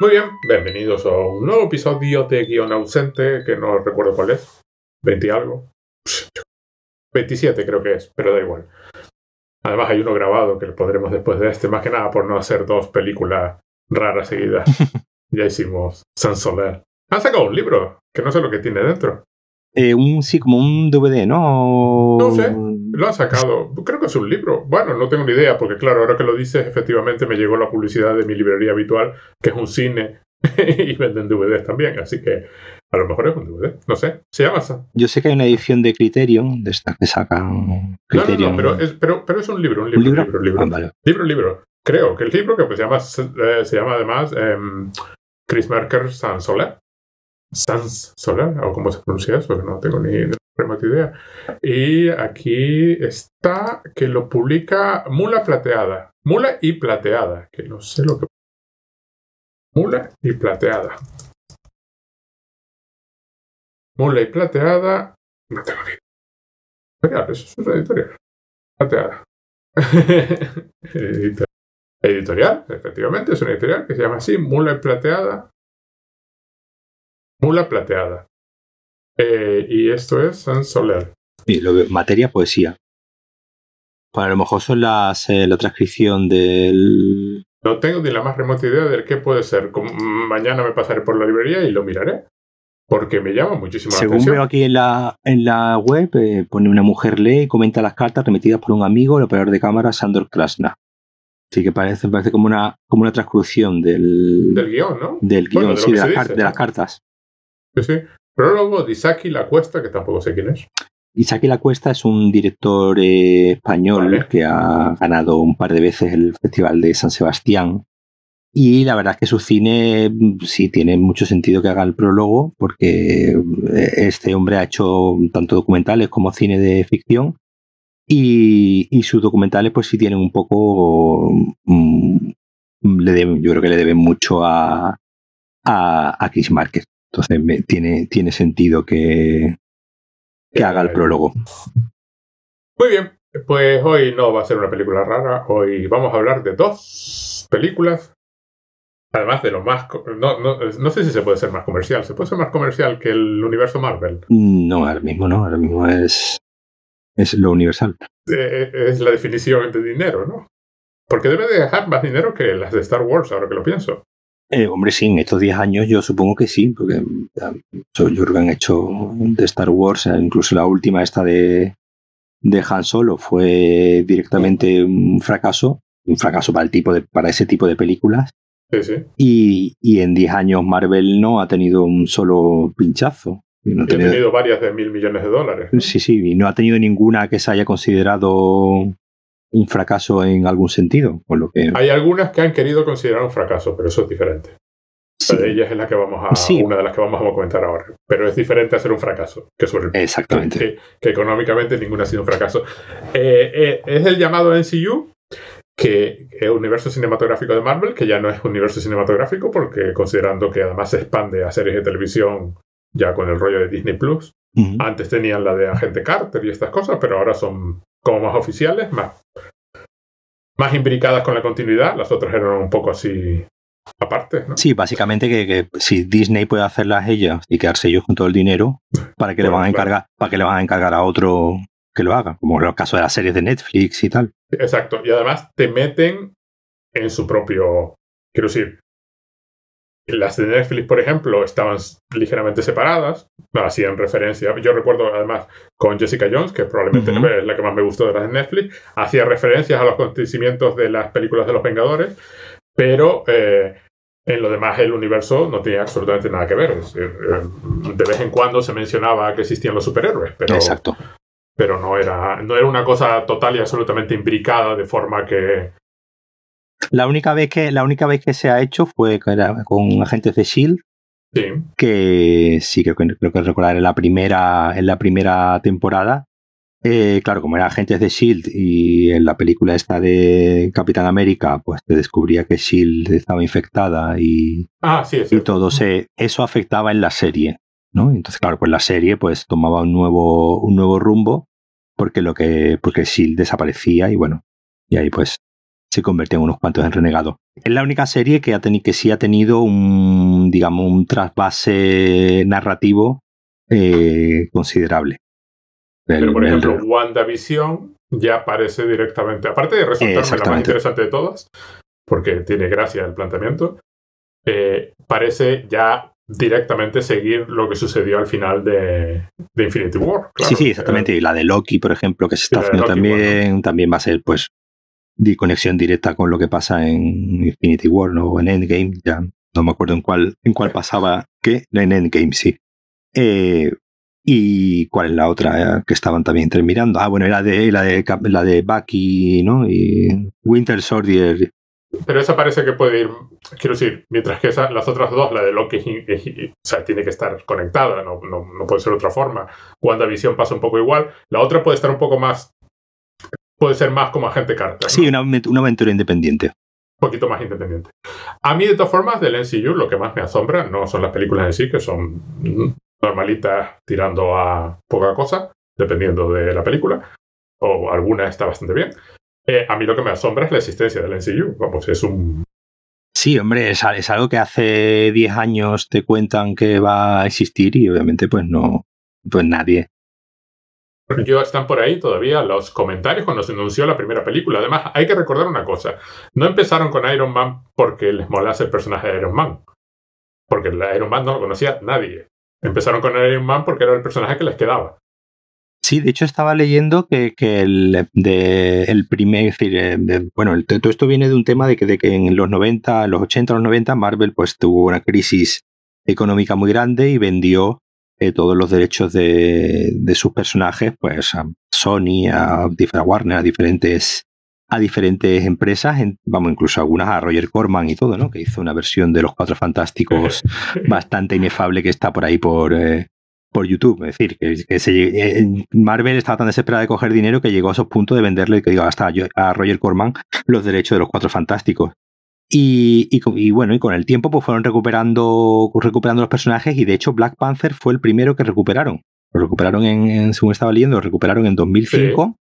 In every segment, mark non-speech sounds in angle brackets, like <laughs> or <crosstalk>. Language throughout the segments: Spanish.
Muy bien, bienvenidos a un nuevo episodio de Guión Ausente, que no recuerdo cuál es. 20 y algo. <laughs> 27 creo que es, pero da igual. Además hay uno grabado que lo pondremos después de este, más que nada por no hacer dos películas raras seguidas. <laughs> ya hicimos San Soler. Han sacado un libro, que no sé lo que tiene dentro. Eh, un, sí, como un DVD, ¿no? No sé, lo han sacado. Creo que es un libro. Bueno, no tengo ni idea, porque claro, ahora que lo dices, efectivamente me llegó la publicidad de mi librería habitual, que es un cine, <laughs> y venden DVDs también, así que a lo mejor es un DVD. No sé, se llama Yo sé que hay una edición de Criterion, de esta que sacan. Criterion. No, no, pero, es, pero, pero, es un libro, un libro, ¿Un libro? libro, libro. Ah, vale. libro, libro. Creo que el libro que pues, se, llama, eh, se llama además eh, Chris Merker Sans Soler. Sans Solar, o cómo se pronuncia eso, no tengo ni idea. Y aquí está que lo publica Mula Plateada. Mula y Plateada, que no sé lo que. Mula y Plateada. Mula y Plateada. No tengo ni idea. Eso es una editorial. Plateada. <laughs> editorial, efectivamente, es una editorial que se llama así, Mula y Plateada. Mula plateada. Eh, y esto es San Soler. Y lo materia poesía. Pues a lo mejor son las, eh, la transcripción del. No tengo ni la más remota idea de qué puede ser. mañana me pasaré por la librería y lo miraré. Porque me llama muchísimo la atención. Según veo aquí en la, en la web, eh, pone una mujer lee y comenta las cartas remitidas por un amigo, el operador de cámara Sandor Krasna. Sí, que parece, parece como una, como una transcripción del. Del guion, ¿no? Del guion, sí, de, de las cartas. Sí, sí. Prólogo de Isaki La Cuesta, que tampoco sé quién es. Isaki La Cuesta es un director eh, español que ha ganado un par de veces el Festival de San Sebastián. Y la verdad es que su cine mm, sí tiene mucho sentido que haga el prólogo, porque eh, este hombre ha hecho tanto documentales como cine de ficción. Y, sus documentales, pues sí tienen un poco. Mm, le deben, yo creo que le deben mucho a, a, a Chris Marquez. Entonces me, tiene, tiene sentido que, que haga el prólogo. Muy bien, pues hoy no va a ser una película rara, hoy vamos a hablar de dos películas. Además de lo más... No, no, no sé si se puede ser más comercial. ¿Se puede ser más comercial que el universo Marvel? No, ahora mismo no. Ahora mismo es, es lo universal. Eh, es la definición de dinero, ¿no? Porque debe de dejar más dinero que las de Star Wars, ahora que lo pienso. Eh, hombre, sí, en estos 10 años yo supongo que sí, porque yo creo que han hecho de Star Wars, incluso la última esta de, de Han Solo fue directamente un fracaso, un fracaso para, el tipo de, para ese tipo de películas. Sí, sí. Y, y en 10 años Marvel no ha tenido un solo pinchazo. No ha tenido, tenido varias de mil millones de dólares. Sí, sí, y no ha tenido ninguna que se haya considerado un fracaso en algún sentido. Por lo que... Hay algunas que han querido considerar un fracaso, pero eso es diferente. De ellas es la que vamos a, una de las que vamos a comentar ahora. Pero es diferente hacer un fracaso que sobre Exactamente. Que, económicamente ninguna ha sido un fracaso. Eh, eh, es el llamado NCU, que es universo cinematográfico de Marvel, que ya no es universo cinematográfico, porque considerando que además se expande a series de televisión ya con el rollo de Disney Plus. Antes tenían la de Agente Carter y estas cosas, pero ahora son como más oficiales, más, más imbricadas con la continuidad. Las otras eran un poco así aparte. ¿no? Sí, básicamente que, si Disney puede hacerlas ellas y quedarse ellos con todo el dinero, ¿para qué le van a encargar, para que le van a encargar a otro que lo haga? Como en el caso de las series de Netflix y tal. Exacto. Y además te meten en su propio. Quiero decir, las de Netflix, por ejemplo, estaban ligeramente separadas, hacían referencia. Yo recuerdo además con Jessica Jones, que probablemente es la que más me gustó de las de Netflix, hacía referencias a los acontecimientos de las películas de los Vengadores, pero eh, en lo demás el universo no tenía absolutamente nada que ver. Eh, de vez en cuando se mencionaba que existían los superhéroes, pero, Exacto. pero no, era, no era una cosa total y absolutamente imbricada de forma que la única vez que, la única vez que se ha hecho fue con agentes de Shield. Sí. Que sí, creo que, creo que recordar en la primera, en la primera temporada. Eh, claro, como era agentes de Shield y en la película esta de Capitán América, pues te descubría que Shield estaba infectada y, ah, sí, y todo se, eso afectaba en la serie. ¿no? Entonces, claro, pues la serie pues tomaba un nuevo, un nuevo rumbo porque lo que, porque Shield desaparecía y bueno, y ahí pues se convertían unos cuantos en renegados. Es la única serie que, ha que sí ha tenido un, digamos, un trasvase narrativo eh, considerable. Pero, por ejemplo, WandaVision ya aparece directamente, aparte de resultarme la más interesante de todas, porque tiene gracia el planteamiento, eh, parece ya directamente seguir lo que sucedió al final de, Infinity War. sí, sí, exactamente. Y la de Loki, por ejemplo, que se está haciendo también, también va a ser pues de conexión directa con lo que pasa en Infinity War ¿no? o en Endgame. Ya no me acuerdo en cuál, en cuál pasaba qué. En Endgame, sí. Eh, ¿Y cuál es la otra eh, que estaban también terminando? Ah, bueno, era de, la, de, la de Bucky, ¿no? Y Winter Soldier pero esa parece que puede ir, quiero decir, mientras que esa, las otras dos, la de Loki, o sea, tiene que estar conectada, no, no, puede ser otra forma. WandaVision pasa un poco igual. La otra puede estar un poco más, puede ser más como agente carta. Sí, una, una aventura independiente. Un poquito más independiente. A mí, de todas formas, del MCU, lo que más me asombra no son las películas en sí, que son normalitas tirando a poca cosa, dependiendo de la película, o alguna está bastante bien, eh, a mí lo que me asombra es la existencia del NCU. Vamos, es un. Sí, hombre, es, es algo que hace 10 años te cuentan que va a existir y obviamente, pues no. Pues nadie. Yo están por ahí todavía los comentarios cuando se anunció la primera película. Además, hay que recordar una cosa. No empezaron con Iron Man porque les molase el personaje de Iron Man. Porque el Iron Man no lo conocía nadie. Empezaron con Iron Man porque era el personaje que les quedaba. Sí, de hecho estaba leyendo que, el, de, primer, es decir, eh, bueno, todo esto viene de un tema de que, de que en los 90, los 80, los 90, Marvel pues tuvo una crisis económica muy grande y vendió eh, todos los derechos de, de, sus personajes pues a Sony, a, a Warner, a diferentes a diferentes empresas, vamos, incluso algunas a Roger Corman y todo, ¿no? Que hizo una versión de los Cuatro Fantásticos <laughs> bastante inefable que está por ahí por, eh, por YouTube. Es decir, que, eh, Marvel estaba tan desesperada de coger dinero que llegó a esos puntos de venderle, que digo, hasta a Roger Corman los derechos de los Cuatro Fantásticos. Y, y, bueno, y con el tiempo pues fueron recuperando, recuperando los personajes y de hecho Black Panther fue el primero que recuperaron. Lo recuperaron en, según estaba leyendo, lo recuperaron en 2005.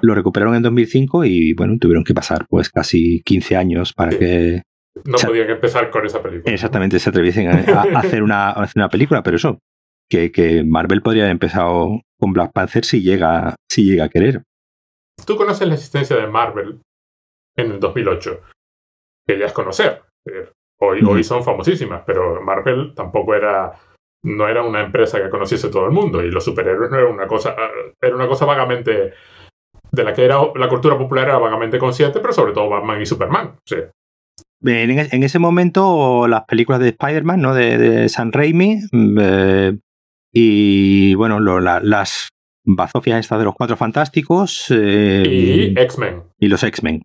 Lo, recuperaron en 2005 y bueno, tuvieron que pasar pues casi 15 años para que... No podían empezar con esa película. Exactamente, se atreviesen a, <laughs> hacer una, a hacer una película, pero eso, que, Marvel podría haber empezado con Black Panther si llega, si llega a querer. Tú conoces la existencia de Marvel en el 2008, que ya es conocer. Eh, hoy, hoy son famosísimas, pero Marvel tampoco era no era una empresa que conociese todo el mundo y los superhéroes no era una cosa era una cosa vagamente de la que era la cultura popular era vagamente consciente, pero sobre todo Batman y Superman. En, ese momento las películas de Spider-Man, ¿no? De, de San Raimi, mm, eh, y bueno, las bazofias estas de los cuatro fantásticos. Eh, y X-Men. Y los X-Men.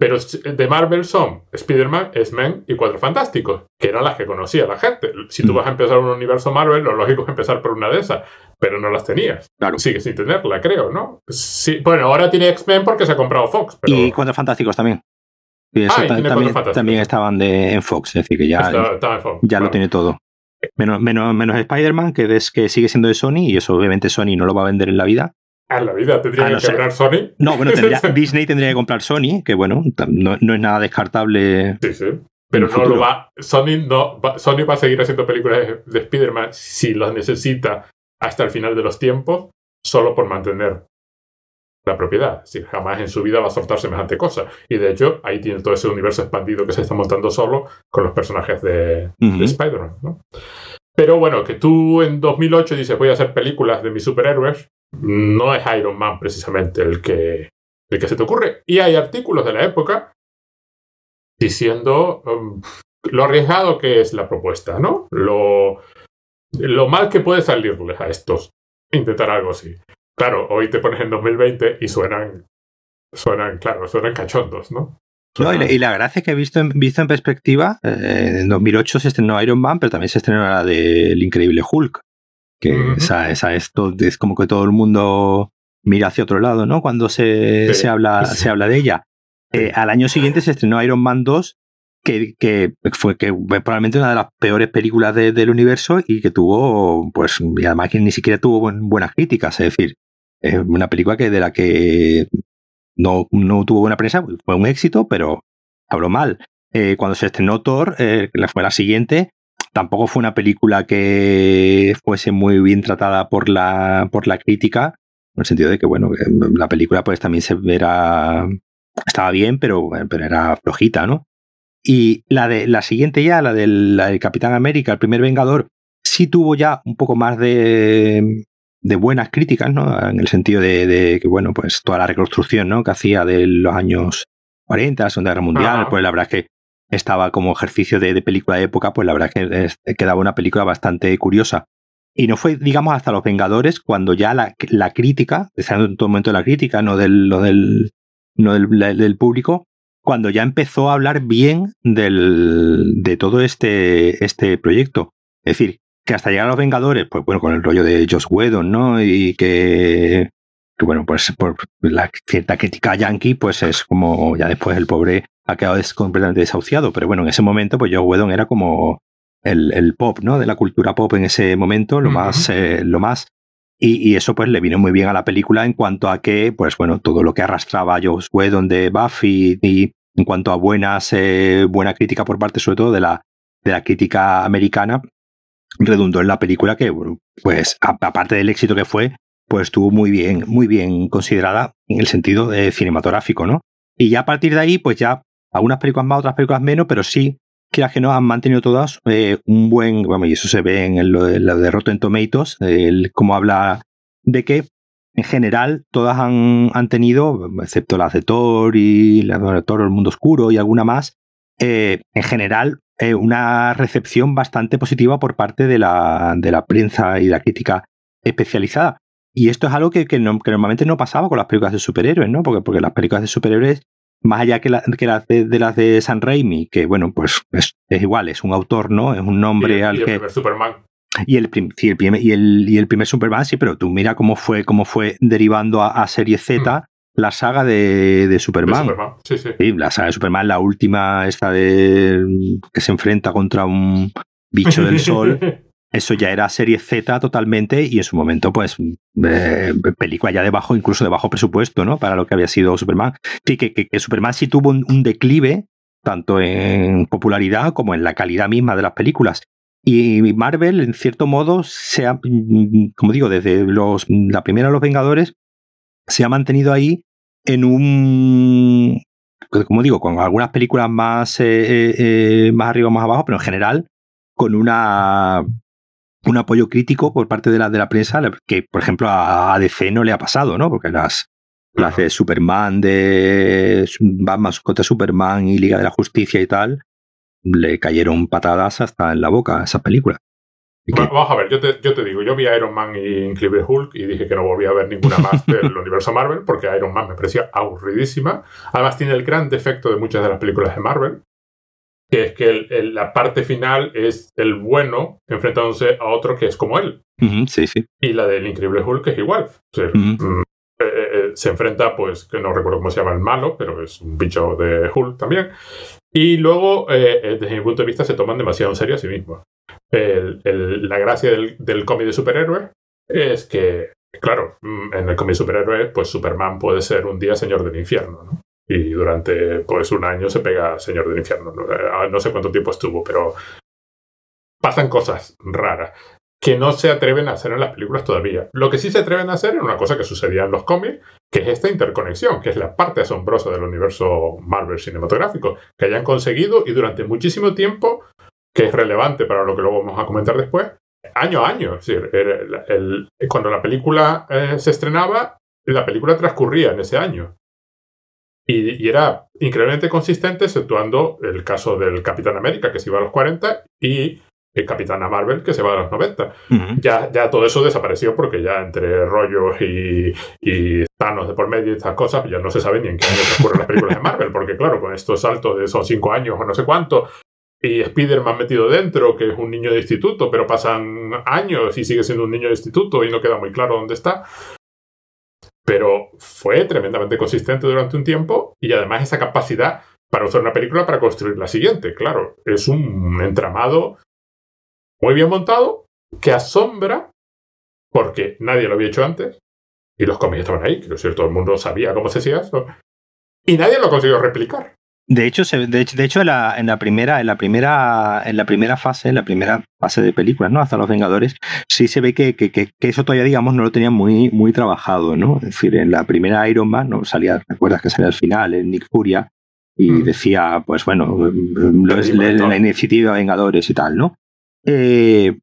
Pero de Marvel son Spider-Man, X-Men y Cuatro Fantásticos, que eran las que conocía la gente. Si tú mm. vas a empezar un universo Marvel, lo lógico es empezar por una de esas, pero no las tenías. Claro. Sigue sin tenerla, creo, ¿no? Sí, bueno, ahora tiene X-Men porque se ha comprado Fox. Y Cuatro Fantásticos también. Y eso también, también, estaban de, en Fox, es decir, que ya, ya lo tiene todo. Menos, menos, menos Spider-Man, que, que sigue siendo de Sony, y eso obviamente Sony no lo va a vender en la vida. En la vida tendría que comprar Sony. No, bueno, <laughs> Disney tendría que comprar Sony, que bueno, no, es nada descartable. Sí, sí. Pero no lo va. Sony, no, va, Sony va a seguir haciendo películas de, Spider-Man si las necesita hasta el final de los tiempos, solo por mantener la propiedad. Si jamás en su vida va a soltar semejante cosa. Y de hecho, ahí tiene todo ese universo expandido que se está montando solo con los personajes de, Spider-Man. ¿no? Pero bueno, que tú en 2008 dices voy a hacer películas de mis superhéroes, no es Iron Man precisamente el que, el que se te ocurre. Y hay artículos de la época diciendo um, lo arriesgado que es la propuesta, ¿no? Lo, mal que puede salirles a estos intentar algo así. Claro, hoy te pones en 2020 y suenan, suenan, claro, suenan cachondos, ¿no? y, la, gracia es que he visto en, visto en perspectiva, eh, en 2008 se estrenó Iron Man, pero también se estrenó la del Increíble Hulk. Que esa, esa es, es, como que todo el mundo mira hacia otro lado, ¿no? Cuando se, se, habla, se habla de ella. Eh, al año siguiente se estrenó Iron Man 2, que, que, fue que probablemente una de las peores películas del universo y que tuvo, pues, y además que ni siquiera tuvo buenas críticas, es decir, es una película que de la que no, no tuvo buena prensa, fue un éxito, pero habló mal. Eh, cuando se estrenó Thor, eh, fue la siguiente, tampoco fue una película que fuese muy bien tratada por la, por la crítica, en el sentido de que, bueno, la película pues también se verá, estaba bien, pero, pero era flojita, ¿no? Y la de la siguiente ya, la del, Capitán América, el primer Vengador, sí tuvo ya un poco más de, de buenas críticas, ¿no? En el sentido de, que, bueno, pues toda la reconstrucción, ¿no? Que hacía de los años 40, la Segunda Guerra Mundial, pues la verdad es que estaba como ejercicio de, película de época, pues la verdad es que quedaba una película bastante curiosa. Y no fue, digamos, hasta Los Vengadores cuando ya la, la crítica, en todo momento la crítica, no del, lo del, no del, del, público, cuando ya empezó a hablar bien del, de todo este, este proyecto. Es decir, que hasta llegar a los Vengadores, pues bueno, con el rollo de Josh Whedon, ¿no? Y que, que bueno, pues por la cierta crítica yankee, pues es como ya después el pobre ha quedado completamente desahuciado. Pero bueno, en ese momento, pues Josh Whedon era como el, el, pop, ¿no? De la cultura pop en ese momento, lo más, eh, lo más y, eso pues le vino muy bien a la película en cuanto a que, pues bueno, todo lo que arrastraba Joe Whedon de Buffy y en cuanto a buenas, eh, buena crítica por parte sobre todo de la, de la crítica americana, redundó en la película que, pues aparte del éxito que fue, pues estuvo muy bien, muy bien considerada en el sentido de cinematográfico, ¿no? Y ya a partir de ahí, pues ya algunas películas más, otras películas menos, pero sí que que no han mantenido todas eh, un buen, bueno, y eso se ve en lo, de, lo de Rotten Tomatoes, el, como habla de que en general todas han, han tenido, excepto las de Thor y la de Thor, El Mundo Oscuro y alguna más, eh, en general eh, una recepción bastante positiva por parte de la, de la prensa y la crítica especializada. Y esto es algo que, que, normalmente no pasaba con las películas de superhéroes, ¿no? Porque, porque las películas de superhéroes más allá que, las de, las de San Raimi, que bueno, pues es, igual, es un autor, ¿no? Es un nombre al y el que. Primer Superman. Y el, primer, y, el, y el primer Superman, sí, pero tú mira cómo fue, cómo fue derivando a, serie Z mm. la saga de, de Superman. Superman. Sí, sí. sí, la saga de Superman, la última, esta de que se enfrenta contra un bicho del <laughs> sol. Eso ya era serie Z totalmente y en su momento, pues, eh, película ya de bajo, incluso de bajo presupuesto, ¿no? Para lo que había sido Superman. Sí, que, que, Superman sí tuvo un, declive, tanto en popularidad como en la calidad misma de las películas. Y Marvel, en cierto modo, se ha, como digo, desde los, la primera de los Vengadores, se ha mantenido ahí en un, como digo, con algunas películas más, eh, eh, más arriba, más abajo, pero en general con una un apoyo crítico por parte de la, de la prensa que, por ejemplo, a ADC no le ha pasado, ¿no? Porque las, las de Superman, de Batman contra Superman y Liga de la Justicia y tal, le cayeron patadas hasta en la boca a esa película. Vamos a ver, yo te, yo te, digo, yo vi Iron Man y Increíble Hulk y dije que no volvía a ver ninguna más <laughs> del universo Marvel porque Iron Man me parecía aburridísima. Además tiene el gran defecto de muchas de las películas de Marvel, que es que la parte final es el bueno enfrentándose a otro que es como él. sí, sí. Y la del Increíble Hulk es igual. Mm, eh, eh, eh, se enfrenta, pues, que no recuerdo cómo se llama el malo, pero es un bicho de Hulk también. Y luego, desde mi punto de vista, se toman demasiado en serio a sí mismos. la gracia del, del cómic de superhéroes es que, claro, mm, en el cómic de superhéroes, pues Superman puede ser un día señor del infierno, ¿no? Y durante pues un año se pega Señor del Infierno. Ah, no, sé cuánto tiempo estuvo, pero pasan cosas raras que no se atreven a hacer en las películas todavía. Lo que sí se atreven a hacer es una cosa que sucedía en los cómics, que es esta interconexión, que es la parte asombrosa del universo Marvel cinematográfico, que hayan conseguido y durante muchísimo tiempo, que es relevante para lo que luego vamos a comentar después, año a año. Es decir, cuando la película eh, se estrenaba, la película transcurría en ese año. Y, era increíblemente consistente, exceptuando el caso del Capitán América, que se iba a los 40, y el Capitán Marvel, que se va a los 90. ya, ya todo eso desapareció porque ya entre rollos y, y Thanos de por medio y estas cosas, ya no se sabe ni en qué año ocurren las películas de Marvel, porque claro, con estos saltos de esos cinco años o no sé cuánto, y Spider-Man metido dentro, que es un niño de instituto, pero pasan años y sigue siendo un niño de instituto y no queda muy claro dónde está pero fue tremendamente consistente durante un tiempo y además esa capacidad para usar una película para construir la siguiente. Claro, es un entramado muy bien montado que asombra porque nadie lo había hecho antes y los cómics estaban ahí, quiero decir, todo el mundo sabía cómo se hacía eso. Y nadie lo ha conseguido replicar. De hecho, de hecho, de hecho en, la, en, la, primera, en la primera, en la primera fase, en la primera fase de películas, ¿no? Hasta los Vengadores, sí se ve que, que, que, eso todavía, digamos, no lo tenían muy, muy trabajado, ¿no? Es decir, en la primera Iron Man, ¿no? Salía, ¿recuerdas que salía al final, el Nick Furia? Y mm. decía, pues bueno, es la, iniciativa Vengadores y tal, ¿no? Eh,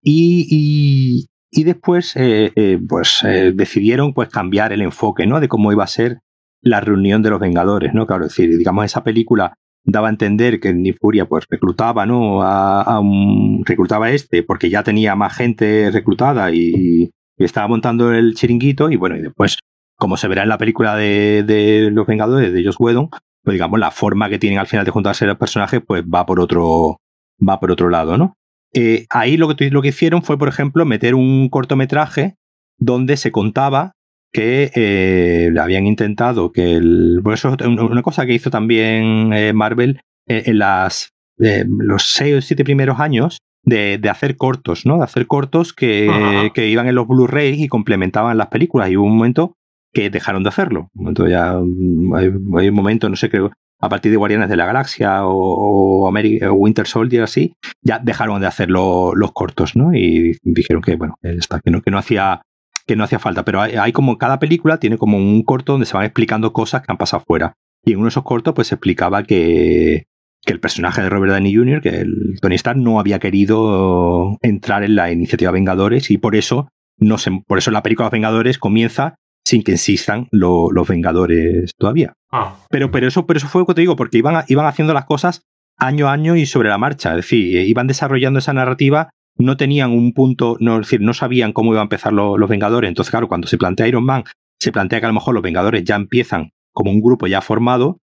y, y, y, después, eh, eh, pues decidieron pues cambiar el enfoque, ¿no? De cómo iba a ser la reunión de los Vengadores, ¿no? Claro, es decir, digamos, esa película daba a entender que Nick Furia pues reclutaba, ¿no? A, un, reclutaba a este porque ya tenía más gente reclutada y, estaba montando el chiringuito y bueno, y después, como se verá en la película de, Los Vengadores de Joss Whedon, pues digamos, la forma que tienen al final de juntarse los personajes pues va por otro, va por otro lado, ¿no? Eh, ahí lo que, lo que hicieron fue, por ejemplo, meter un cortometraje donde se contaba que eh, habían intentado que el. Por eso, una cosa que hizo también eh, Marvel eh, en las, los seis o siete primeros años de, de, hacer cortos, ¿no? De hacer cortos que, que iban en los Blu-ray y complementaban las películas. Y hubo un momento que dejaron de hacerlo. Momento ya. Hay, un momento, no sé, creo. A partir de Guardianes de la Galaxia o, o, Winter Soldier, así, ya dejaron de hacer los cortos, ¿no? Y dijeron que, bueno, que no, que no hacía que no hacía falta, pero hay, como cada película tiene como un corto donde se van explicando cosas que han pasado fuera. Y en uno de esos cortos pues se explicaba que, que el personaje de Robert Downey Jr., que el Tony Stark no había querido entrar en la iniciativa Vengadores y por eso no se, por eso la película Los Vengadores comienza sin que insistan los Vengadores todavía. Ah. Pero, pero, eso, pero eso fue lo que te digo, porque iban, iban haciendo las cosas año a año y sobre la marcha. Es decir, iban desarrollando esa narrativa no tenían un punto, no, es decir, no sabían cómo iban a empezar los Vengadores. Entonces, claro, cuando se plantea Iron Man, se plantea que a lo mejor los Vengadores ya empiezan como un grupo ya formado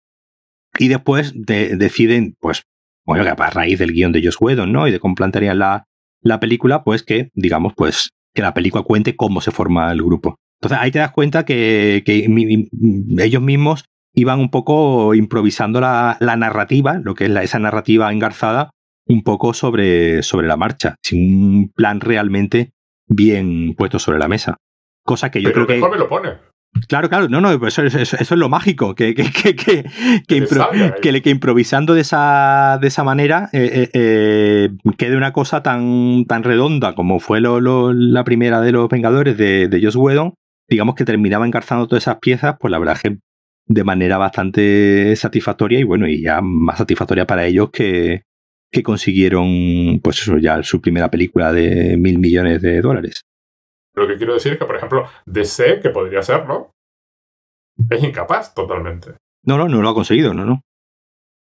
y después deciden, pues, bueno, que a raíz del guion de Josh Whedon, ¿no? Y de cómo plantearían la, la película, pues que, digamos, pues, que la película cuente cómo se forma el grupo. Entonces ahí te das cuenta que, que ellos mismos iban un poco improvisando la, la narrativa, lo que es la, esa narrativa engarzada, un poco sobre, sobre la marcha, sin un plan realmente bien puesto sobre la mesa. Cosa que yo creo que. me lo pone. Claro, claro, no, no, eso, eso, es lo mágico, que, que, que, que, que, improvisando de esa, de esa manera eh, eh, eh, quede una cosa tan, tan redonda como fue lo, la primera de los Vengadores de, de Joss Whedon, digamos que terminaba engarzando todas esas piezas, pues la verdad es que de manera bastante satisfactoria y bueno, y ya más satisfactoria para ellos que, que consiguieron, pues eso, ya su primera película de mil millones de dólares. Lo que quiero decir es que, por ejemplo, DC, que podría serlo, es incapaz totalmente. No, no, no lo ha conseguido, no, no.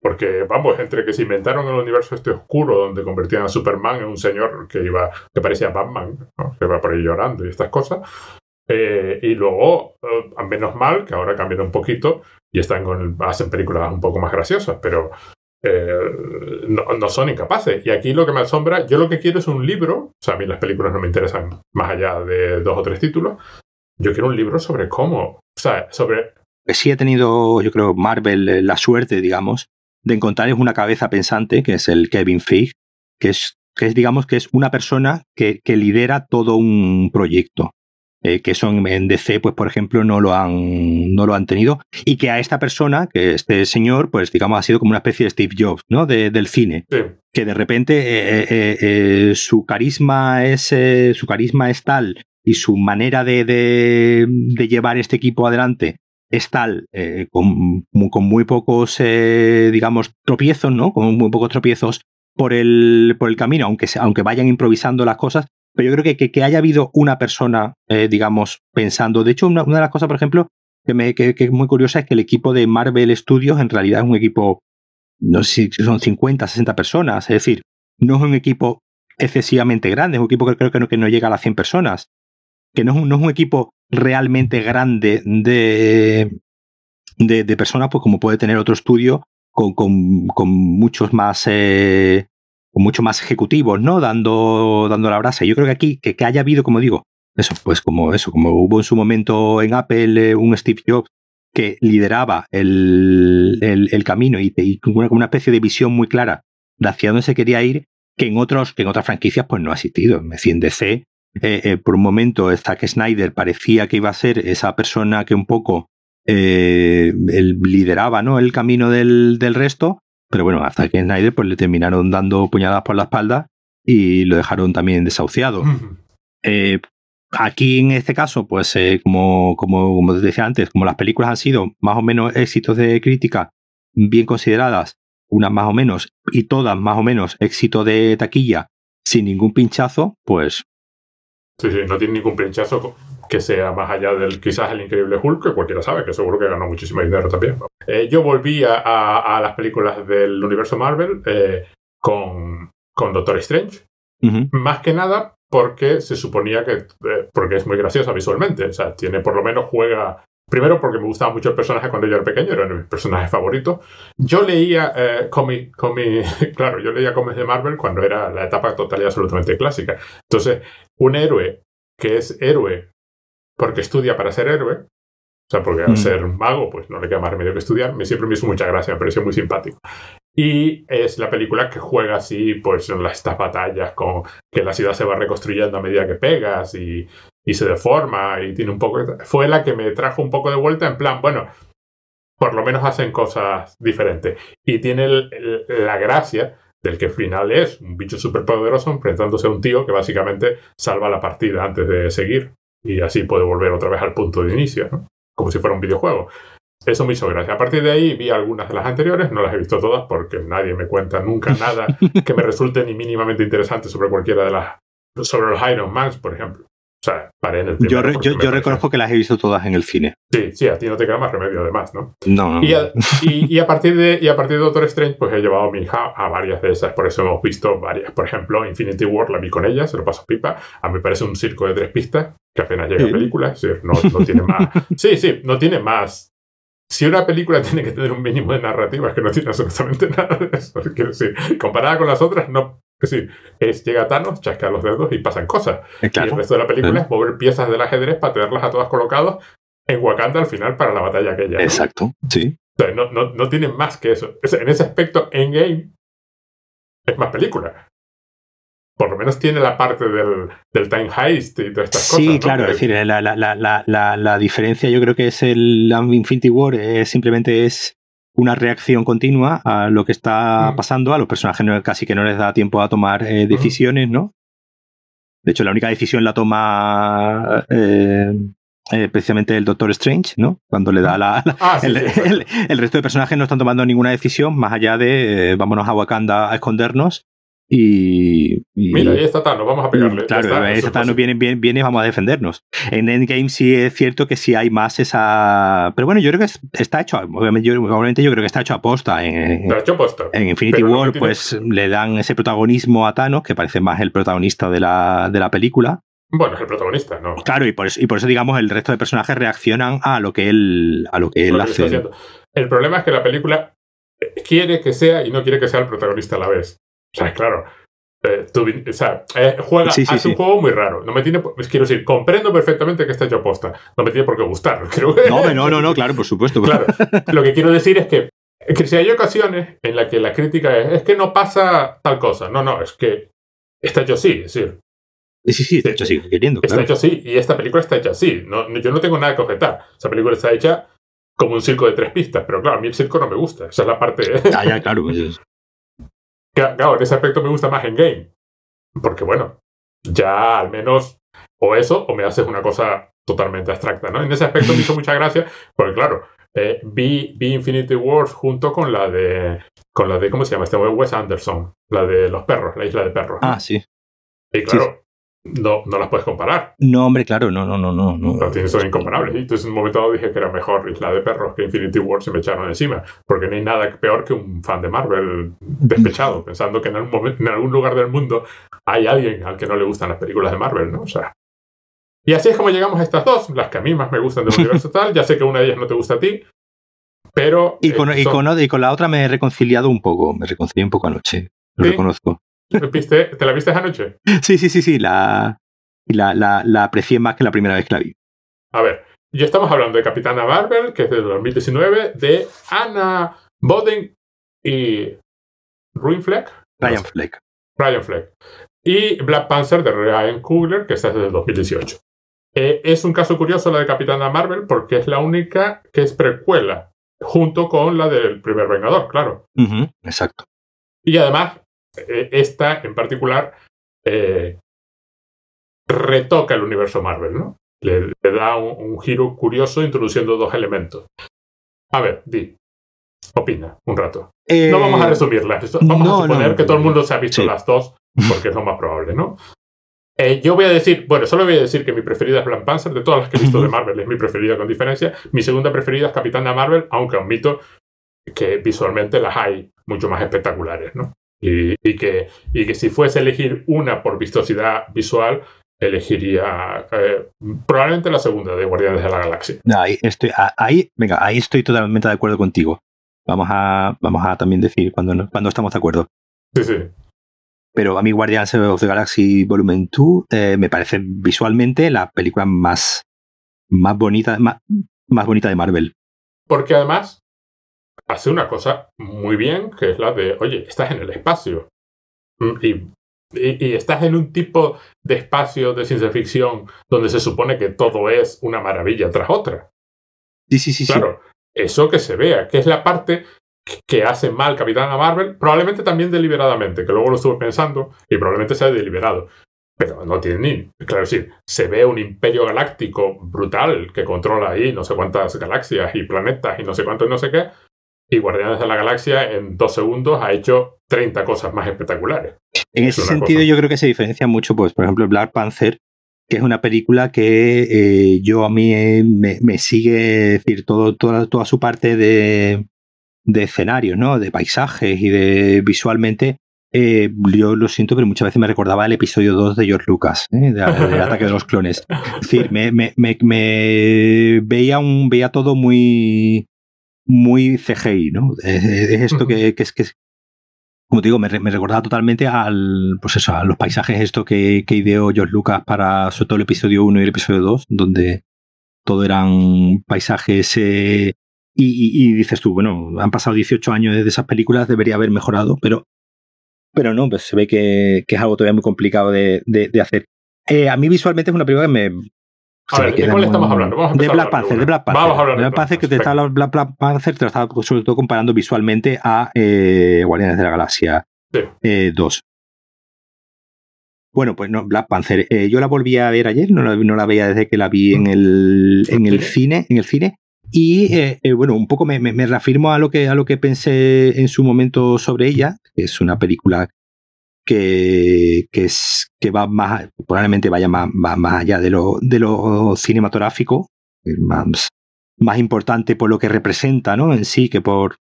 Porque, vamos, entre que se inventaron el universo este oscuro donde convertían a Superman en un señor que iba, que parecía Batman, que iba por ahí llorando y estas cosas, eh, y luego, eh, menos mal, que ahora cambian un poquito y están con, hacen películas un poco más graciosas, pero eh, no, son incapaces. Y aquí lo que me asombra, yo lo que quiero es un libro, o sea, a mí las películas no me interesan más allá de dos o tres títulos, yo quiero un libro sobre cómo, o sea, sobre... Sí ha tenido, yo creo, Marvel eh, la suerte, digamos, de encontrar una cabeza pensante, que es el Kevin Feige, que es, que es digamos, que es una persona que, que lidera todo un proyecto. Eh, que son en DC, pues por ejemplo, no lo han, no lo han tenido, y que a esta persona, que este señor, pues digamos, ha sido como una especie de Steve Jobs, ¿no? del cine. Que de repente eh, eh, su carisma es su carisma es tal y su manera de, de, llevar este equipo adelante es tal, con, con, muy pocos, digamos, tropiezos, ¿no? Con muy pocos tropiezos por el, por el camino, aunque, aunque vayan improvisando las cosas, pero yo creo que, que, haya habido una persona, eh, digamos, pensando. De hecho, una, de las cosas, por ejemplo, que, me, que, es muy curiosa es que el equipo de Marvel Studios en realidad es un equipo, no sé si son 50, 60 personas. Es decir, no es un equipo excesivamente grande, es un equipo que creo que no, que no llega a las 100 personas. Que no es un, no es un equipo realmente grande de, de, de, personas, pues como puede tener otro estudio con, con, con muchos más eh, mucho más ejecutivos, ¿no? Dando, dando la brasa. Yo creo que aquí, que, que, haya habido, como digo, eso, pues como eso, como hubo en su momento en Apple eh, un Steve Jobs que lideraba el, el, camino y, con una, especie de visión muy clara de hacia dónde se quería ir, que en otros, que en otras franquicias pues no ha existido. Me decir, en DC, eh, eh, por un momento Zack Snyder parecía que iba a ser esa persona que un poco lideraba ¿no? el camino del, del, resto, pero bueno, hasta que Snyder pues, le terminaron dando puñadas por la espalda y lo dejaron también desahuciado. eh, aquí en este caso, pues eh, como, como, como te decía antes, como las películas han sido más o menos éxitos de crítica bien consideradas, unas más o menos y todas más o menos éxito de taquilla sin ningún pinchazo, pues... Sí, sí, no tiene ningún pinchazo que sea más allá del quizás el increíble Hulk, que cualquiera sabe, que seguro que ganó muchísimo dinero también. Eh, yo volví a, a, las películas del universo Marvel eh, con, con Doctor Strange, uh -huh. más que nada porque se suponía que, eh, porque es muy graciosa visualmente, o sea, tiene por lo menos juega Primero porque me gustaba mucho el personaje cuando yo era pequeño, era mis personajes favoritos. Yo leía eh, cómic, cómic, <laughs> claro, yo leía cómics de Marvel cuando era la etapa total y absolutamente clásica. Entonces, un héroe que es héroe porque estudia para ser héroe, o sea, porque al mm. ser mago, pues no le queda más remedio que estudiar, me siempre me hizo mucha gracia, me pareció muy simpático. Y es la película que juega así, pues en estas batallas con que la ciudad se va reconstruyendo a medida que pegas y, y se deforma y tiene un poco... Fue la que me trajo un poco de vuelta en plan, bueno, por lo menos hacen cosas diferentes. Y tiene el, el, la gracia del que al final es un bicho súper poderoso enfrentándose a un tío que básicamente salva la partida antes de seguir. Y así puede volver otra vez al punto de inicio, ¿no? Como si fuera un videojuego. Eso me hizo gracia. A partir de ahí vi algunas de las anteriores, no las he visto todas porque nadie me cuenta nunca <laughs> nada que me resulte ni mínimamente interesante sobre cualquiera de las... sobre los Iron Man, por ejemplo. O sea, paré en el Yo, re, yo, yo reconozco que las he visto todas en el cine. Sí, sí, a ti no te queda más remedio además, ¿no? No, no. Y a, y, y a, partir, de, y a partir de Doctor Strange, pues he llevado a mi hija a varias de esas. Por eso hemos visto varias. Por ejemplo, Infinity War la vi con ella, se lo paso pipa. A mí me parece un circo de tres pistas que apenas llega sí. a película. Es decir, no, no tiene más. <laughs> Sí, sí, no tiene más si una película <laughs> tiene que tener un mínimo de narrativa, es que no tiene absolutamente <laughs> nada de eso. Quiero decir, comparada con las otras, no. Es decir, es, llega Thanos, chasca los dedos y pasan cosas. Claro. Y el resto de la película es mover piezas del ajedrez para tenerlas a todas colocadas en Wakanda al final para la batalla aquella. ¿no? Exacto, sí. O sea, no, no, no tienen más que eso. En ese aspecto, Endgame es más película por lo menos tiene la parte del, del time heist y todas estas sí, cosas. Sí, ¿no? claro, es decir, la, la, la, la, la diferencia yo creo que es el Infinity War, es, simplemente es una reacción continua a lo que está mm. pasando, a los personajes no, casi que no les da tiempo a tomar eh, decisiones, mm. ¿no? De hecho, la única decisión la toma eh, eh, precisamente el Doctor Strange, ¿no? Cuando le da la... la ah, sí, el, sí, el, el, resto de personajes no están tomando ninguna decisión más allá de vámonos a Wakanda a escondernos y, y, Mira, ahí está Thanos, vamos a pegarle. Claro, está, ahí está Thanos viene, viene, viene, vamos a defendernos. En Endgame sí es cierto que sí hay más esa. Pero bueno, yo creo que está hecho, obviamente yo, obviamente yo creo que está hecho a posta. En, está hecho posta. En Infinity War, no tiene... pues le dan ese protagonismo a Thanos, que parece más el protagonista de la, de la película. Bueno, es el protagonista, ¿no? Claro, y por, eso, y por eso, digamos, el resto de personajes reaccionan a lo que él, a lo que él lo hace. Que el problema es que la película quiere que sea y no quiere que sea el protagonista a la vez. O sea, claro, eh, tú, o sea, eh, juega, sí, sí, hace sí. un juego muy raro. No me tiene, quiero decir, comprendo perfectamente que está hecho aposta. No me tiene por qué gustar. <laughs> Creo que, no, no, no, no, claro, por supuesto. <laughs> Claro. <laughs> Lo que quiero decir es que, que si hay ocasiones en las que la crítica es, es que no pasa tal cosa. No, no, es que está hecho así. Es decir, Sí, sí, está hecho así, queriendo. Está claro. hecho así y esta película está hecha así. No, yo no tengo nada que objetar. Esa película está hecha como un circo de tres pistas, pero claro, a mí el circo no me gusta. Esa es la parte. Ah, ya, claro. Pues claro, en ese aspecto me gusta más en game. Porque bueno, ya al menos o eso o me haces una cosa totalmente abstracta, ¿no? En ese aspecto me hizo mucha gracia, porque claro, eh, vi, vi, Infinity Wars junto con la de con la de ¿cómo se llama? Este Wes Anderson, la de los perros, la isla de perros. Ah, sí. Y claro, sí. No, no las puedes comparar. No, hombre, claro, no, no, no, no. No, no son incomparables. Y entonces en un momento dado dije que era mejor Isla de Perros que Infinity Wars y me echaron encima. Porque no hay nada peor que un fan de Marvel despechado, <laughs> pensando que en algún, momento, en algún lugar del mundo hay alguien al que no le gustan las películas de Marvel, ¿no? O sea. Y así es como llegamos a estas dos, las que a mí más me gustan del <laughs> universo tal. Ya sé que una de ellas no te gusta a ti, pero. Y con, eh, son... y con, y con la otra me he reconciliado un poco, me reconcilié un poco anoche, lo ¿Sí? reconozco. ¿Viste? ¿Te la viste anoche? Sí, sí, sí, sí, la, la, la, la aprecié más que la primera vez que la vi. A ver, ya estamos hablando de Capitana Marvel, que es de 2019, de Anna Boden y Ruin Fleck. Ryan Fleck. Ryan Fleck. Y Black Panther de Ryan Coogler, que está desde el 2018. Eh, es un caso curioso la de Capitana Marvel porque es la única que es precuela, junto con la del primer Vengador, claro. exacto. Y además, esta en particular eh, retoca el universo Marvel, ¿no? Le, da un, giro curioso introduciendo dos elementos. A ver, di. Opina un rato. no vamos a resumirlas. Vamos a suponer que todo el mundo se ha visto las dos, porque es lo más probable, ¿no? Eh, yo voy a decir, bueno, solo voy a decir que mi preferida es Black Panther, de todas las que he visto de Marvel, es mi preferida con diferencia. Mi segunda preferida es Capitana Marvel, aunque admito que visualmente las hay mucho más espectaculares, ¿no? Y, que, y que si fuese a elegir una por vistosidad visual, elegiría eh, probablemente la segunda de Guardianes de la Galaxia. ahí estoy, ahí, venga, ahí estoy totalmente de acuerdo contigo. Vamos a, vamos a también decir cuando, cuando estamos de acuerdo. Sí, sí. Pero a mí Guardians of the Galaxy Volumen 2 eh, me parece visualmente la película más, más, bonita, más, bonita de Marvel. Porque además hace una cosa muy bien, que es la de, oye, estás en el espacio. Mm, y, y, estás en un tipo de espacio de ciencia ficción donde se supone que todo es una maravilla tras otra. Sí, sí, sí. Claro, eso que se vea, que es la parte que hace mal Capitana Marvel, probablemente también deliberadamente, que luego lo estuve pensando y probablemente sea deliberado. Pero no tiene ni. Claro, sí, se ve un imperio galáctico brutal que controla ahí no sé cuántas galaxias y planetas y no sé cuánto y no sé qué. Y Guardianes de la Galaxia en dos segundos ha hecho 30 cosas más espectaculares. En ese sentido, yo creo que se diferencia mucho, pues, por ejemplo, Black Panther, que es una película que eh, yo a mí eh, me, sigue, decir, todo, toda, toda su parte de, de escenarios, ¿no? De paisajes y de visualmente. Eh, yo lo siento, pero muchas veces me recordaba el episodio 2 de George Lucas, ¿eh? del <laughs> ataque de los clones. Es decir, me, me, me, veía, un, veía todo muy, muy CGI, ¿no? Es, esto que, que, es, que como te digo, me, me, recordaba totalmente al, pues eso, a los paisajes esto que, que ideó George Lucas para sobre todo el episodio 1 y el episodio 2, donde todo eran paisajes eh, y, dices tú, bueno, han pasado 18 años desde esas películas, debería haber mejorado, pero, pero no, pues se ve que, es algo todavía muy complicado de, hacer. Eh, a mí visualmente es una película que me, a ver, ¿de cuál estamos hablando? de Black Panther, de Black Panther. Vamos a hablar de Black Panther, que te estaba Black, Panther, te lo estaba sobre todo comparando visualmente a eh, Guardianes de la Galaxia 2. Eh, bueno, pues no, Black Panther. yo la volví a ver ayer, no la, no la veía desde que la vi en el, en el cine, en el cine. Y eh, eh, bueno, un poco me, reafirmo a lo, que, a lo que pensé en su momento sobre ella, que es una película que, que, es, que va más, probablemente vaya más, más allá de lo, de lo cinematográfico, más, más importante por lo que representa ¿no? en sí que por,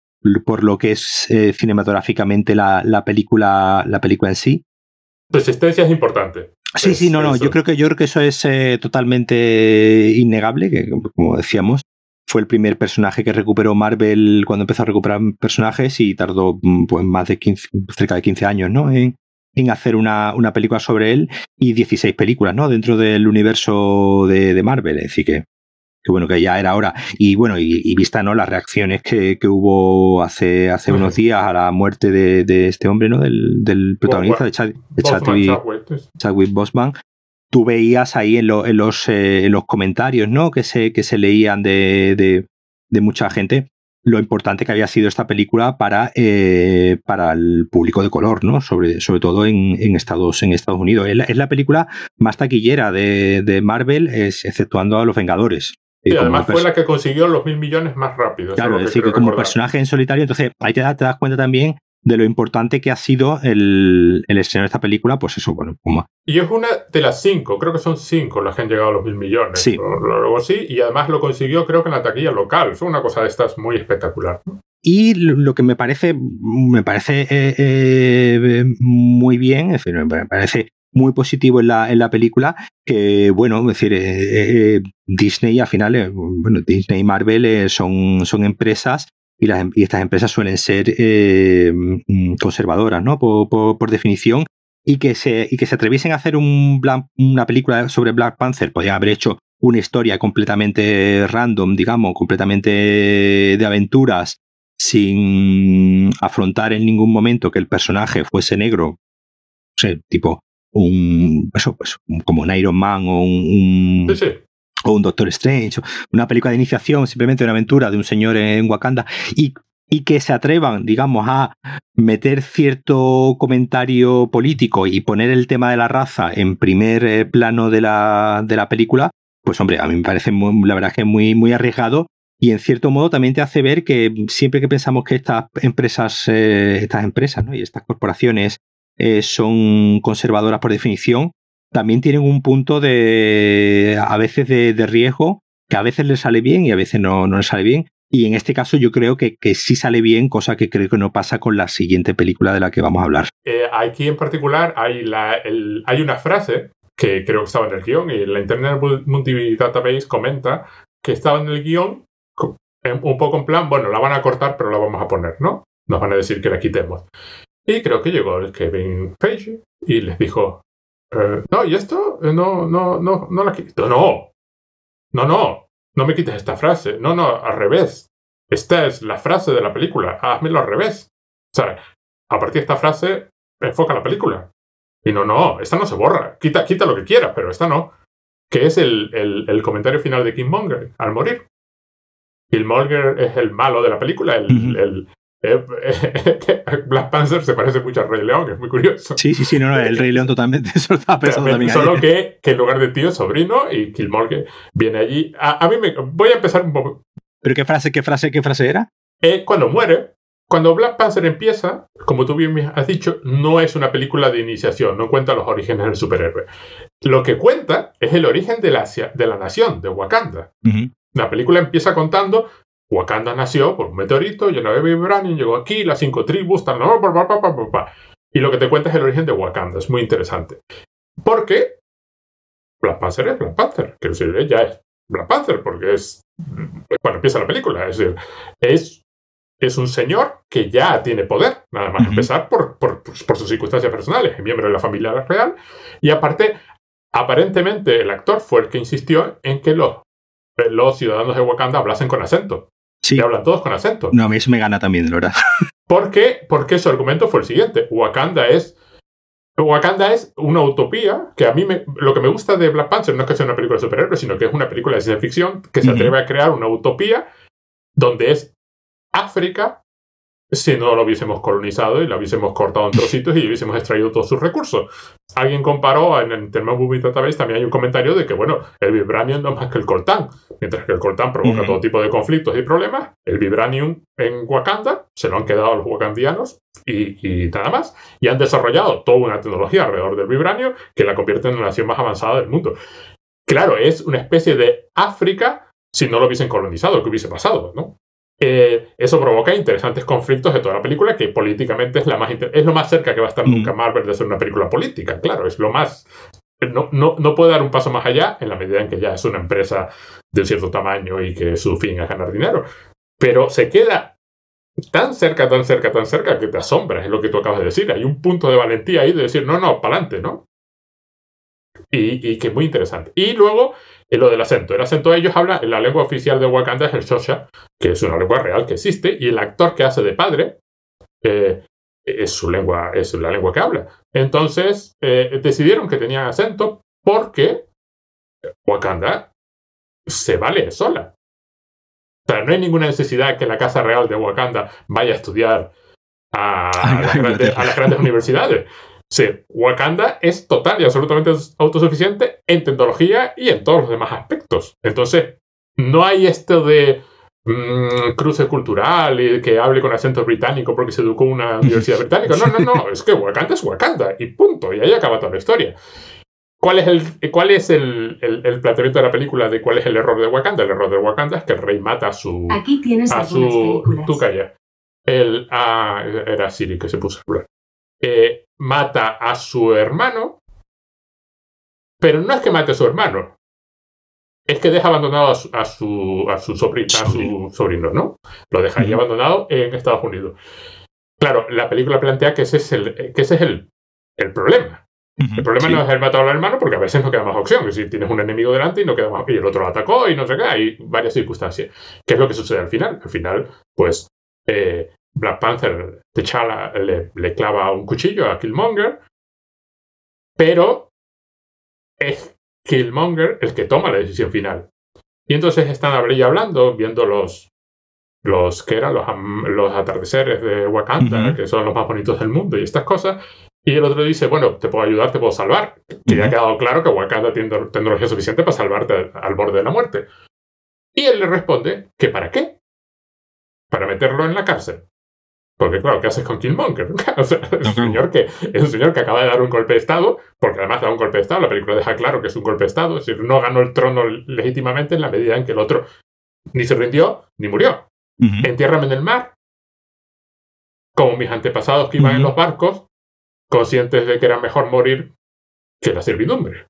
por lo que es eh, cinematográficamente la, la, película, la película en sí. Su existencia es importante. Sí, sí, no, no. Yo creo que yo creo que eso es totalmente innegable, que como decíamos, fue el primer personaje que recuperó Marvel cuando empezó a recuperar personajes y tardó pues, más de 15, cerca de 15 años ¿no? en, en hacer una, una, película sobre él y 16 películas ¿no? dentro del universo de, de Marvel. Es decir, que, que, bueno, que ya era hora. Y bueno, y, vista ¿no? las reacciones que, que hubo hace, hace unos días a la muerte de, de este hombre, ¿no? del, del protagonista, de, Chadwick Boseman, tú veías ahí en, en, los, eh, en los comentarios ¿no? que, se, que se leían de, de, mucha gente lo importante que había sido esta película para, eh, para el público de color, ¿no? Sobre, sobre todo en, en Estados, en Estados Unidos. Es la, película más taquillera de, de Marvel, es, exceptuando a Los Vengadores. Y además fue la que consiguió los mil millones más rápido. Claro, es decir, que como personaje en solitario, entonces ahí te, te das cuenta también de lo importante que ha sido el, el estreno de esta película, pues eso, bueno, como... Y es una de las cinco, creo que son cinco las que han llegado a los mil millones. Sí. Luego sí, y además lo consiguió creo que en la taquilla local. Fue una cosa de estas muy espectacular. Y lo que me parece, me parece eh, eh, muy bien, es decir, me parece muy positivo en la, en la película, que bueno, es decir, eh, Disney al final, bueno, Disney y Marvel son, son empresas y, las, em, y estas empresas suelen ser eh, mm, conservadoras, ¿no? Por, definición, y que, se, y que se atreviesen a hacer un una película sobre Black Panther, podrían haber hecho una historia completamente random, digamos, completamente de aventuras, sin afrontar en ningún momento que el personaje fuese negro, no sé, tipo un eso, pues, como un Iron Man o un, o un Doctor Strange, una película de iniciación, simplemente una aventura de un señor en Wakanda y y que se atrevan, digamos, a meter cierto comentario político y poner el tema de la raza en primer eh, plano de la, de la película, pues hombre, a mí me parece muy, la verdad que muy, muy arriesgado y en cierto modo también te hace ver que siempre que pensamos que estas empresas, eh, estas empresas y estas corporaciones eh, son conservadoras por definición, también tienen un punto de a veces de, riesgo que a veces les sale bien y a veces no, no les sale bien. Y en este caso yo creo que, que, sí sale bien, cosa que creo que no pasa con la siguiente película de la que vamos a hablar. Eh, aquí en particular hay, la, hay una frase que creo que estaba en el guion y la Internet Multi Database comenta que estaba en el guion un poco en plan, bueno, la van a cortar, pero la vamos a poner, ¿no? Nos van a decir que la quitemos. Y creo que llegó el Kevin Feige y les dijo, eh, no, ¿y esto? Eh, no, no, no, no la quito. No, no, no, no me quites esta frase. No, no, al revés. Esta es la frase de la película. Hazmelo al revés. O sea, a partir de esta frase, enfoca la película. Y no, no, esta no se borra. Quita, quita lo que quieras, pero esta no. Que es el, el, comentario final de Monger al morir. Killmonger es el malo de la película, el, <laughs> Black Panther se parece mucho al Rey León, es muy curioso. Sí, sí, sí, no, no el Rey León totalmente. <laughs> Eso estaba pensando también. Solo que, que, en lugar de tío es sobrino y Killmonger viene allí. A, mí me. Voy a empezar un poco. ¿Pero qué frase, qué frase, qué frase era? Eh, cuando muere, cuando Black Panther empieza, como tú bien has dicho, no es una película de iniciación, no cuenta los orígenes del superhéroe. Lo que cuenta es el origen de la, de la nación, de Wakanda. La película empieza contando Wakanda nació por un meteorito lleno de vibranium, llegó aquí, las cinco tribus, tal, y lo que te cuenta es el origen de Wakanda. Es muy interesante. Porque Black Panther es Black Panther. Quiero decir, ya es Black Panther porque es cuando empieza la película. Es decir, es, es un señor que ya tiene poder, nada más empezar por, por, por, sus circunstancias personales, es miembro de la familia real. Y aparte, aparentemente el actor fue el que insistió en que los, los ciudadanos de Wakanda hablasen con acento. Sí. Y hablan todos con acento. No, a mí eso me gana también, de verdad. <laughs> ¿Por qué? Porque su argumento fue el siguiente. Wakanda es Wakanda es una utopía que a mí me, lo que me gusta de Black Panther no es que sea una película de superhéroes, sino que es una película de ciencia ficción que se atreve a crear una utopía donde es África si no lo hubiésemos colonizado y lo hubiésemos cortado en trocitos y <laughs> hubiésemos extraído todos sus recursos. Alguien comparó en el tema Movie Database, también hay un comentario de que, bueno, el vibranium no es más que el coltán. Mientras que el coltán provoca todo tipo de conflictos y problemas, el vibranium en Wakanda se lo han quedado los wakandianos y, nada más. Y han desarrollado toda una tecnología alrededor del vibranium que la convierte en la nación más avanzada del mundo. Claro, es una especie de África si no lo hubiesen colonizado, ¿qué hubiese pasado? ¿no? Eh, eso provoca interesantes conflictos de toda la película, que políticamente es, la más es lo más cerca que va a estar nunca Marvel de ser una película política, claro, es lo más... No, no, no, puede dar un paso más allá en la medida en que ya es una empresa de un cierto tamaño y que su fin es ganar dinero. Pero se queda tan cerca, tan cerca, tan cerca que te asombra, es lo que tú acabas de decir. Hay un punto de valentía ahí de decir, no, no, para adelante, ¿no? Y, y, que es muy interesante. Y luego lo del acento. El acento de ellos habla, en la lengua oficial de Wakanda es el Shosha, que es una lengua real que existe, y el actor que hace de padre eh, es su lengua, es la lengua que habla. Entonces, eh, decidieron que tenían acento porque Wakanda se vale sola. O sea, no hay ninguna necesidad que la Casa Real de Wakanda vaya a estudiar a, <laughs> las, grandes, a las grandes universidades. Sí, Wakanda es total y absolutamente autosuficiente en tecnología y en todos los demás aspectos. Entonces, no hay esto de mmm, cruce cultural y que hable con acento británico porque se educó en una <laughs> universidad británica. No, no, no, es que Wakanda es Wakanda y punto. Y ahí acaba toda la historia. ¿Cuál es, el, cuál es el, el, planteamiento de la película de cuál es el error de Wakanda? El error de Wakanda es que el rey mata a su. Aquí tienes a su. Tú calla. El, ah, era Siri que se puso a hablar. Eh, mata a su hermano, pero no es que mate a su hermano, es que deja abandonado a su, a su, a su, sobrino, ¿no? Lo deja ahí abandonado en Estados Unidos. Claro, la película plantea que ese es el, que ese es el, el problema. el problema no es el matar al hermano porque a veces no queda más opción. Que si tienes un enemigo delante y no queda más. Y el otro lo atacó y no sé qué. Hay varias circunstancias. ¿Qué es lo que sucede al final? Al final, pues eh, Black Panther, T'Challa le, le clava un cuchillo a Killmonger Pero es Killmonger el que toma la decisión final. Y entonces están hablando, viendo los, los que eran los, los atardeceres de Wakanda, que son los más bonitos del mundo y estas cosas. Y el otro dice, bueno, te puedo ayudar, te puedo salvar. Que ya ha quedado claro que Wakanda tiene tecnología suficiente para salvarte al borde de la muerte. Y él le responde que para qué. Para meterlo en la cárcel. Porque claro, ¿qué haces con Killmonger? <laughs> es, un señor que, es un señor que acaba de dar un golpe de Estado, porque además da un golpe de Estado, la película deja claro que es un golpe de Estado, es decir, no ganó el trono legítimamente en la medida en que el otro ni se rindió ni murió. Entiérrame en el mar, como mis antepasados que iban en los barcos, conscientes de que era mejor morir que la servidumbre,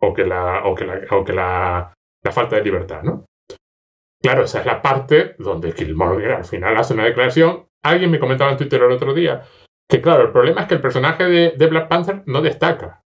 o que la, o que la, o que la, la falta de libertad, ¿no? Claro, esa es la parte donde Killmonger al final hace una declaración Alguien me comentaba en Twitter el otro día que, claro, el problema es que el personaje de, Black Panther no destaca.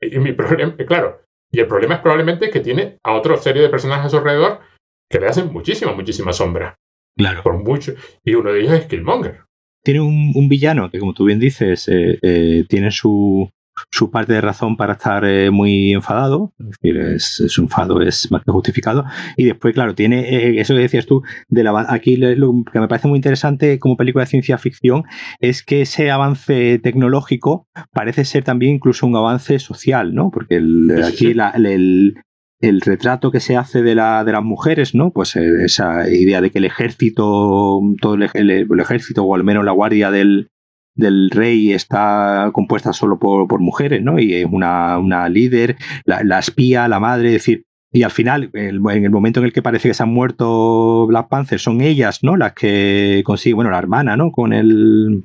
Y mi problema, claro, y el problema es probablemente que tiene a otra serie de personajes a su alrededor que le hacen muchísima, muchísima sombra. Claro. Por mucho. Y uno de ellos es Killmonger. Tiene un, villano que, como tú bien dices, eh, eh, tiene su, su parte de razón para estar eh, muy enfadado, es decir, su enfado es más que justificado. Y después, claro, tiene eh, eso que decías tú, de la, aquí lo que me parece muy interesante como película de ciencia ficción es que ese avance tecnológico parece ser también incluso un avance social, ¿no? Porque aquí el, el retrato que se hace de, la, de las mujeres, ¿no? Pues eh, esa idea de que el ejército, todo el ejército, o al menos la guardia del, del rey está compuesta solo por, mujeres, ¿no? Y es una, una líder, la, espía, la madre, es decir, y al final, en el momento en el que parece que se han muerto Black Panther, son ellas, ¿no? Las que consiguen, bueno, la hermana, ¿no? Con el.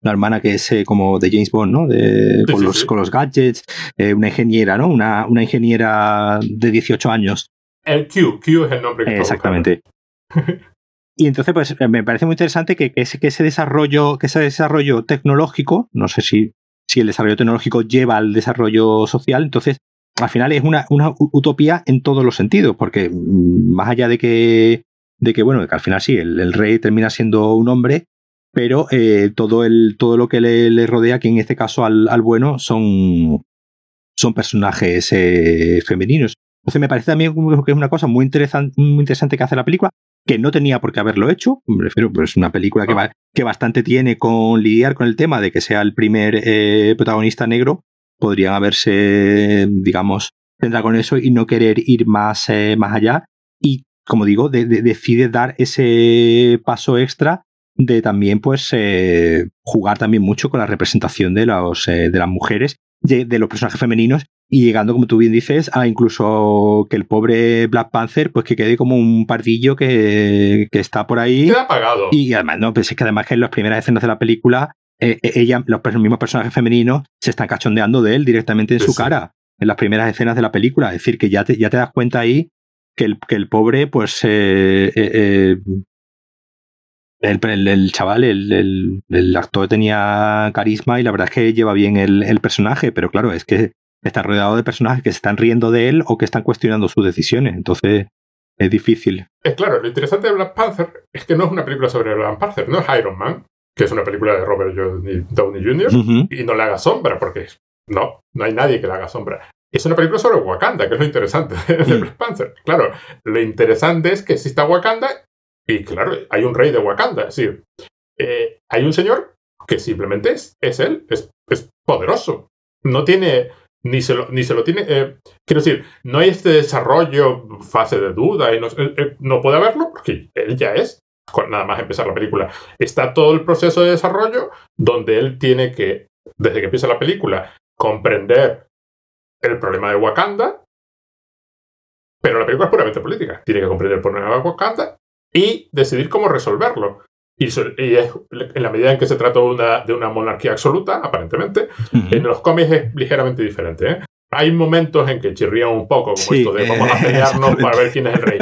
La hermana que es eh, como de James Bond, ¿no? De, con, los, con los gadgets, eh, una ingeniera, ¿no? Una, una ingeniera de 18 años. El Q, Q es el nombre que Exactamente. <laughs> Y entonces, pues eh, me parece muy interesante que, ese, desarrollo, que ese desarrollo tecnológico, no sé si, si el desarrollo tecnológico lleva al desarrollo social, entonces al final es una, una utopía en todos los sentidos, porque mm, más allá de que, de que bueno, que al final sí, el, rey termina siendo un hombre, pero eh, todo, el, todo lo que le, rodea, que en este caso al, al bueno, son, son personajes eh, femeninos. Entonces me parece también que es una cosa muy, interesante muy interesante que hace la película, que no tenía por qué haberlo hecho. Me refiero, pues es una película que, ah. que bastante tiene con lidiar con el tema de que sea el primer eh, protagonista negro. Podrían haberse, digamos, centrado con eso y no querer ir más, eh, más allá. Y, como digo, decide dar ese paso extra de también, pues, eh, jugar también mucho con la representación de, los, de las mujeres, de los personajes femeninos y llegando, como tú bien dices, a incluso que el pobre Black Panther, pues que quede como un pardillo que, que está por ahí. Queda apagado. Y además, no, pues es que además que en las primeras escenas de la película, eh, eh, ella, los mismos personajes femeninos se están cachondeando de él directamente en su cara, en las primeras escenas de la película. Es decir, que ya te, ya te das cuenta ahí que el, que el pobre, pues, eh, el, el, chaval, el, el, actor tenía carisma y la verdad es que lleva bien el, personaje, pero claro, es que está rodeado de personajes que se están riendo de él o que están cuestionando sus decisiones. Entonces, es difícil. Es claro, lo interesante de Black Panther es que no es una película sobre Black Panther, no es Iron Man, que es una película de Robert Downey Jr. y no le haga sombra, porque no, no hay nadie que le haga sombra. Es una película sobre Wakanda, que es lo interesante <laughs> de mm. Black Panther. Claro, lo interesante es que exista Wakanda y claro, hay un rey de Wakanda. Es decir, eh, hay un señor que simplemente es, es él, es, es poderoso. No tiene, ni se lo, ni se lo tiene. Eh, quiero decir, no hay este desarrollo, fase de duda, y no, eh, no puede haberlo porque él ya es, nada más empezar la película. Está todo el proceso de desarrollo donde él tiene que, desde que empieza la película, comprender el problema de Wakanda. Pero la película es puramente política. Tiene que comprender el problema de Wakanda y decidir cómo resolverlo. Y, es, en la medida en que se trata de una, de una monarquía absoluta, aparentemente, en los cómics es ligeramente diferente. ¿eh? Hay momentos en que chirrían un poco, como esto de vamos a <laughs> pelearnos para ver quién es el rey.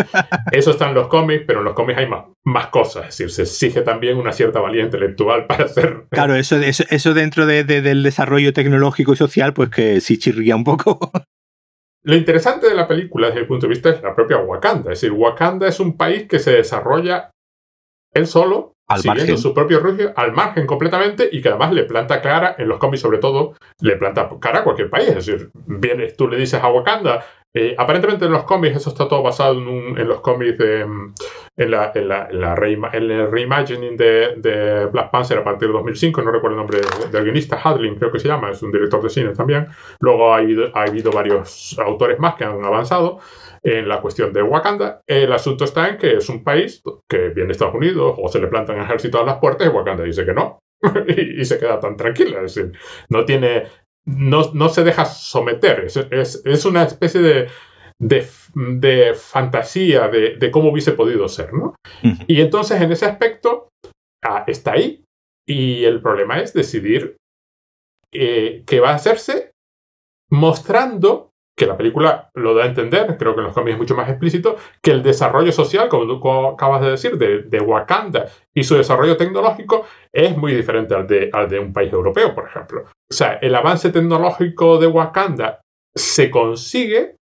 Eso está en los cómics, pero en los cómics hay más, más cosas. Es decir, se exige también una cierta valía intelectual para hacer. Claro, eso, eso, eso dentro de, del desarrollo tecnológico y social, pues que sí chirría un poco. Lo interesante de la película, desde el punto de vista, es la propia Wakanda. Es decir, Wakanda es un país que se desarrolla él solo al siguiendo su propio rugio, al margen completamente, y que además le planta cara, en los cómics sobre todo, le planta cara a cualquier país. Es decir, vienes, tú le dices a Wakanda, eh, aparentemente en los cómics, eso está todo basado en, los cómics de, en, la, en, la, el reimagining de, Black Panther a partir de 2005, no recuerdo el nombre del, guionista, Hadlin creo que se llama, es un director de cine también. Luego ha habido, ha habido varios autores más que han avanzado en la cuestión de Wakanda. El asunto está en que es un país que viene Estados Unidos o se le plantan ejércitos a las puertas y Wakanda dice que no. <laughs> y, se queda tan tranquila. Es decir, no tiene no, no se deja someter. Es, es, una especie de, de, fantasía de, cómo hubiese podido ser, ¿no? Y entonces en ese aspecto ah, está ahí. Y el problema es decidir eh, qué va a hacerse mostrando que la película lo da a entender, creo que en los cómics es mucho más explícito, que el desarrollo social, como tú acabas de decir, de, Wakanda y su desarrollo tecnológico es muy diferente al de, al de un país europeo, por ejemplo. O sea, el avance tecnológico de Wakanda se consigue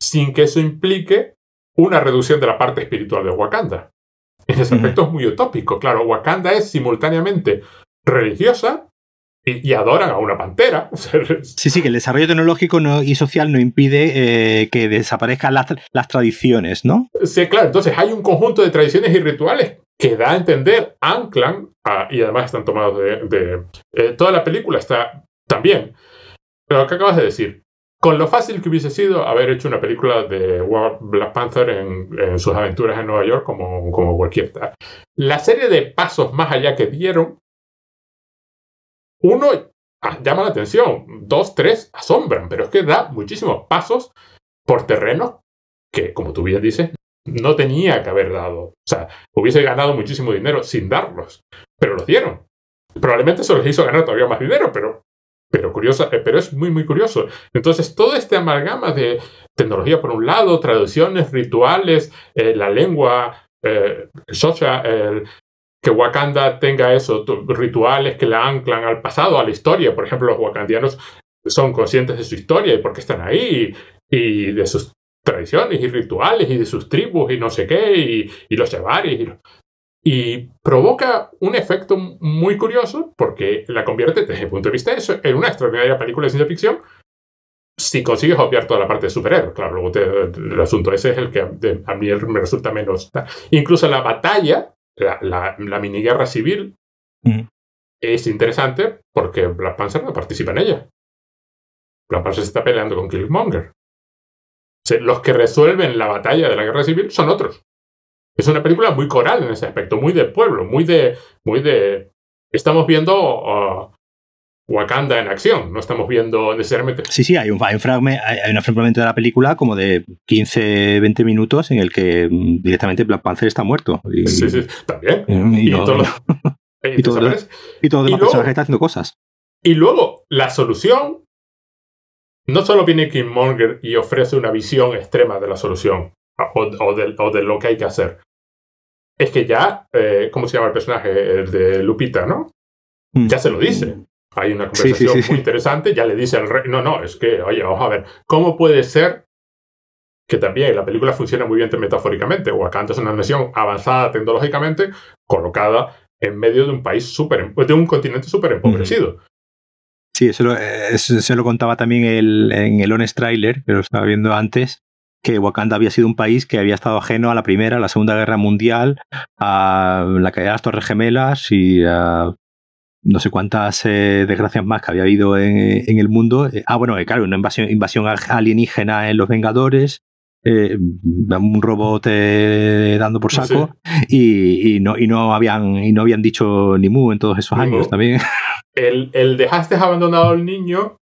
sin que eso implique una reducción de la parte espiritual de Wakanda. En ese aspecto es muy utópico. Claro, Wakanda es simultáneamente religiosa, y, adoran a una pantera. <laughs> sí, sí, que el desarrollo tecnológico y social no impide eh, que desaparezcan las, tradiciones, ¿no? Sí, claro. Entonces hay un conjunto de tradiciones y rituales que da a entender, anclan, y además están tomados de... Eh, toda la película está también. Pero que acabas de decir, con lo fácil que hubiese sido haber hecho una película de Black Panther en, sus aventuras en Nueva York como, como cualquier tal. La serie de pasos más allá que dieron uno ah, llama la atención, dos, tres asombran, pero es que da muchísimos pasos por terrenos que, como tú bien dices, no tenía que haber dado. O sea, hubiese ganado muchísimo dinero sin darlos, pero los dieron. Probablemente eso les hizo ganar todavía más dinero, pero, pero, curiosa, eh, pero es muy, muy curioso. Entonces, todo este amalgama de tecnología por un lado, traducciones, rituales, eh, la lengua, eh, social, que Wakanda tenga eso, rituales que la anclan al pasado, a la historia. Por ejemplo, los wakandianos son conscientes de su historia y por qué están ahí, y de sus tradiciones y rituales y de sus tribus y no sé qué, y, los llevares. Y, provoca un efecto muy curioso porque la convierte, desde el punto de vista de eso, en una extraordinaria película de ciencia ficción si consigues obviar toda la parte de superhéroe. Claro, luego el asunto ese es el que a mí me resulta menos. Incluso la batalla la, la, mini guerra civil es interesante porque Black Panther no participa en ella. Black Panther se está peleando con Killmonger. los que resuelven la batalla de la guerra civil son otros. Es una película muy coral en ese aspecto, muy de pueblo, muy de. Muy de estamos viendo uh, Wakanda en acción. No estamos viendo necesariamente. Sí, sí, hay un, hay un, fragmento, de la película como de 15, 20 minutos en el que mm, directamente Black Panther está muerto. Y, sí, sí, también. Y, todos y, todo, <laughs> y todos los personajes están haciendo cosas. Y luego, la solución. No solo viene Killmonger y ofrece una visión extrema de la solución o, de, lo que hay que hacer. Es que ya, eh, ¿cómo se llama el personaje? El de Lupita, ¿no? Mm. Ya se lo dice. Hay una conversación muy interesante, ya le dice al rey, no, no, es que, oye, vamos a ver, ¿cómo puede ser que también la película funciona muy bien metafóricamente? Wakanda es una nación avanzada tecnológicamente, colocada en medio de un país súper, de un continente súper empobrecido. Sí, eso lo, se lo contaba también el, en el Honest Trailer, que lo estaba viendo antes, que Wakanda había sido un país que había estado ajeno a la Primera, a la Segunda Guerra Mundial, a la caída de las Torres Gemelas y a no sé cuántas eh, desgracias más que había habido en, el mundo. Eh, ah, bueno, eh, claro, una invasión, invasión alienígena en Los Vengadores, un robot dando por saco y, no, y, no habían, y no habían dicho ni mu en todos esos años también. El, el dejaste abandonado al niño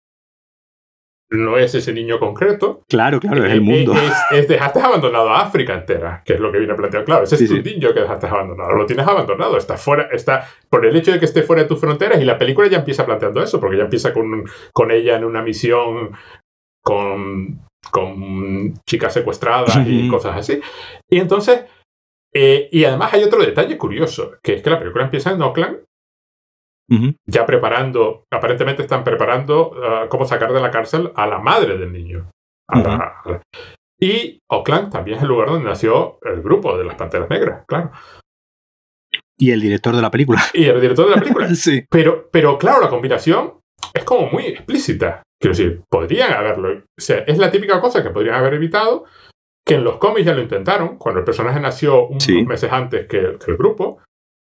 no es ese niño concreto. Claro, claro, es el mundo. Es, dejaste abandonado a África entera, que es lo que viene a plantear. Claro, ese es tu niño que dejaste abandonado. Lo tienes abandonado, está fuera, está por el hecho de que esté fuera de tus fronteras y la película ya empieza planteando eso, porque ya empieza con, con ella en una misión con, con chicas secuestradas y cosas así. Y entonces, eh, y además hay otro detalle curioso, que es que la película empieza en Oakland ya preparando, aparentemente están preparando uh, cómo sacar de la cárcel a la madre del niño. Y Oakland también es el lugar donde nació el grupo de las Panteras Negras, claro. Y el director de la película. Y el director de la película. <laughs> sí. Pero, pero claro, la combinación es como muy explícita. Quiero decir, podrían haberlo. O sea, es la típica cosa que podrían haber evitado, que en los cómics ya lo intentaron, cuando el personaje nació unos meses antes que, el grupo.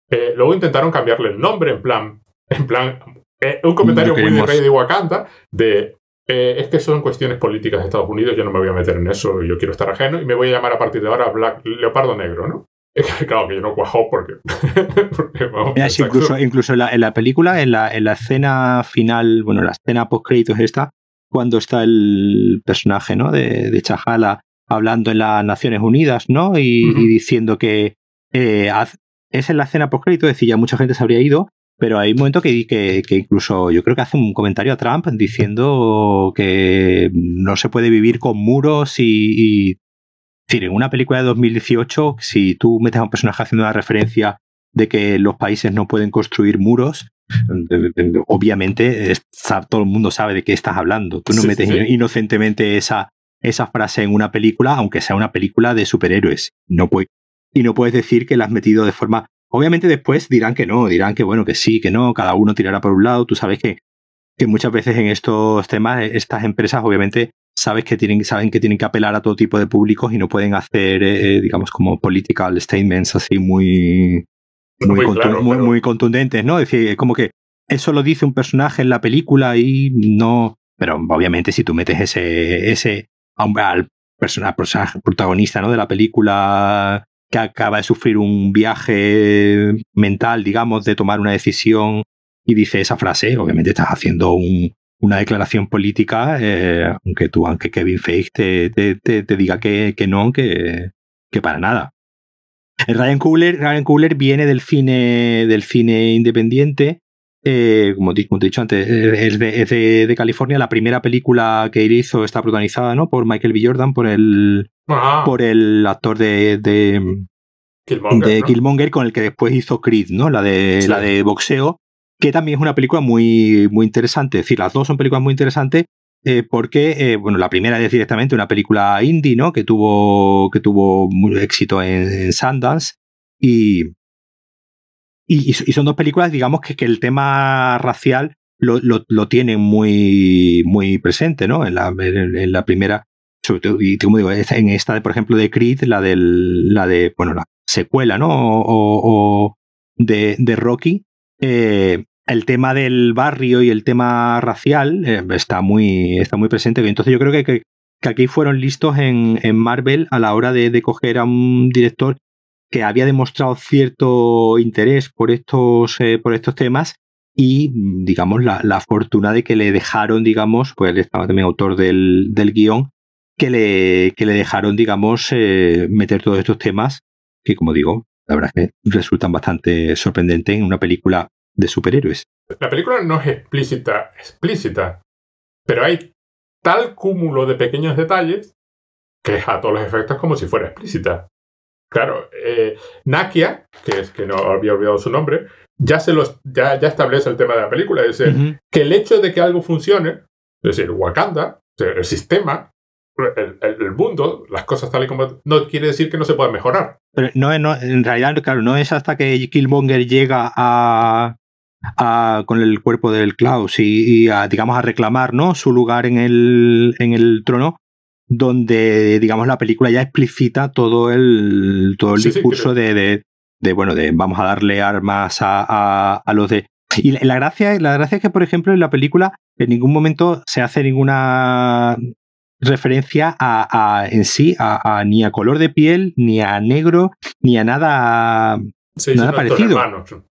Eh, luego intentaron cambiarle el nombre en plan. En plan. Eh, un comentario muy de Rey de Wakanda de. Eh, es que son cuestiones políticas de Estados Unidos, yo no me voy a meter en eso, yo quiero estar ajeno y me voy a llamar a partir de ahora Black Leopardo Negro, ¿no? <laughs> Claro que yo no cuajó porque. <laughs> incluso, incluso en, la, película, en la, en la escena final, bueno, la escena post-créditos esta, cuando está el personaje ¿no? de, de Chahala hablando en las Naciones Unidas, ¿no? Y, diciendo que eh, es en la escena post-crédito, es decir, ya mucha gente se habría ido, pero hay un momento que, que, que, incluso yo creo que hace un comentario a Trump diciendo que no se puede vivir con muros y, y es decir, en una película de 2018, si tú metes a un personaje haciendo una referencia de que los países no pueden construir muros, obviamente todo el mundo sabe de qué estás hablando. Tú no metes inocentemente esa, esa frase en una película, aunque sea una película de superhéroes. No y no puedes decir que la has metido de forma... Obviamente después dirán que no, dirán que bueno, que sí, que no, cada uno tirará por un lado. Tú sabes que, que muchas veces en estos temas, estas empresas obviamente sabes que tienen, saben que tienen que apelar a todo tipo de públicos y no pueden hacer, eh, digamos, como political statements así muy, muy, contundentes, ¿no? Es decir, como que eso lo dice un personaje en la película y no. Pero obviamente, si tú metes ese, ese al personaje protagonista ¿no? de la película que acaba de sufrir un viaje mental, digamos, de tomar una decisión y dice esa frase, obviamente estás haciendo un, una declaración política, eh, aunque tú, aunque Kevin Feige te, diga que, que no, que, que, para nada. Ryan Coogler, Ryan Coogler viene del cine, del cine independiente, eh, como, te he dicho antes, es, de, de, California. La primera película que hizo está protagonizada ¿no? por Michael B. Jordan, por el, ah. por el actor de, de Killmonger, con el que después hizo Creed, ¿no? La de, la de boxeo que también es una película muy, muy interesante. Es decir, las dos son películas muy interesantes eh, porque, eh, bueno, la primera es directamente una película indie, ¿no? Que tuvo, que tuvo éxito en, Sundance y, y, son dos películas, digamos, que, que el tema racial lo, lo, tienen muy, muy presente, ¿no? En la, en, la primera, sobre todo, y como digo, en esta, de, por ejemplo, de Creed, la, del, la de, bueno, la secuela, ¿no? O, de, de Rocky, eh, el tema del barrio y el tema racial eh, está, muy, está muy presente. Entonces yo creo que, que, aquí fueron listos en, en, Marvel a la hora de coger a un director que había demostrado cierto interés por estos, eh, por estos temas y, digamos, la, la, fortuna de que le dejaron, digamos, pues él estaba también autor del, del guion, que le, que le dejaron, digamos, meter todos estos temas que, como digo, la verdad es que resultan bastante sorprendentes en una película de superhéroes. La película no es explícita, explícita, pero hay tal cúmulo de pequeños detalles que es a todos los efectos como si fuera explícita. Claro, eh, Nakia, que es que no había olvidado su nombre, ya, se los, ya, establece el tema de la película. Es decir, que el hecho de que algo funcione, es decir, Wakanda, el sistema, el, mundo, las cosas tal y como no quiere decir que no se pueda mejorar. Pero no, en realidad, claro, no es hasta que Killmonger llega a, con el cuerpo del Klaus y, a, digamos a reclamar ¿no? su lugar en el, en el trono, donde digamos la película ya explicita todo el, todo el discurso de, de, bueno, de vamos a darle armas a, a, los de. Y la gracia, la gracia es que, por ejemplo, en la película en ningún momento se hace ninguna referencia a, en sí a, ni a color de piel, ni a negro, ni a nada, nada parecido.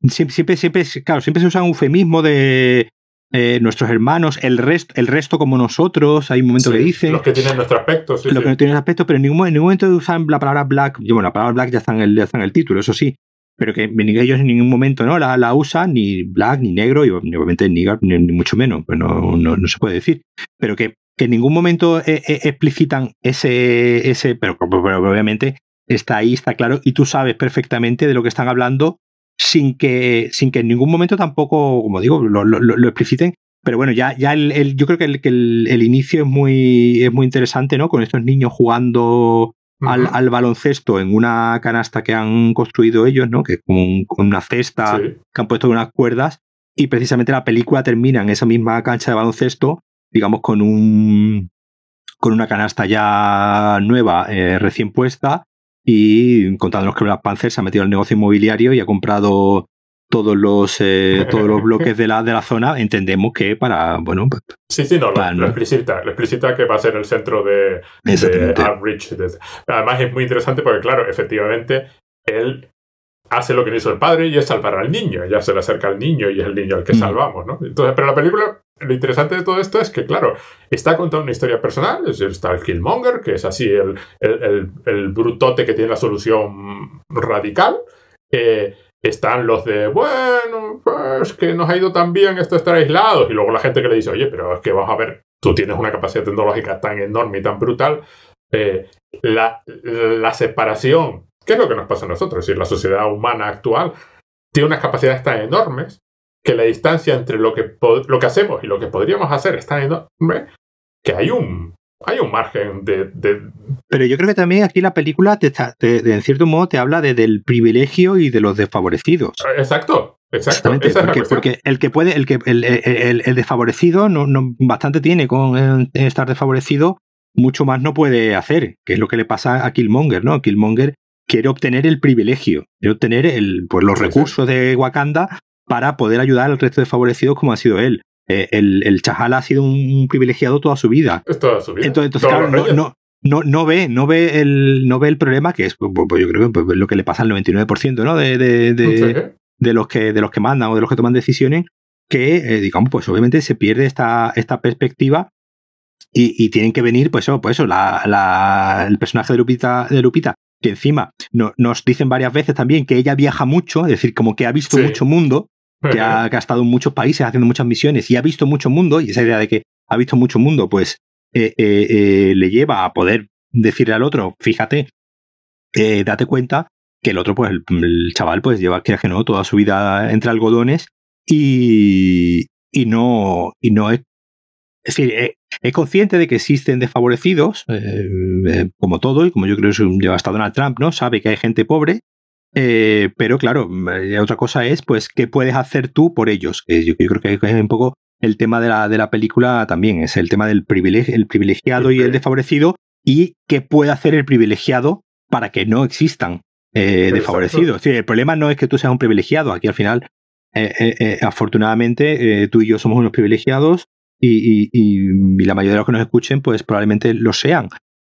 Siempre, siempre, claro, siempre se usa un eufemismo de eh, nuestros hermanos, el resto, el resto como nosotros, hay un momento que dicen. Los que tienen nuestro aspecto, sí. Los que no tienen aspecto, pero en ningún, en ningún momento usan la palabra black. Bueno, la palabra black ya está en el, ya está en el título, eso sí. Pero que ellos en ningún momento no la, la usan, ni black, ni negro, y obviamente ni, ni, mucho menos, pues no, no, no, se puede decir. Pero que que en ningún momento eh, eh, explicitan ese, ese pero, obviamente está ahí, está claro, y tú sabes perfectamente de lo que están hablando sin que, sin que en ningún momento tampoco, como digo, lo, lo, expliciten. Pero bueno, ya, ya el, yo creo que, el, que el, inicio es muy, es muy interesante, ¿no? Con estos niños jugando al, baloncesto en una canasta que han construido ellos, ¿no? Que es como una cesta que han puesto unas cuerdas. Y precisamente la película termina en esa misma cancha de baloncesto, digamos, con un con una canasta ya nueva, eh, recién puesta, y contándonos que Black Panther se ha metido al negocio inmobiliario y ha comprado todos los eh, todos los bloques de la, de la zona, entendemos que para, bueno... Pues, sí, sí, no, lo, explicita, lo explicita que va a ser el centro de, de Además es muy interesante porque, claro, efectivamente, él hace lo que hizo el padre y es salvar al niño. Ya se le acerca al niño y es el niño al que mm. salvamos, ¿no? Entonces, pero la película, lo interesante de todo esto es que, claro, está contando una historia personal. Está el Killmonger, que es así el, el, brutote que tiene la solución radical. Están los de, bueno, pues que nos ha ido tan bien esto estar aislados. Y luego la gente que le dice, oye, pero es que vas a ver, tú tienes una capacidad tecnológica tan enorme y tan brutal. Eh, la, la separación, ¿qué es lo que nos pasa a nosotros? Si la sociedad humana actual tiene unas capacidades tan enormes que la distancia entre lo que, lo que hacemos y lo que podríamos hacer es tan enorme que hay un, hay un margen de, Pero yo creo que también aquí la película, te, en cierto modo, te habla de, del privilegio y de los desfavorecidos. Exacto. Exactamente, porque, el que puede, el que el, el, desfavorecido no, no, bastante tiene con estar desfavorecido, mucho más no puede hacer, que es lo que le pasa a Killmonger, ¿no? Killmonger quiere obtener el privilegio, quiere obtener el, pues, los recursos de Wakanda para poder ayudar al resto de desfavorecidos como ha sido él. Eh, el, el Chahala ha sido un privilegiado toda su vida. toda su vida. Entonces, claro, no, no, no, ve, no ve el, no ve el problema que es, pues, pues yo creo que pues, lo que le pasa al 99% ¿no? de, de, de, los que, de los que mandan o de los que toman decisiones, que, eh, digamos, pues obviamente se pierde esta, esta perspectiva y, tienen que venir, pues eso, pues eso, la, la, el personaje de Lupita, de Lupita que encima nos dicen varias veces también que ella viaja mucho, es decir, como que ha visto mucho mundo, que ha, <laughs> estado en muchos países haciendo muchas misiones y ha visto mucho mundo, y esa idea de que ha visto mucho mundo, pues eh, eh, eh, le lleva a poder decirle al otro, fíjate, date cuenta que el otro, pues el, chaval, pues lleva que no toda su vida entre algodones y, y no, y no es, es decir, es consciente de que existen desfavorecidos, como todo, y como yo creo que lleva hasta Donald Trump, ¿no? Sabe que hay gente pobre, eh, pero claro, eh, otra cosa es, pues, ¿qué puedes hacer tú por ellos? yo, creo que es un poco el tema de la, de la película también, es el tema del privilegio, el privilegiado y el desfavorecido, y qué puede hacer el privilegiado para que no existan eh, desfavorecidos. el problema no es que tú seas un privilegiado, aquí al final, afortunadamente, tú y yo somos unos privilegiados y, y, la mayoría de los que nos escuchen, pues probablemente lo sean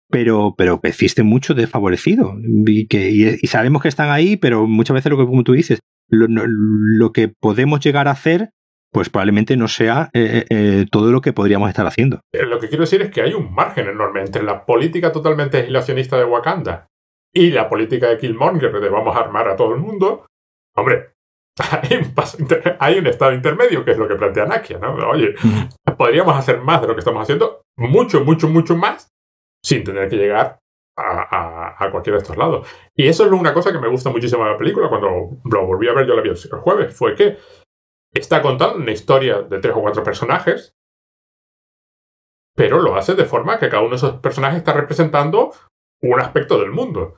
pero, pero existe mucho desfavorecido y, que, y, sabemos que están ahí, pero muchas veces lo que, como tú dices, lo, que podemos llegar a hacer, pues probablemente no sea eh, eh, eh, todo lo que podríamos estar haciendo. Lo que quiero decir es que hay un margen enorme entre la política totalmente aislacionista de Wakanda y la política de Killmonger de vamos a armar a todo el mundo. Hombre, <laughs> hay un, hay un estado intermedio, que es lo que plantea Nakia, ¿no? Oye, podríamos hacer más de lo que estamos haciendo, mucho, mucho, mucho más, sin tener que llegar a, cualquiera de estos lados. Y eso es una cosa que me gusta muchísimo de la película. Cuando lo volví a ver, yo la vi el jueves, fue que está contando una historia de tres o cuatro personajes, pero lo hace de forma que cada uno de esos personajes está representando un aspecto del mundo,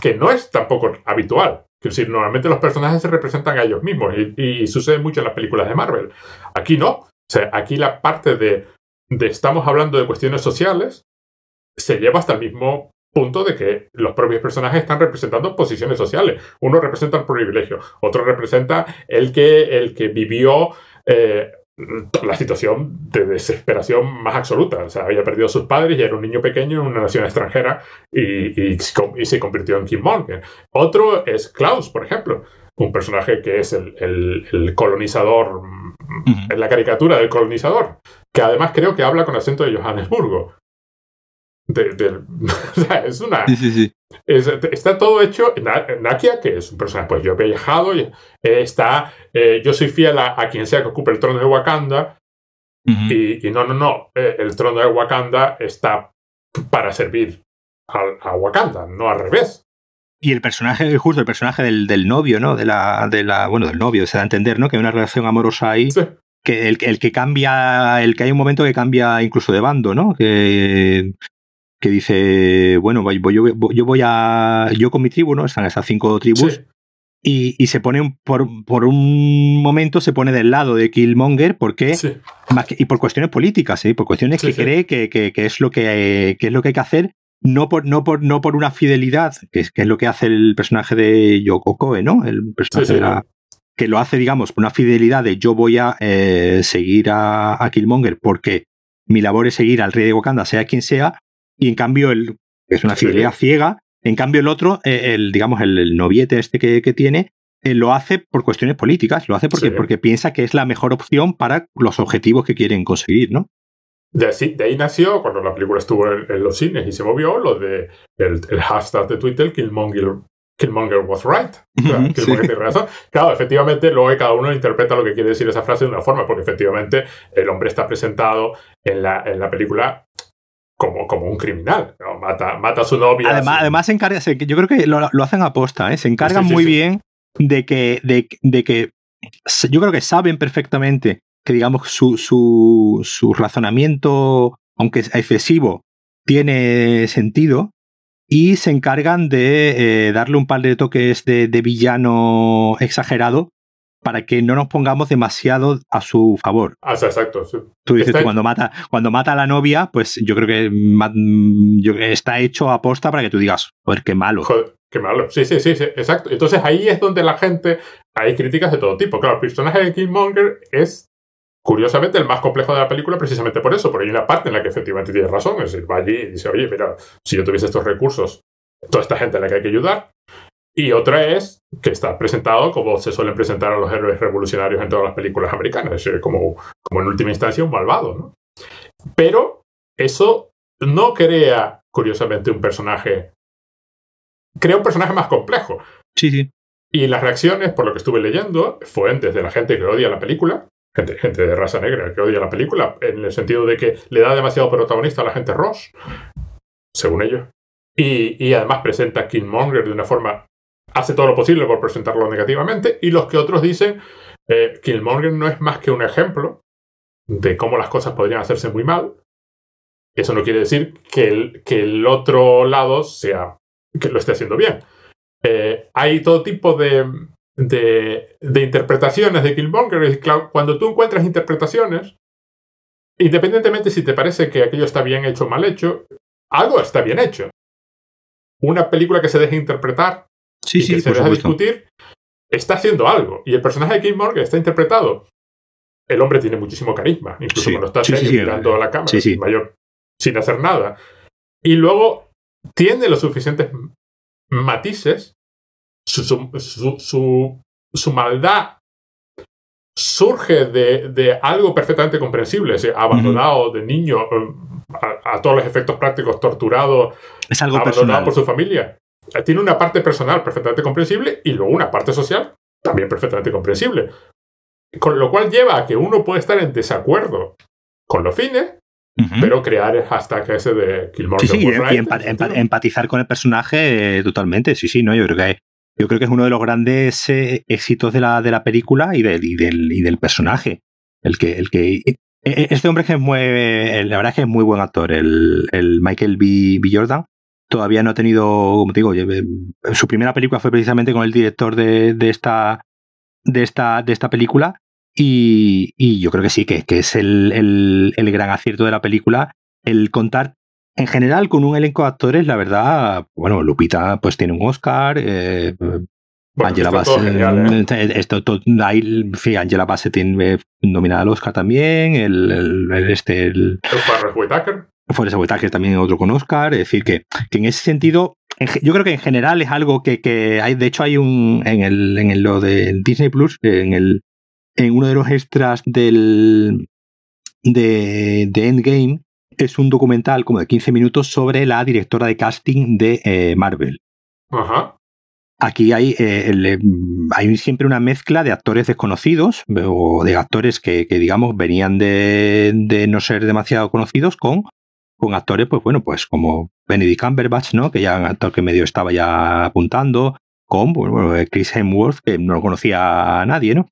que no es tampoco habitual. Es decir, normalmente los personajes se representan a ellos mismos y, y, sucede mucho en las películas de Marvel. Aquí no. O sea, aquí la parte de, de estamos hablando de cuestiones sociales se lleva hasta el mismo punto de que los propios personajes están representando posiciones sociales. Uno representa el privilegio, otro representa el que, el que vivió eh, la situación de desesperación más absoluta. O sea, había perdido a sus padres y era un niño pequeño en una nación extranjera y, se convirtió en Kim Monger. Otro es Klaus, por ejemplo, un personaje que es el, colonizador, en la caricatura del colonizador, que además creo que habla con acento de Johannesburgo. De, <laughs> es una. Sí, sí, sí. está todo hecho. Nakia, que es un personaje, pues yo he viajado, eh, está. Eh, yo soy fiel a, quien sea que ocupe el trono de Wakanda. y, no, no, no. Eh, el trono de Wakanda está para servir a, Wakanda, no al revés. Y el personaje, justo el personaje del, del, novio, ¿no? De la, de la, bueno, del novio, se da a entender, ¿no? Que hay una relación amorosa ahí. Que el, el, que cambia, el que hay un momento que cambia incluso de bando, ¿no? Que que dice, bueno, voy, yo, yo, voy a, yo con mi tribu, ¿no? Están esas cinco tribus. Y, y, se pone, por, por, un momento, se pone del lado de Killmonger, porque, y por cuestiones políticas, ¿eh? por cuestiones que cree que, que, que, es lo que, que es lo que hay que hacer, no por, no por, no por una fidelidad, que es, que es lo que hace el personaje de Yoko Koe, ¿no? El personaje de la, que lo hace, digamos, por una fidelidad de yo voy a eh, seguir a, a, Killmonger porque mi labor es seguir al rey de Wakanda, sea quien sea, y en cambio el, es una fidelidad ciega, en cambio el otro, eh, el, digamos, el, noviete este que, que tiene, eh, lo hace por cuestiones políticas, lo hace porque, porque piensa que es la mejor opción para los objetivos que quieren conseguir, ¿no? De, ahí nació, cuando la película estuvo en, los cines y se movió, lo de el, el hashtag de Twitter, Killmonger Killmonger was right. Killmonger razón. Claro, efectivamente, luego cada uno interpreta lo que quiere decir esa frase de una forma, porque efectivamente el hombre está presentado en la, en la película como, como un criminal. Mata, mata a su novia. Además, además se encarga, yo creo que lo, hacen a posta, ¿eh? se encargan muy bien de que, de, de, que yo creo que saben perfectamente que, digamos, su, su, su razonamiento, aunque es excesivo, tiene sentido y se encargan de eh, darle un par de toques de, villano exagerado para que no nos pongamos demasiado a su favor. Ah, exacto. Tú dices, cuando, mata, cuando mata a la novia, pues yo creo que mm, está hecho a posta para que tú digas, joder, qué malo. Joder, qué malo. Sí, sí, sí, exacto. Entonces ahí es donde la gente, hay críticas de todo tipo. Claro, el personaje de Killmonger es Curiosamente, el más complejo de la película precisamente por eso, porque hay una parte en la que efectivamente tiene razón, es decir, va allí y dice, oye, mira, si yo tuviese estos recursos, toda esta gente a la que hay que ayudar. Y otra es que está presentado como se suelen presentar a los héroes revolucionarios en todas las películas americanas, es decir, como, como en última instancia un malvado, ¿no? Pero eso no crea, curiosamente, un personaje. Crea un personaje más complejo. Sí, sí. Y las reacciones, por lo que estuve leyendo, fueron desde la gente que odia la película, gente, gente de raza negra que odia la película, en el sentido de que le da demasiado protagonista a la gente Ross, según ellos. Y, además presenta a Killmonger de una forma. Hace todo lo posible por presentarlo negativamente. Y los que otros dicen. Eh, Killmonger no es más que un ejemplo de cómo las cosas podrían hacerse muy mal. Eso no quiere decir que el, que el otro lado sea. que lo esté haciendo bien. Eh, hay todo tipo de, de, interpretaciones de Killmonger. Cuando tú encuentras interpretaciones, independientemente si te parece que aquello está bien hecho o mal hecho, algo está bien hecho. Una película que se deja interpretar sí, y que se deja discutir, está haciendo algo. Y el personaje de Killmonger está interpretado. El hombre tiene muchísimo carisma, incluso cuando está mirando a la cámara, mayor, sin hacer nada. Y luego tiene los suficientes matices su, su, maldad surge de, algo perfectamente comprensible, abandonado de niño, eh, a, todos los efectos prácticos, torturado, es algo abandonado por su familia. Eh, tiene una parte personal perfectamente comprensible y luego una parte social también perfectamente comprensible. Con lo cual lleva a que uno puede estar en desacuerdo con los fines, pero crear el hashtag ese de Killmonger. Sí, sí, y empatizar con el personaje eh, totalmente. Sí, sí, no, yo creo que yo creo que es uno de los grandes eh, éxitos de la, de la película y del, y del, y del personaje. El que, el que, e, e, este hombre que es muy, la verdad es que es muy buen actor, el, el Michael B, B. Jordan. Todavía no ha tenido, como te digo, eh, su primera película fue precisamente con el director de, de esta, de esta, de esta película. Y, y, yo creo que sí, que, que es el, el, el, gran acierto de la película, el contar en general, con un elenco de actores, la verdad, bueno, Lupita pues tiene un Oscar, eh, Angela Bassett, ¿eh? Eh, esto, Angela Bassett tiene nominada al Oscar también, el, el, este, el, Forrest Whitaker. Forrest Whitaker también otro con Oscar, es decir, que, que en ese sentido, yo creo que en general es algo que, que, hay, de hecho hay un, en el, en lo de Disney Plus, en el, en uno de los extras del, de, de Endgame, es un documental como de 15 minutos sobre la directora de casting de eh, Marvel. Ajá. Aquí hay, eh, hay siempre una mezcla de actores desconocidos o de actores que, digamos, venían de, de, no ser demasiado conocidos con, con actores, pues bueno, pues como Benedict Cumberbatch, ¿no? Que ya un actor que medio estaba ya apuntando, con bueno, Chris Hemsworth, que no lo conocía a nadie, ¿no?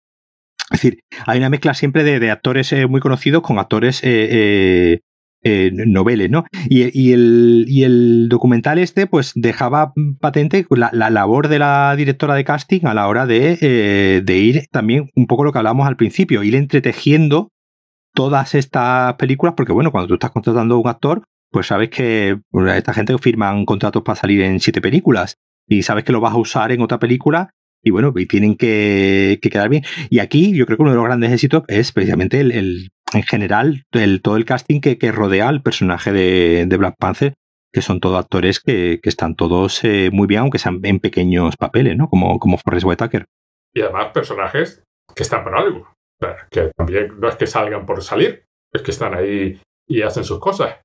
Es decir, hay una mezcla siempre de, actores eh, muy conocidos con actores eh, noveles, ¿no? Y, el, y, el, documental este, pues dejaba patente la, labor de la directora de casting a la hora de, eh, de, ir también un poco lo que hablábamos al principio, ir entretejiendo todas estas películas, porque bueno, cuando tú estás contratando a un actor, pues sabes que esta gente firman contratos para salir en siete películas y sabes que lo vas a usar en otra película y bueno, y tienen que, quedar bien. Y aquí yo creo que uno de los grandes éxitos es precisamente el, en general el, todo el casting que, rodea al personaje de, Black Panther, que son todos actores que, están todos eh, muy bien, aunque sean en pequeños papeles, ¿no? Como, como Forrest Whitaker. Y además personajes que están por algo. Que también no es que salgan por salir, es que están ahí y hacen sus cosas.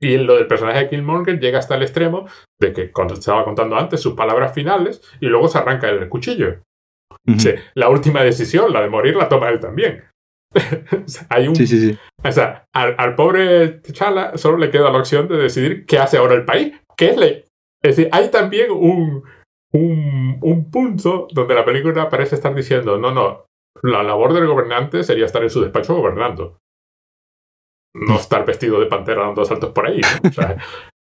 Y lo del personaje de Killmonger llega hasta el extremo de que, cuando estaba contando antes, sus palabras finales y luego se arranca el cuchillo. la última decisión, la de morir, la toma él también. <laughs> Hay un, sí, sí, sí. O sea, al, pobre Chala solo le queda la opción de decidir qué hace ahora el país. ¿Qué es, le es decir, hay también un, un, un punto donde la película parece estar diciendo, no, no, la labor del gobernante sería estar en su despacho gobernando no estar vestido de pantera dando saltos por ahí. <laughs>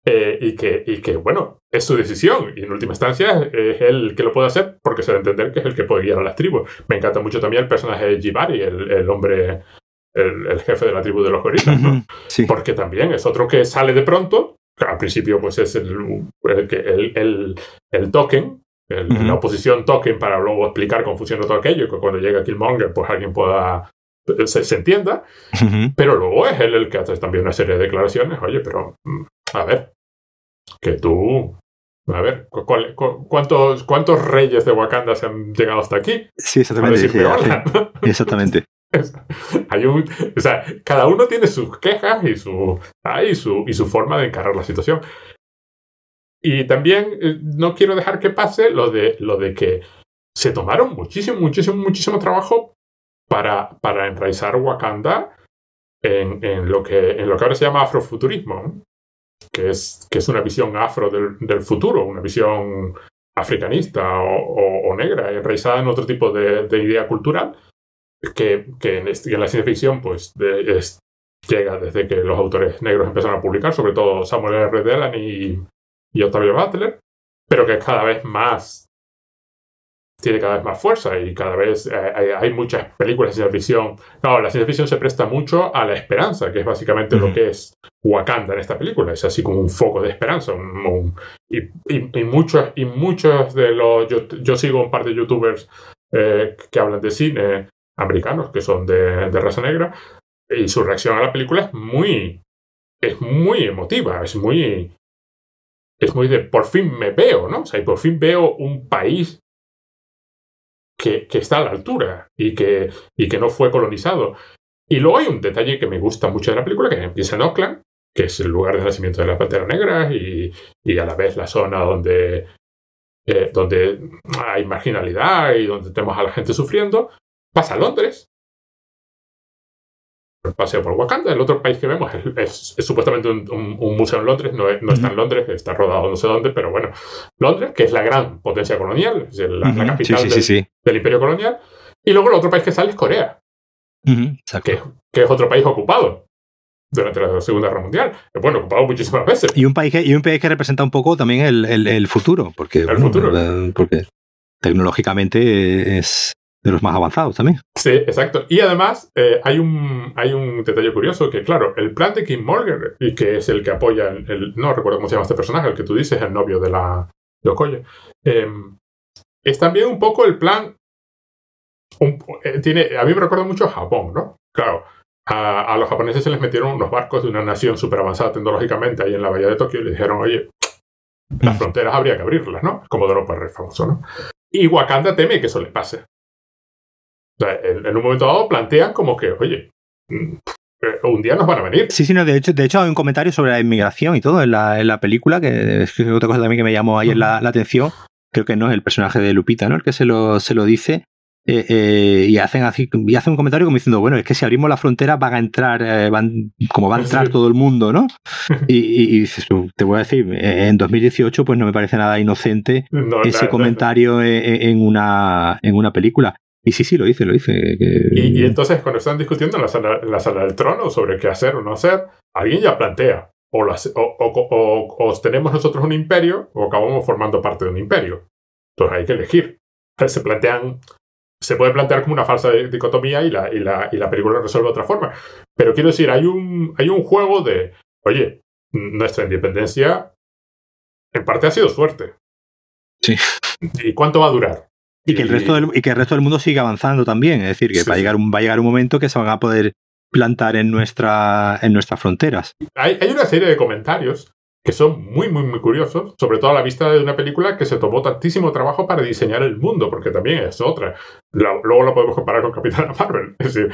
Eh, y, que, y que, bueno, es su decisión. Y en última instancia es él que lo puede hacer porque se debe entender que es el que puede guiar a las tribus. Me encanta mucho también el personaje de Jibari, el, el hombre, el, jefe de la tribu de los gorilas, ¿no? Porque también es otro que sale de pronto. Al principio, pues es el, el, el, token, la oposición token para luego explicar cómo funciona todo aquello y que cuando llega Killmonger, pues alguien pueda se, entienda, pero luego es él el que hace también una serie de declaraciones. Oye, pero mm, a ver, que tú. A ver, cuántos, ¿cuántos reyes de Wakanda se han llegado hasta aquí? Sí, exactamente. <laughs> exactamente. Hay un, o sea, cada uno tiene sus quejas y su, y su, y su forma de encarar la situación. Y también eh, no quiero dejar que pase lo de, lo de que se tomaron muchísimo, muchísimo, muchísimo trabajo para, para enraizar Wakanda en, lo que, en lo que ahora se llama afrofuturismo, que, es, que es una visión afro del, futuro, una visión africanista o, negra, enraizada en otro tipo de, de idea cultural, que, que en, este, la ciencia ficción pues, es, llega desde que los autores negros empezaron a publicar, sobre todo Samuel R. Delany y, y Octavio Butler, pero que es cada vez más tiene cada vez más fuerza y cada vez eh, hay, muchas películas de ciencia ficción. No, la ciencia ficción se presta mucho a la esperanza, que es básicamente lo que es Wakanda en esta película. Es así como un foco de esperanza. y, y, muchos, y muchos de los... Yo, sigo un par de youtubers eh, que hablan de cine americanos, que son de, de raza negra, y su reacción a la película es muy... Es muy emotiva, es muy es muy de por fin me veo, ¿no? O sea, y por fin veo un país que, está a la altura y que, y que no fue colonizado. Y luego hay un detalle que me gusta mucho de la película, que empieza en Oakland, que es el lugar de nacimiento de la Pantera Negra y, y a la vez la zona donde, eh, donde hay marginalidad y donde tenemos a la gente sufriendo. Pasa a Londres, paseo por Wakanda. El otro país que vemos es, supuestamente un, museo en Londres, no, está en Londres, está rodado no sé dónde, pero bueno, Londres, que es la gran potencia colonial, es la, capital del, imperio colonial. Y luego el otro país que sale es Corea, que, que, es otro país ocupado durante la Segunda Guerra Mundial. Bueno, ocupado muchísimas veces. Y un país que, y un país que representa un poco también el, el, futuro, porque, el futuro. porque tecnológicamente es de los más avanzados también. Sí, exacto. Y además eh, hay, un, hay un detalle curioso que, claro, el plan de Kim Morgan, y que es el que apoya, el, no recuerdo cómo se llama este personaje, el que tú dices, el novio de la de Okoye, em, es también un poco el plan, eh, tiene, a mí me recuerda mucho a Japón, ¿no? Claro, a, los japoneses se les metieron unos barcos de una nación súper avanzada tecnológicamente ahí en la bahía de Tokio y le dijeron, oye, las mm. fronteras habría que abrirlas, ¿no? Como de Europa es famoso, ¿no? Y Wakanda teme que eso le pase en, un momento dado plantean como que, oye, mm, eh, un día nos van a venir. Sí, sí, no, de hecho, de hecho hay un comentario sobre la inmigración y todo en la, en la película, que es otra cosa también que me llamó ayer la, la, atención. Creo que no es el personaje de Lupita, ¿no? El que se lo, se lo dice. Eh, eh, y hacen así, y hacen un comentario como diciendo, bueno, es que si abrimos la frontera van a entrar, van, como va a entrar todo el mundo, ¿no? <laughs> Y, y, te voy a decir, en 2018 pues no me parece nada inocente ese comentario en, una, en una película. Y sí, sí, lo dice, lo dice. Y, entonces, cuando están discutiendo en la, sala, en la sala del trono sobre qué hacer o no hacer, alguien ya plantea, o, o, o, tenemos nosotros un imperio o acabamos formando parte de un imperio. Entonces hay que elegir. Se plantean, se puede plantear como una falsa dicotomía y la, y la, y la película resuelve de otra forma. Pero quiero decir, hay un, hay un juego de, oye, nuestra independencia en parte ha sido suerte. Sí. ¿Y cuánto va a durar? Y que, el resto del, y que el resto del mundo siga avanzando también. Es decir, que va, a llegar un, va a llegar un momento que se van a poder plantar en, nuestra, en nuestras fronteras. Hay, hay una serie de comentarios que son muy, muy, muy curiosos, sobre todo a la vista de una película que se tomó tantísimo trabajo para diseñar el mundo, porque también es otra. luego lo podemos comparar con Capitana Marvel. Es decir,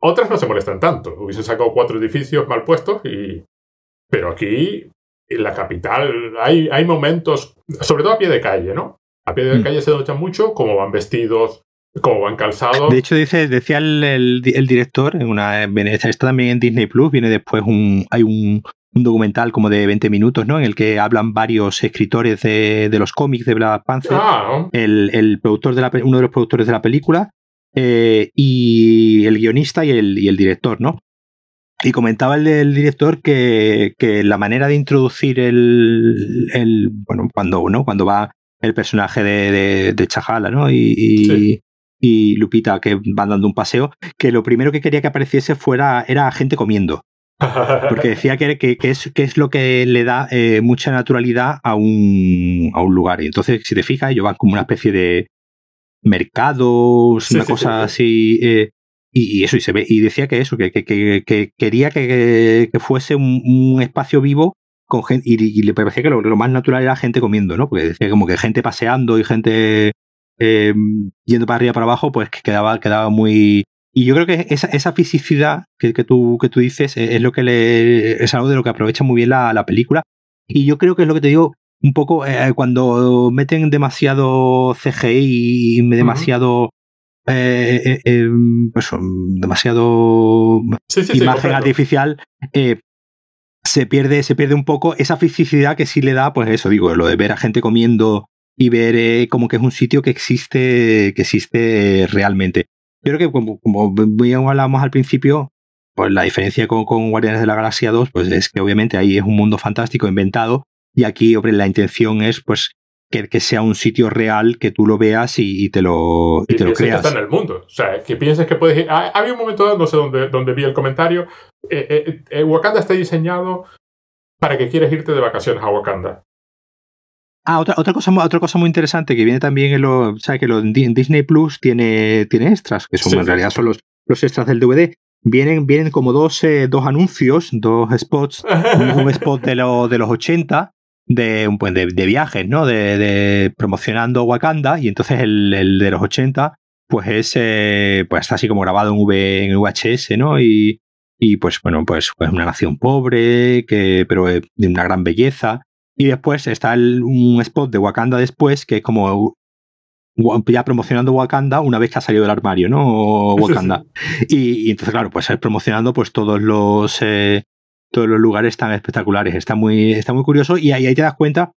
otras no se molestan tanto. Hubiesen sacado cuatro edificios mal puestos y... Pero aquí, en la capital, hay, hay momentos, sobre todo a pie de calle, ¿no? A pie de mm. calle se nota mucho cómo van vestidos, cómo van calzados. De hecho, dice, decía el, el, director, en una, esto también en Disney Plus, viene después un, hay un, un documental como de 20 minutos, ¿no? En el que hablan varios escritores de, los cómics de Black Panther, ah. el, productor de la, uno de los productores de la película, eh, y el guionista y el, y el, director, ¿no? Y comentaba el, director que, la manera de introducir el, el bueno, cuando, ¿no? cuando va el personaje de, de, Chahala, ¿no? Y, y, Lupita que van dando un paseo, que lo primero que quería que apareciese fuera era gente comiendo. Porque decía que, que, es, que es lo que le da eh, mucha naturalidad a un, a un lugar. Y entonces, si te fijas, ellos van como una especie de mercados, una cosa así. Eh, y, eso, y se ve. Y decía que eso, que, que quería que, fuese un, espacio vivo con gente. Y, le parecía que lo, más natural era gente comiendo, ¿no? Porque decía como que gente paseando y gente eh, yendo para arriba para abajo, pues que quedaba, quedaba muy y yo creo que esa, esa fisicidad que, que, tú, que tú dices es, lo que le, es algo de lo que aprovecha muy bien la, la película. Y yo creo que es lo que te digo, un poco eh, cuando meten demasiado CGI y demasiado eh, eh, em, pues, demasiado imagen artificial se pierde se pierde un poco esa fisicidad que sí le da pues eso digo lo de ver a gente comiendo y ver como que es un sitio que existe que existe realmente. Yo creo que como, como bien hablamos al principio, pues la diferencia con, con, Guardianes de la Galaxia 2, pues es que obviamente ahí es un mundo fantástico inventado y aquí hombre, la intención es pues que, que, sea un sitio real que tú lo veas y, te lo, y, te lo creas. Que está en el mundo. O sea, que pienses que puedes ir. Ah, había un momento, no sé dónde, dónde vi el comentario. Eh, eh, eh, Wakanda está diseñado para que quieras irte de vacaciones a Wakanda. Ah, otra, otra, cosa, otra cosa muy interesante que viene también en lo, ¿sabes? que lo, en Disney Plus tiene, tiene extras, que son en realidad son los, los extras del DVD. Vienen, vienen como dos, eh, dos anuncios, dos spots. <laughs> un, spot de, lo, de los 80 de, pues de, de viajes, ¿no? De, de, promocionando Wakanda. Y entonces el, el de los 80, pues es, eh, pues está así como grabado en, v, en VHS, ¿no? Y, y pues bueno, pues, pues una nación pobre, que, pero de una gran belleza. Y después está un spot de Wakanda después, que es como ya promocionando Wakanda una vez que ha salido del armario, ¿no? <laughs> Wakanda. Y, entonces, claro, pues promocionando pues todos los eh, todos los lugares tan espectaculares. Está muy, está muy curioso y ahí, te das cuenta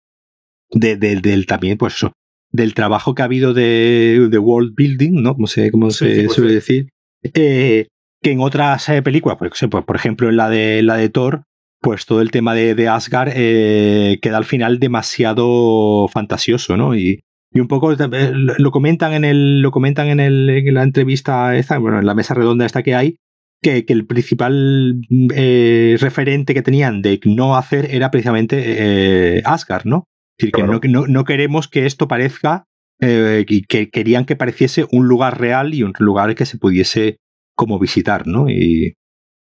de, del también, pues eso, del trabajo que ha habido de, de world building, ¿no? Como se, como se pues suele decir. Eh, que en otras eh, películas, pues, pues, por ejemplo en la de la de Thor, pues todo el tema de, de Asgard eh, queda al final demasiado fantasioso, ¿no? Y, y un poco eh, lo comentan en el lo comentan en, el, en la entrevista esta, bueno, en la mesa redonda esta que hay, que, que el principal eh, referente que tenían de no hacer era precisamente eh, Asgard, ¿no? Es decir, que no, no, no, queremos que esto parezca, eh, que querían que pareciese un lugar real y un lugar que se pudiese como visitar, ¿no? Y...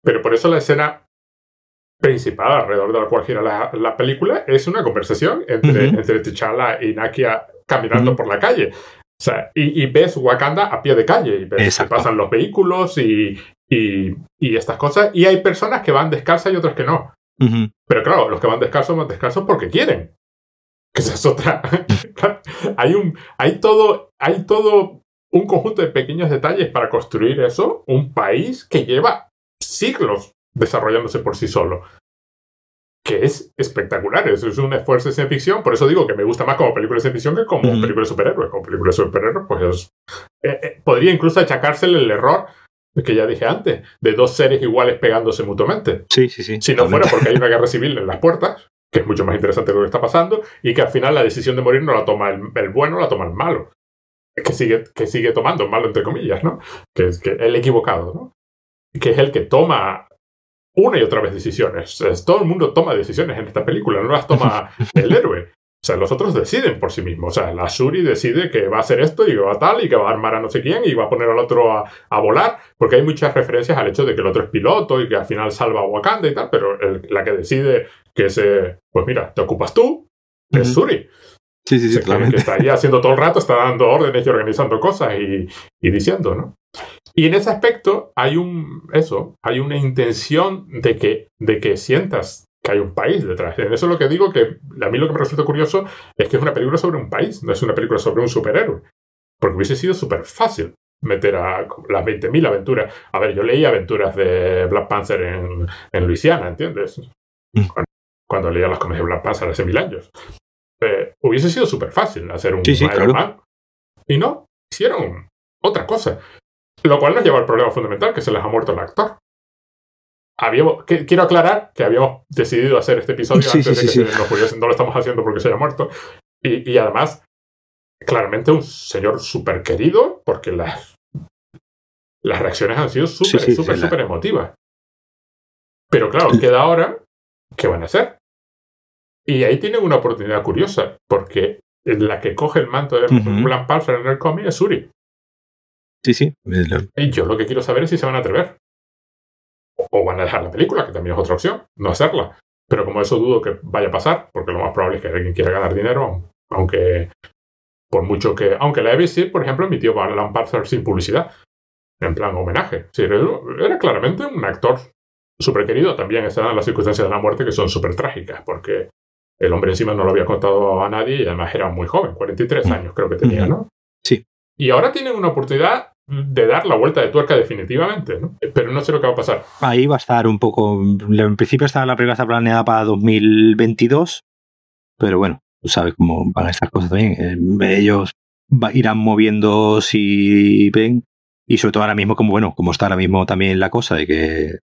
Pero por eso la escena principal alrededor de la cual gira la, película es una conversación entre, entre T'Challa y Nakia caminando por la calle. O sea, y, ves Wakanda a pie de calle y ves que pasan los vehículos y, y, y, estas cosas. Y hay personas que van descalzas y otras que no. Pero claro, los que van descalzos van descalzos porque quieren. <laughs> Que esa es otra. <laughs> hay, un, hay, todo, hay todo un conjunto de pequeños detalles para construir eso. Un país que lleva siglos desarrollándose por sí solo. que es espectacular. Eso es un esfuerzo de ciencia ficción. Por eso digo que me gusta más como película de ciencia ficción que como película de superhéroes. Como película de superhéroes, pues eh, eh, podría incluso achacársele el error que ya dije antes, de dos seres iguales pegándose mutuamente. Sí, sí, sí. Si no fuera porque hay una guerra civil en las puertas, que es mucho más interesante lo que está pasando, y que al final la decisión de morir no la toma el, bueno, la toma el malo. Que sigue, que sigue tomando, malo entre comillas, ¿no? Que es que el equivocado, ¿no? Que es el que toma una y otra vez decisiones. todo el mundo toma decisiones en esta película, no las toma <laughs> el héroe. O sea, los otros deciden por sí mismos. O sea, la Shuri decide que va a hacer esto y que va a tal y que va a armar a no sé quién y va a poner al otro a, volar, porque hay muchas referencias al hecho de que el otro es piloto y que al final salva a Wakanda y tal, pero la que decide que ese, pues mira, te ocupas tú, es Shuri. Sí, sí, sí, Que está ahí haciendo todo el rato, está dando órdenes y organizando cosas y, y diciendo, ¿no? Y en ese aspecto hay un, eso, hay una intención de que, de que sientas que hay un país detrás. En eso es lo que digo que a mí lo que me resulta curioso es que es una película sobre un país, no es una película sobre un superhéroe. Porque hubiese sido súper fácil meter a las 20.000 aventuras. A ver, yo leí aventuras de Black Panther en, en Luisiana, ¿entiendes? Mm. Cuando, leía las comedias de Black Panther hace mil años. Eh, hubiese sido súper fácil hacer un sí, Y no, hicieron otra cosa. Lo cual nos lleva al problema fundamental, que se les ha muerto el actor habíamos, quiero aclarar que habíamos decidido hacer este episodio antes de que se nos. No lo estamos haciendo porque se haya muerto. Y, además, claramente un señor súper querido, porque las, las reacciones han sido súper, súper, súper emotivas. Pero claro, queda ahora, ¿qué van a hacer? Y ahí tienen una oportunidad curiosa, porque la que coge el manto de Plan Pulsar en el cómic es Suri. Sí, sí. Y yo lo que quiero saber es si se van a atrever o van a dejar la película, que también es otra opción, no hacerla. Pero como eso dudo que vaya a pasar, porque lo más probable es que alguien quiera ganar dinero, aunque por mucho que. Aunque la ABC, por ejemplo, emitió Alan Parcer sin publicidad, en plan homenaje. Sí, era, claramente un actor súper querido. También están las circunstancias de la muerte que son súper trágicas, porque el hombre encima no lo había contado a nadie y además era muy joven, 43 mm. años creo que tenía, ¿no? Sí. Y ahora tienen una oportunidad de dar la vuelta de tuerca definitivamente, ¿no? Pero no sé lo que va a pasar. Ahí va a estar un poco. En principio está la película planeada para 2022, pero bueno, tú sabes cómo van estas cosas también. Eh, ellos irán moviendo si ven, y sobre todo ahora mismo, como bueno, como está ahora mismo también la cosa de que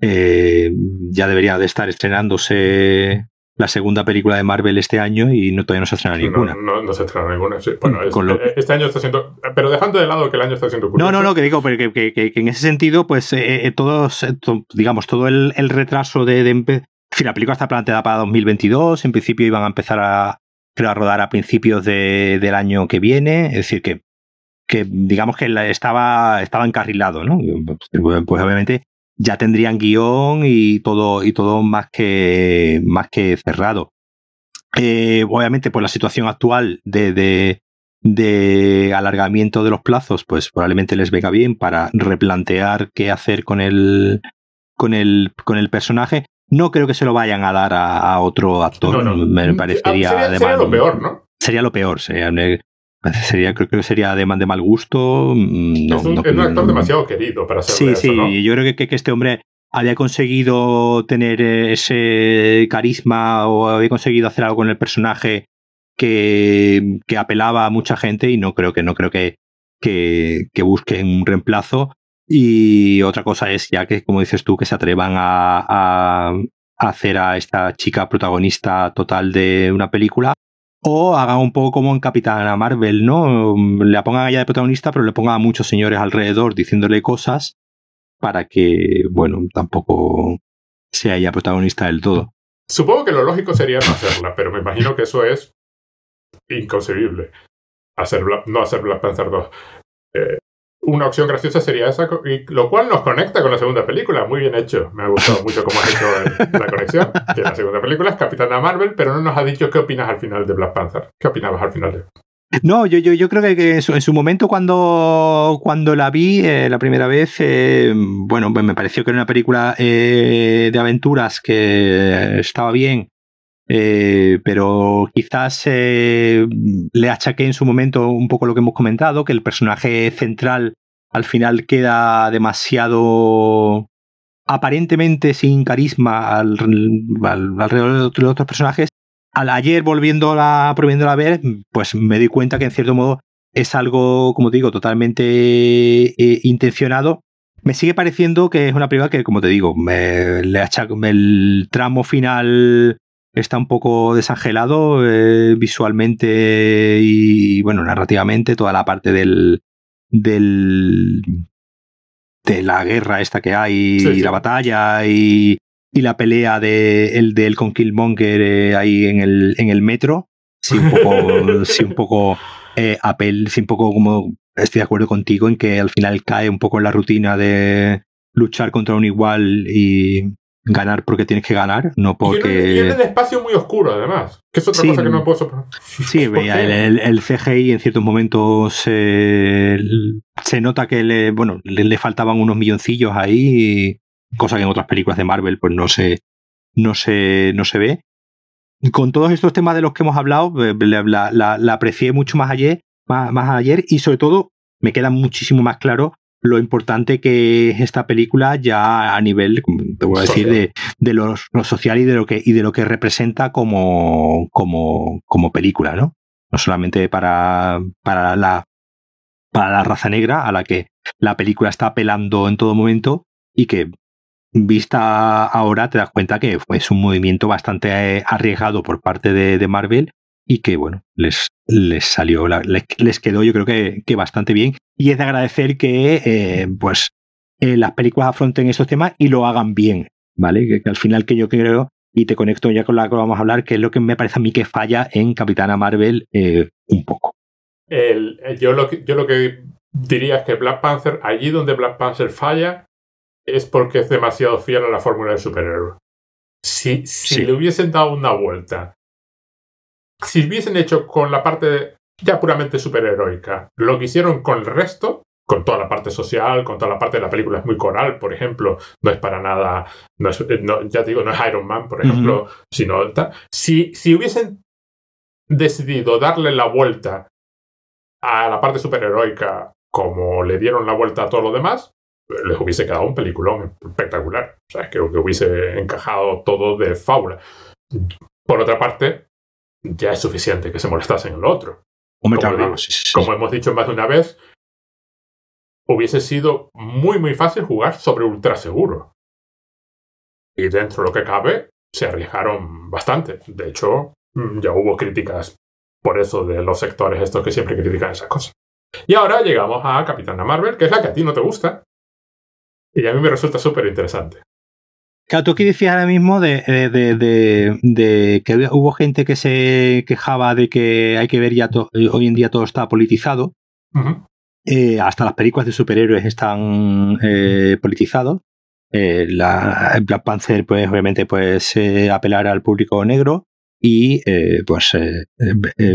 eh, ya debería de estar estrenándose la segunda película de Marvel este año y no, todavía no se estrena ninguna. No, no, se estrena ninguna, sí. Bueno, eh, este año está siendo... Pero dejando de lado que el año está siendo curioso. No, no, no, que digo, que, que, que, en ese sentido, pues eh, eh todos, digamos, todo el, el retraso de... de en fin, la película está planteada para 2022, en principio iban a empezar a, creo, a rodar a principios de, del año que viene, es decir, que, que digamos que estaba, estaba encarrilado, ¿no? Pues, pues obviamente ya tendrían guion y todo, y todo más que, más que cerrado. Eh, obviamente, por la situación actual de, de, de, alargamiento de los plazos, pues probablemente les venga bien para replantear qué hacer con el, con el, con el personaje. No creo que se lo vayan a dar a, otro actor. Me parecería sería, sería lo peor, ¿no? Sería lo peor. Sería, Sería, creo que sería de, de mal gusto. Mm, no, es, un, actor demasiado querido para ser Sí, eso, sí, yo creo que, que, este hombre había conseguido tener ese carisma o había conseguido hacer algo con el personaje que, que apelaba a mucha gente y no creo que no creo que, que, que, busquen un reemplazo. Y otra cosa es ya que, como dices tú, que se atrevan a, a hacer a esta chica protagonista total de una película o hagan un poco como en Capitana Marvel, ¿no? Le pongan allá de protagonista, pero le pongan a muchos señores alrededor diciéndole cosas para que, bueno, tampoco sea ella protagonista del todo. Supongo que lo lógico sería no hacerla, pero me imagino que eso es inconcebible. Hacer no hacer Black Panther 2 una opción graciosa sería esa, y lo cual nos conecta con la segunda película. Muy bien hecho. Me ha gustado mucho cómo has hecho la conexión. Que la segunda película es Capitana Marvel, pero no nos ha dicho qué opinas al final de Black Panther. ¿Qué opinabas al final de no, yo, yo, yo creo que, en, su, momento cuando, cuando la vi eh, la primera vez, eh, bueno, pues me pareció que era una película eh, de aventuras que estaba bien, pero quizás le achaqué en su momento un poco lo que hemos comentado, que el personaje central al final queda demasiado aparentemente sin carisma al, alrededor de otros personajes, al ayer volviéndola, a ver, pues me di cuenta que en cierto modo es algo, como te digo, totalmente eh, intencionado. Me sigue pareciendo que es una película que, como te digo, me, le el tramo final está un poco desangelado eh, visualmente y, bueno, narrativamente, toda la parte del, del de la guerra esta que hay y la batalla y, y, la pelea de el del con Killmonger eh, ahí en el, en el metro. Sí, un poco, <laughs> sí, un poco eh, apel, sí, un poco como estoy de acuerdo contigo en que al final cae un poco en la rutina de luchar contra un igual y, ganar porque tienes que ganar, no porque... Y en, el espacio muy oscuro, además, que es otra cosa que no puedo <laughs> Sí, <laughs> el, el, CGI en ciertos momentos se nota que le, bueno, le, faltaban unos milloncillos ahí, cosa que en otras películas de Marvel pues no se, no se, no se ve. Con todos estos temas de los que hemos hablado, eh, la, la, aprecié mucho más ayer, más, más ayer y sobre todo me queda muchísimo más claro lo importante que es esta película ya a nivel, te voy a decir, de, de lo, social y de lo que, y de lo que representa como, como, como película, ¿no? No solamente para, para, la, para la raza negra, a la que la película está apelando en todo momento y que vista ahora te das cuenta que es un movimiento bastante arriesgado por parte de, de Marvel y que, bueno, les, les salió, les, quedó yo creo que, que, bastante bien. Y es de agradecer que, eh, pues, eh, las películas afronten estos temas y lo hagan bien, ¿vale? Que, al final que yo creo, y te conecto ya con la que vamos a hablar, que es lo que me parece a mí que falla en Capitana Marvel eh, un poco. El, yo, lo que, yo lo que diría es que Black Panther, allí donde Black Panther falla, es porque es demasiado fiel a la fórmula del superhéroe. Si, si le hubiesen dado una vuelta si hubiesen hecho con la parte ya puramente superheroica lo que hicieron con el resto, con toda la parte social, con toda la parte de la película es muy coral, por ejemplo, no es para nada, no es, eh, ya digo, no es Iron Man, por ejemplo, sino si, si hubiesen decidido darle la vuelta a la parte superheroica como le dieron la vuelta a todo lo demás, les hubiese quedado un peliculón espectacular. O sea, creo que hubiese encajado todo de fábula. Por otra parte, ya es suficiente que se molestasen en lo otro. como, como hemos dicho más de una vez, hubiese sido muy muy fácil jugar sobre ultra seguro. Y dentro de lo que cabe, se arriesgaron bastante. De hecho, mm, ya hubo críticas por eso de los sectores estos que siempre critican esas cosas. Y ahora llegamos a Capitana Marvel, que es la que a ti no te gusta. Y a mí me resulta súper interesante. Claro, tú aquí decías ahora mismo de, de, que hubo gente que se quejaba de que hay que ver ya eh, hoy en día todo está politizado. Eh, hasta las películas de superhéroes están eh, politizados. la Black Panther, pues obviamente, pues apelar al público negro y pues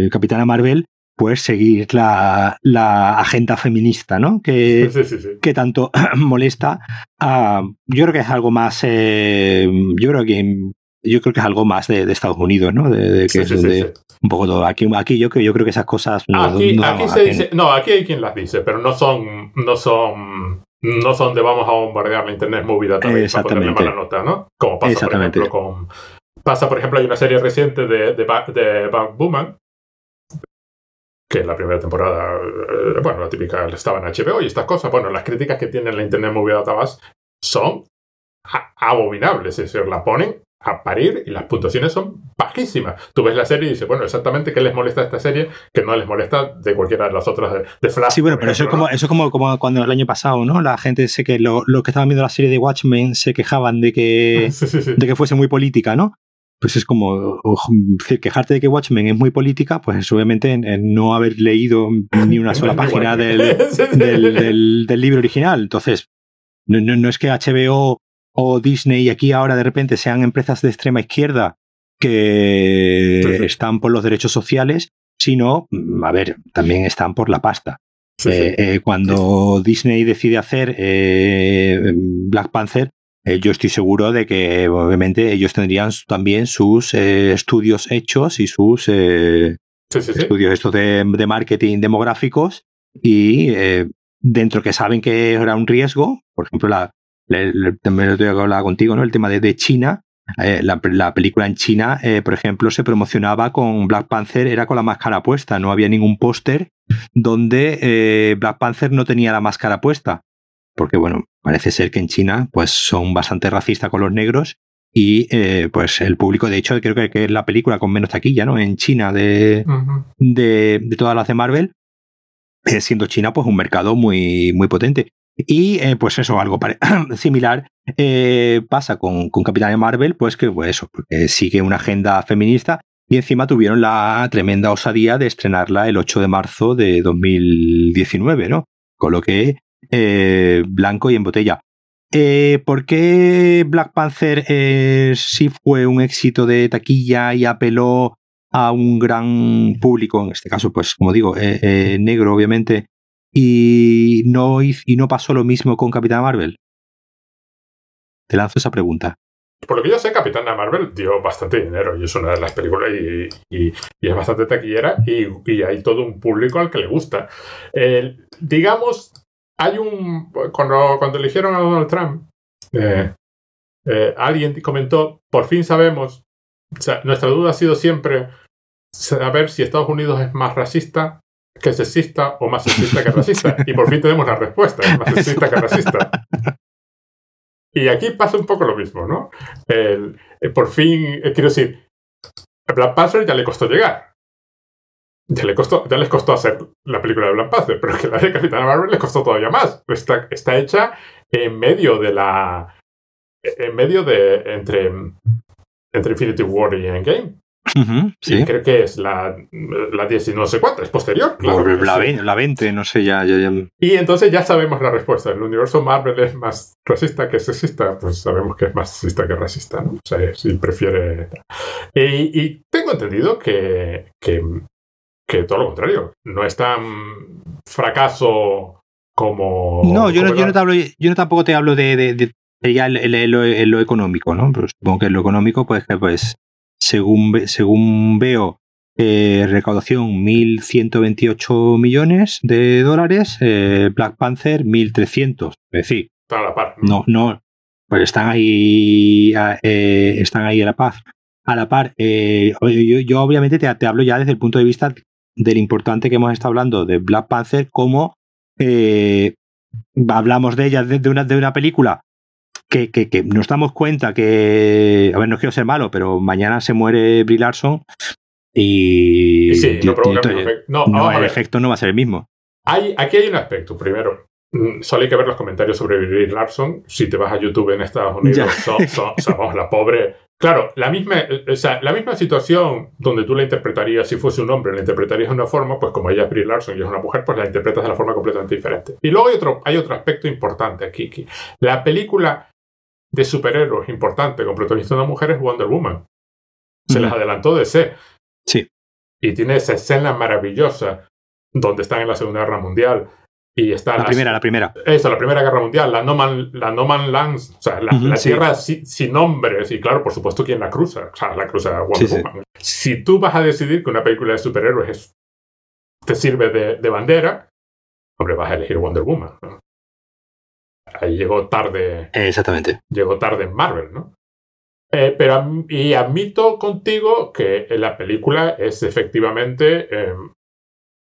Capitana Marvel pues seguir la, la, agenda feminista, ¿no? Que, <laughs> que tanto <clears throat> molesta. A, yo creo que es algo más, eh, yo creo que yo creo que es algo más de, Estados Unidos, ¿no? De, que de, un poco todo. Aquí, aquí yo, yo creo que esas cosas no, aquí, no, aquí se dice, no, aquí hay quien las dice, pero no son, no son, no son de vamos a bombardear la internet movida también para ponerle mala nota, ¿no? Como pasa, por ejemplo, con pasa, por ejemplo, hay una serie reciente de, de, de Woman que en la primera temporada, eh, bueno, la típica estaba en HBO y estas cosas, bueno, las críticas que tiene la Internet Movie Database son abominables, es decir, la ponen a parir y las puntuaciones son bajísimas. Tú ves la serie y dices, bueno, exactamente qué les molesta a esta serie que no les molesta de cualquiera de las otras de, Flash. Sí, bueno, pero eso, es como, eso es como, como, cuando el año pasado, ¿no? La gente sé que los lo que estaban viendo la serie de Watchmen se quejaban de que, <laughs> de que fuese muy política, ¿no? Pues es como quejarte de que Watchmen es muy política, pues obviamente no haber leído ni una sola página <laughs> del, del, libro original. Entonces, no, no, es que HBO o Disney aquí ahora de repente sean empresas de extrema izquierda que están por los derechos sociales, sino, mm, a ver, también están por la pasta. Eh, eh, cuando Disney decide hacer eh, Black Panther, eh, yo estoy seguro de que obviamente ellos tendrían también sus eh, estudios hechos y sus eh, estudios estos de, marketing demográficos y dentro que saben que era un riesgo, por ejemplo, la, también lo tengo que hablar contigo, ¿no? El tema de, China. Eh, la, película en China, eh, por ejemplo, se promocionaba con Black Panther, era con la máscara puesta, no había ningún póster donde eh, Black Panther no tenía la máscara puesta. Porque, bueno, parece ser que en China pues son bastante racistas con los negros y pues el público, de hecho, creo que, es la película con menos taquilla, ¿no? En China de, de, de, todas las de Marvel, siendo China pues un mercado muy, muy potente. Y eh, pues eso, algo <coughs> similar eh, pasa con, con Capitán Marvel, pues que pues eso, porque sigue una agenda feminista y encima tuvieron la tremenda osadía de estrenarla el 8 de marzo de 2019, ¿no? Con lo que eh, blanco y en botella. ¿Por qué Black Panther sí fue un éxito de taquilla y apeló a un gran público, en este caso, pues como digo, negro obviamente, y no, y no pasó lo mismo con Capitán Marvel? Te lanzo esa pregunta. Por lo que yo sé, Capitana Marvel dio bastante dinero y es una de las películas y, es bastante taquillera y, hay todo un público al que le gusta. digamos, hay un... Cuando, cuando eligieron a Donald Trump, eh, eh, alguien comentó, por fin sabemos, nuestra duda ha sido siempre saber si Estados Unidos es más racista que sexista o más sexista que racista. Y por fin tenemos la respuesta, es más sexista que racista. Y aquí pasa un poco lo mismo, ¿no? Eh, por fin, quiero decir, Black Panther ya le costó llegar. Ya, le costó, ya les costó hacer la película de Black Panther, pero que la de Capitana Marvel les costó todavía más. Está, está hecha en medio de la. En medio de. entre. Entre Infinity War y Endgame sí. creo que es la, la 10 y no sé cuánto, es posterior. la, 20, no sé, ya, Y entonces ya sabemos la respuesta. El universo Marvel es más racista que sexista, pues sabemos que es más sexista que racista, ¿no? O sea, si prefiere. Y, tengo entendido que, que, todo lo contrario. No es tan fracaso como. No, yo, no, yo, no, te hablo, yo no tampoco te hablo de, de, ya lo, económico, ¿no? Pero supongo que lo económico, pues, pues según, según veo, eh, recaudación 1.128 millones de dólares, eh, Black Panther 1.300. Es decir, a la par. No, no, pues están ahí, eh, están ahí a la paz. A la par, yo, obviamente te, hablo ya desde el punto de vista del importante que hemos estado hablando de Black Panther, como hablamos de ella de, una, de una película que, que, nos damos cuenta que, a ver, no quiero ser malo, pero mañana se muere Brie Larson y, sí, no, no, el efecto no va a ser el mismo. Hay, aquí hay un aspecto, primero. Mm, solo hay que ver los comentarios sobre Brie Larson. Si te vas a YouTube en Estados Unidos, <laughs> somos la pobre. Claro, la misma, o sea, la misma situación donde tú la interpretarías, si fuese un hombre, la interpretarías de una forma, pues como ella es Brie Larson y es una mujer, pues la interpretas de la forma completamente diferente. Y luego hay otro, hay otro aspecto importante aquí. La película de superhéroes importante con protagonista de una mujer es Wonder Woman. Se les adelantó de C. Sí. Y tiene esa escena maravillosa donde están en la Segunda Guerra Mundial. Y está la, primera, la primera. Eso, la Primera Guerra Mundial, la No Man, la no Man Lands, o sea, la, tierra sin nombres. Y claro, por supuesto, ¿quién la cruza? O sea, la cruza Wonder Woman. Si tú vas a decidir que una película de superhéroes te sirve de, de bandera, hombre, vas a elegir Wonder Woman. ¿no? ahí llegó tarde. Exactamente. Llegó tarde en Marvel, ¿no? Eh, pero y admito contigo que la película es efectivamente. Em,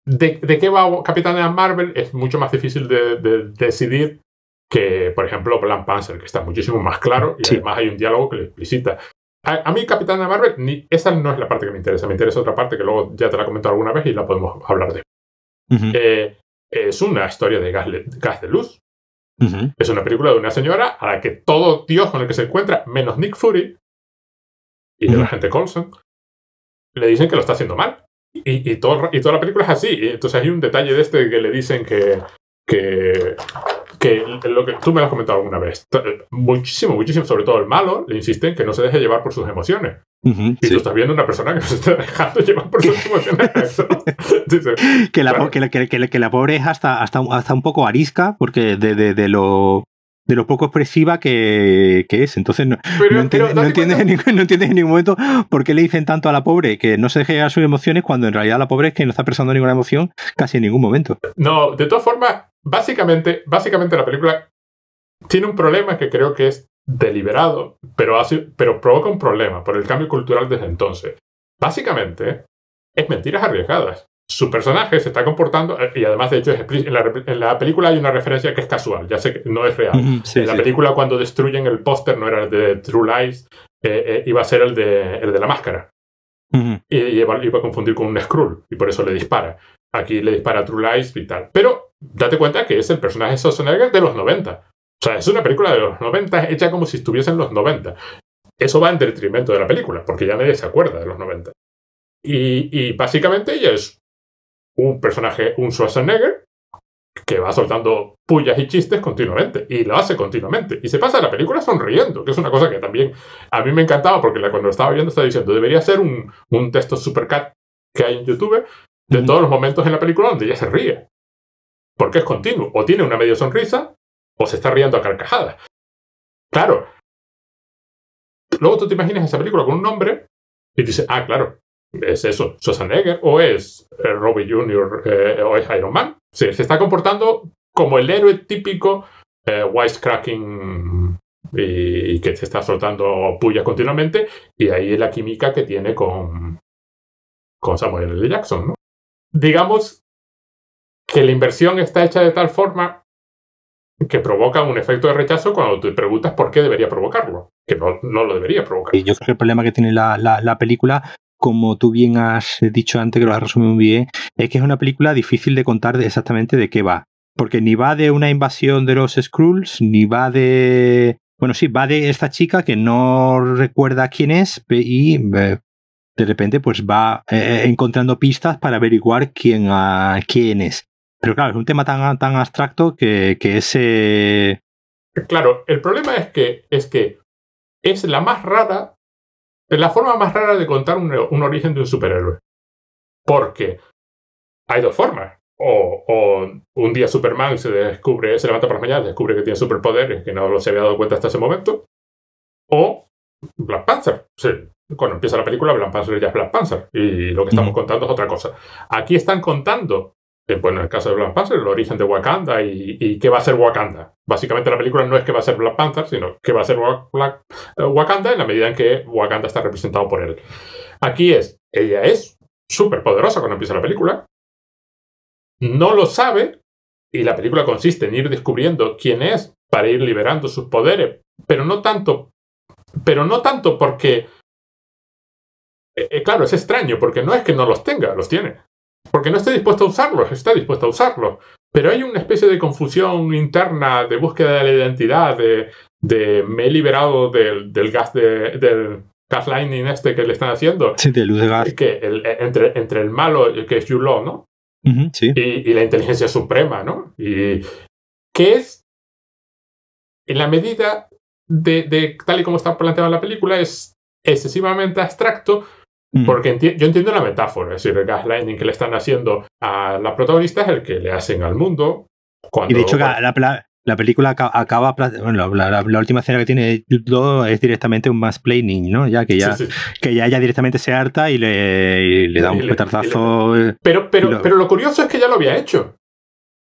de, qué va Capitana Marvel? Es mucho más difícil de, decidir que, por ejemplo, Black Panther, que está muchísimo más claro y además hay un diálogo que le explicita. A, mí, Capitana Marvel, ni, esa no es la parte que me interesa. Me interesa otra parte que luego ya te la he comentado alguna vez y la podemos hablar de. Eh, es una historia de gas de luz. Es una película de una señora a la que todo Dios con el que se encuentra, menos Nick Fury y de la gente Colson, le dicen que lo está haciendo mal. Y, y, todo, y toda la película es así. entonces hay un detalle de este que le dicen que, que que lo que tú me lo has comentado alguna vez, muchísimo, muchísimo, sobre todo el malo, le insiste en que no se deje llevar por sus emociones. y tú estás viendo una persona que no se está dejando llevar por sus emociones. que, la, que, la, pobre es hasta, hasta, hasta un poco arisca, porque de, de, de lo de lo poco expresiva que, que es. Entonces no, no, entiendes, no, entiendes en ningún, no, entiendes, en ningún, momento por qué le dicen tanto a la pobre que no se deje llevar sus emociones cuando en realidad la pobre es que no está expresando ninguna emoción casi en ningún momento. No, de todas formas, básicamente, básicamente la película tiene un problema que creo que es deliberado, pero, hace, pero provoca un problema por el cambio cultural desde entonces. Básicamente, es mentiras arriesgadas. Su personaje se está comportando, eh, y además, de hecho, en la, película hay una referencia que es casual, ya sé que no es real. en la película, cuando destruyen el póster, no era el de True Lies, eh, eh, iba a ser el de, el de la máscara. Y iba, a confundir con un Skrull, y por eso le dispara. Aquí le dispara True Lies y tal. Pero date cuenta que es el personaje Schwarzenegger de los 90. O sea, es una película de los 90 hecha como si estuviese en los 90. Eso va en detrimento de la película, porque ya nadie se acuerda de los 90. Y, básicamente ella es un personaje, un Schwarzenegger, que va soltando pullas y chistes continuamente. Y lo hace continuamente. Y se pasa la película sonriendo, que es una cosa que también a mí me encantaba, porque cuando lo estaba viendo estaba diciendo, debería ser un, un texto supercat que hay en YouTube de todos los momentos en la película donde ella se ríe. Porque es continuo. O tiene una medio sonrisa, o se está riendo a carcajadas. Claro. Luego tú te imaginas esa película con un nombre y dices, ah, claro, es eso, Schwarzenegger, o es eh, Robbie Jr., eh, o es Iron Man. se está comportando como el héroe típico eh, wisecracking y, que se está soltando puya continuamente, y ahí la química que tiene con, con Samuel L. Jackson. Digamos que la inversión está hecha de tal forma que provoca un efecto de rechazo cuando te preguntas por qué debería provocarlo, que no, no lo debería provocar. Y yo creo que el problema que tiene la, la, película como tú bien has dicho antes, que lo has resumido muy bien, es que es una película difícil de contar exactamente de qué va. Porque ni va de una invasión de los Skrulls, ni va de. Bueno, sí, va de esta chica que no recuerda quién es y eh, de repente pues va eh, encontrando pistas para averiguar quién, ah, quién es. Pero claro, es un tema tan, tan abstracto que, que ese... Claro, el problema es que, es que es la más rara, es la forma más rara de contar un, origen de un superhéroe. Porque hay dos formas. O, o, un día Superman se descubre, se levanta por las mañanas, descubre que tiene superpoderes, que no lo se había dado cuenta hasta ese momento. O Black Panther. Sí. Cuando empieza la película, Black Panther ya es Black Panther. Y lo que estamos contando es otra cosa. Aquí están contando bueno, en el caso de Black Panther, el origen de Wakanda y, qué va a ser Wakanda. Básicamente la película no es que va a ser Black Panther, sino que va a ser eh, Wakanda en la medida en que Wakanda está representado por él. Aquí es, ella es súper poderosa cuando empieza la película, no lo sabe y la película consiste en ir descubriendo quién es para ir liberando sus poderes, pero no tanto, pero no tanto porque, eh, eh, claro, es extraño, porque no es que no los tenga, los tiene. Porque no está dispuesto a usarlos, está dispuesto a usarlos. Pero hay una especie de confusión interna de búsqueda de la identidad, de, de me he liberado del, del gas de, del gaslighting este que le están haciendo. Sí, de luz de gas. Que el, entre, entre el malo, que es Yulo, ¿no? sí. y, y, la inteligencia suprema, ¿no? Y que es, en la medida de, de tal y como está planteada la película, es excesivamente abstracto, Porque yo entiendo la metáfora, es decir, el gaslighting que le están haciendo a la protagonista es el que le hacen al mundo. y de hecho, la, película acaba. Bueno, la, última escena que tiene todo es directamente un mansplaining, ¿no? Ya que ya, Que ya ella directamente se harta y le, le da un petardazo. Pero, pero, lo, pero lo curioso es que ya lo había hecho.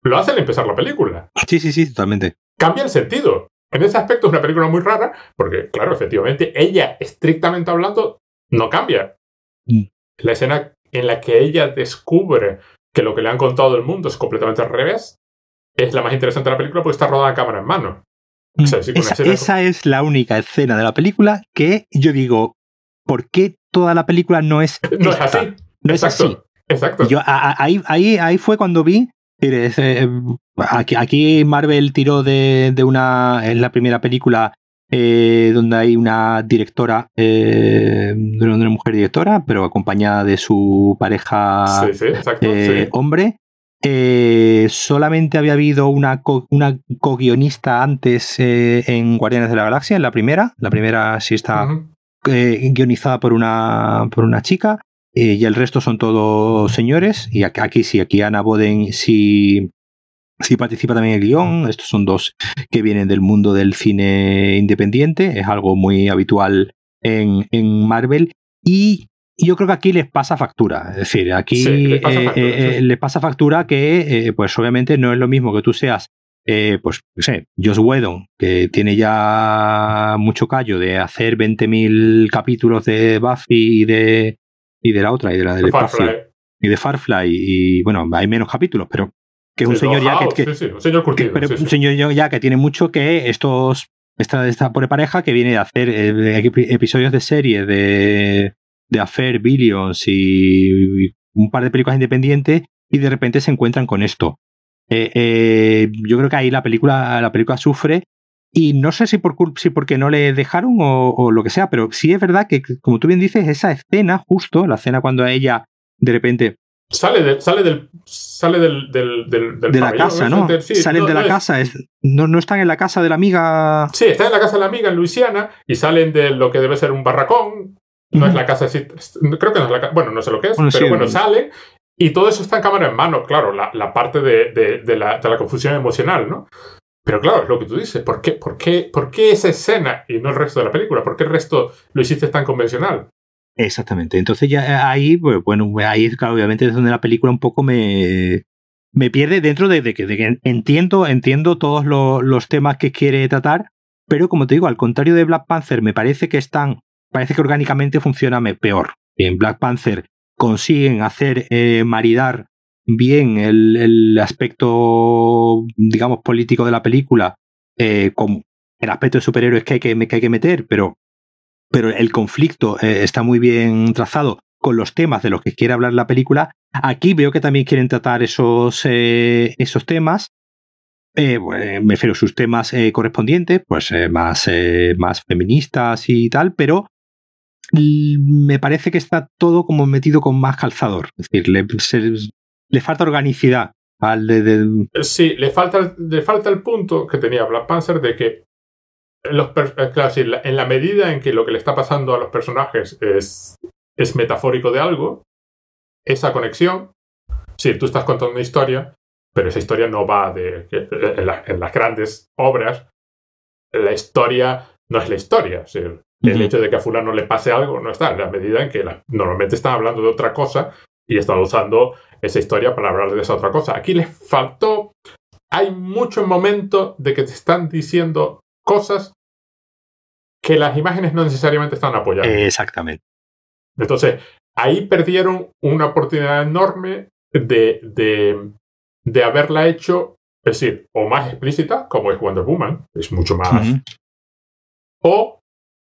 Lo hace al empezar la película. Sí, sí, sí, totalmente. Cambia el sentido. En ese aspecto es una película muy rara, porque, claro, efectivamente, ella, estrictamente hablando, no cambia. Mm. La escena en la que ella descubre que lo que le han contado del mundo es completamente al revés es la más interesante de la película porque está rodada a cámara en mano. Mm. esa, es la única escena de la película que yo digo, ¿por qué toda la película no es <laughs> No es así. No es así. Exacto. Yo, ahí, ahí, ahí fue cuando vi eh, aquí, aquí, Marvel tiró de, de, una. En la primera película eh, donde hay una directora, eh, una mujer directora, pero acompañada de su pareja eh, hombre. Eh, solamente había habido una, una co-guionista antes en Guardianes de la Galaxia, en la primera. La primera sí está guionizada por una, por una chica. y el resto son todos señores. Y aquí sí, aquí Ana Boden sí Sí participa también el guion, estos son dos que vienen del mundo del cine independiente, es algo muy habitual en, en Marvel y yo creo que aquí les pasa factura, es decir, aquí les, pasa factura, eh, eh, que pues obviamente no es lo mismo que tú seas eh, pues, no sé, Josh Whedon, que tiene ya mucho callo de hacer 20.000 capítulos de Buffy y de, y de la otra, y de la del espacio, y de Farfly, y bueno, hay menos capítulos, pero que es un señor ya que, tiene mucho que estos esta, esta pobre pareja que viene a hacer eh, episodios de serie de, de Affair, Billions y, un par de películas independientes y de repente se encuentran con esto. Eh, eh, yo creo que ahí la película, la película sufre y no sé si, por, si porque no le dejaron o, o, lo que sea, pero sí es verdad que, como tú bien dices, esa escena, justo, la escena cuando a ella de repente Sale, de, sale del. Sale del. del, del, de la casa, ¿no? salen de la casa. Es, no, no están en la casa de la amiga. Sí, están en la casa de la amiga en Luisiana y salen de lo que debe ser un barracón. No es la casa. Creo que no es la casa. Bueno, no sé lo que es, pero bueno, sale y todo eso está en cámara en mano, claro, la, la parte de, de, la, de, la, confusión emocional, ¿no? Pero claro, es lo que tú dices, ¿por qué, por, qué, ¿por qué esa escena y no el resto de la película? ¿Por qué el resto lo hiciste tan convencional? Exactamente. Entonces ya eh, ahí, pues, bueno, ahí claro, obviamente es donde la película un poco me, me pierde dentro de, que, entiendo, entiendo todos los, temas que quiere tratar, pero como te digo, al contrario de Black Panther, me parece que están, parece que orgánicamente funciona peor. En Black Panther consiguen hacer eh, maridar bien el, el, aspecto, digamos, político de la película eh, con el aspecto de superhéroes que hay que, que hay que meter, pero pero el conflicto eh, está muy bien trazado con los temas de los que quiere hablar la película. Aquí veo que también quieren tratar esos, eh, esos temas. Eh, me refiero a sus temas correspondientes, pues más, más feministas y tal, pero me parece que está todo como metido con más calzador. Es decir, le, falta organicidad al de, Sí, le falta, le falta el punto que tenía Black Panther de que los eh, claro, sí, en la medida en que lo que le está pasando a los personajes es, es metafórico de algo, esa conexión, sí, tú estás contando una historia, pero esa historia no va de... En, las grandes obras, la historia no es la historia. El hecho de que a fulano le pase algo no está, en la medida en que normalmente están hablando de otra cosa y están usando esa historia para hablar de esa otra cosa. Aquí les faltó... Hay mucho momento de que te están diciendo cosas que las imágenes no necesariamente están apoyando. Exactamente. Entonces, ahí perdieron una oportunidad enorme de, de, de haberla hecho, es decir, o más explícita, como es Wonder Woman, es mucho más. O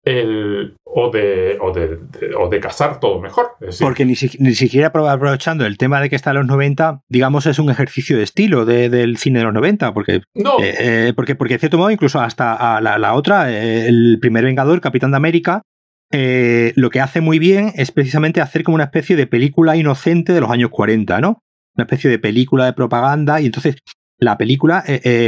el, o, de, o, de, o de casar todo mejor. Porque ni, siquiera aprovechando el tema de que está en los 90, digamos, es un ejercicio de estilo del cine de los 90, porque, no. Eh, eh, porque, porque de cierto modo, incluso hasta la, la, otra, eh, el primer Vengador, Capitán de América, lo que hace muy bien es precisamente hacer como una especie de película inocente de los años 40, ¿no? Una especie de película de propaganda, y entonces la película,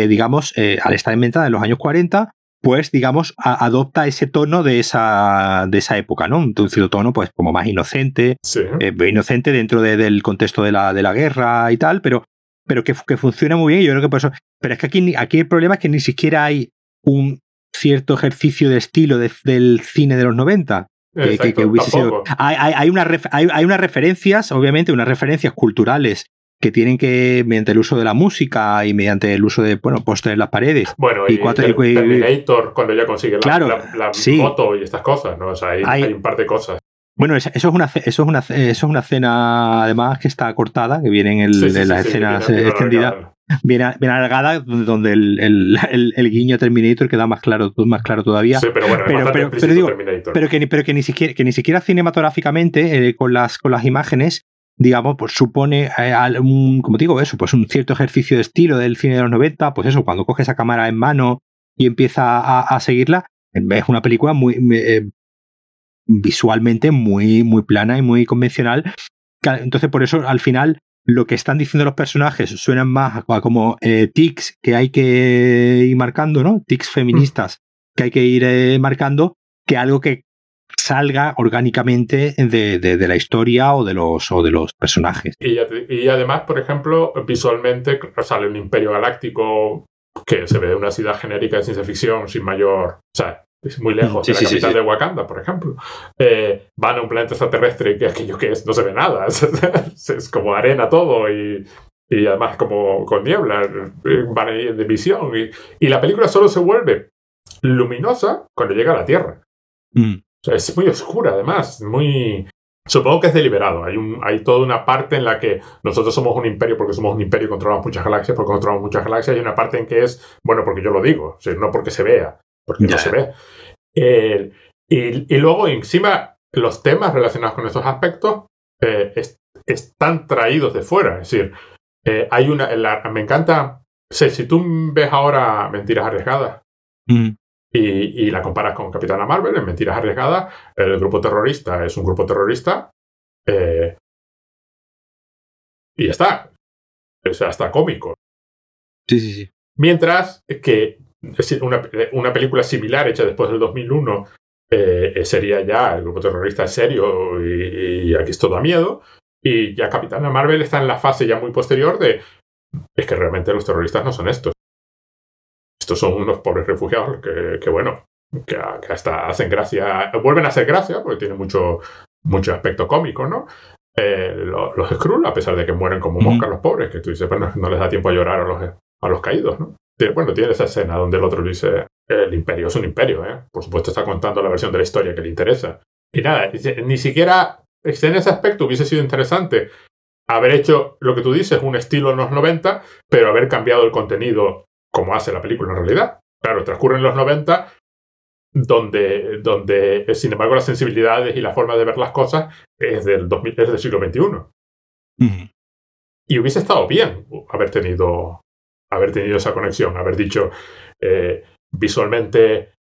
digamos, al estar inventada en los años 40, pues digamos, adopta ese tono de esa, de esa época, ¿no? Un cierto tono, pues, como más inocente, eh, inocente dentro del contexto de la, de la guerra y tal, pero, pero que, que, funciona muy bien. Yo creo que por eso. Pero es que aquí, aquí el problema es que ni siquiera hay un cierto ejercicio de estilo del cine de los 90. que, hubiese sido. Hay, hay, hay, una hay, hay unas referencias, obviamente, unas referencias culturales que tienen que, mediante el uso de la música y mediante el uso de, bueno, póster en las paredes. Bueno, y, cuatro, Terminator, cuando ya consigue la, la, moto y estas cosas, ¿no? O sea, hay, un par de cosas. Bueno, eso es una eso es una eso es una escena además que está cortada, que viene en, el, las escenas extendidas. Viene, viene, alargada, donde el, el, el, guiño Terminator queda más claro, más claro todavía. Sí, pero bueno, pero, pero, pero, digo, pero, que, pero que ni siquiera, que ni siquiera cinematográficamente, eh, con, las, con las imágenes, digamos, pues supone, eh, un, como digo, eso, pues un cierto ejercicio de estilo del cine de los 90, pues eso, cuando coge esa cámara en mano y empieza a, seguirla, es una película muy eh, visualmente muy, muy plana y muy convencional. Entonces, por eso, al final, lo que están diciendo los personajes suenan más como eh, tics que hay que ir marcando, ¿no? Tics feministas que hay que ir marcando, que algo que salga orgánicamente de, de, la historia o de los, o de los personajes. Y, y, además, por ejemplo, visualmente sale un imperio galáctico que se ve una ciudad genérica de ciencia ficción sin mayor... O sea, es muy lejos de la capital de Wakanda, por ejemplo. Eh, van a un planeta extraterrestre que aquello que es no se ve nada. <laughs> es, como arena todo y y además como con niebla, eh, van ahí en visión. Y, y, la película solo se vuelve luminosa cuando llega a la Tierra. Mm. O sea, es muy oscura, además, muy... Supongo que es deliberado. Hay, un, hay toda una parte en la que nosotros somos un imperio porque somos un imperio y controlamos muchas galaxias, porque controlamos muchas galaxias, y una parte en que es, bueno, porque yo lo digo, o sea, no porque se vea, porque no se ve. Eh, y, y, luego, encima, los temas relacionados con esos aspectos eh, están traídos de fuera. Es decir, eh, hay una. me encanta. si tú ves ahora Mentiras Arriesgadas mm. Y, y, la comparas con Capitana Marvel, en Mentiras Arriesgadas, el grupo terrorista es un grupo terrorista. Eh, y ya está. O sea, está cómico. Sí, sí, sí. Mientras que una, una película similar hecha después del 2001 eh, sería ya el grupo terrorista serio y, y, aquí es todo a miedo. Y ya Capitana Marvel está en la fase ya muy posterior de es que realmente los terroristas no son estos. Estos son unos pobres refugiados que, que bueno, que, que, hasta hacen gracia, vuelven a hacer gracia porque tiene mucho, mucho aspecto cómico, ¿no? Eh, los, los Skrull, a pesar de que mueren como moscas los pobres, que tú dices, bueno, no les da tiempo a llorar a los, a los caídos, ¿no? Bueno, tiene esa escena donde el otro dice, el imperio es un imperio, ¿eh? Por supuesto está contando la versión de la historia que le interesa. Y nada, ni siquiera en ese aspecto hubiese sido interesante haber hecho lo que tú dices, un estilo en los 90, pero haber cambiado el contenido como hace la película en realidad. Claro, transcurre en los 90, donde, donde sin embargo las sensibilidades y la forma de ver las cosas es del, 2000, es del siglo XXI. Uh -huh. Y hubiese estado bien haber tenido, haber tenido esa conexión, haber dicho eh, visualmente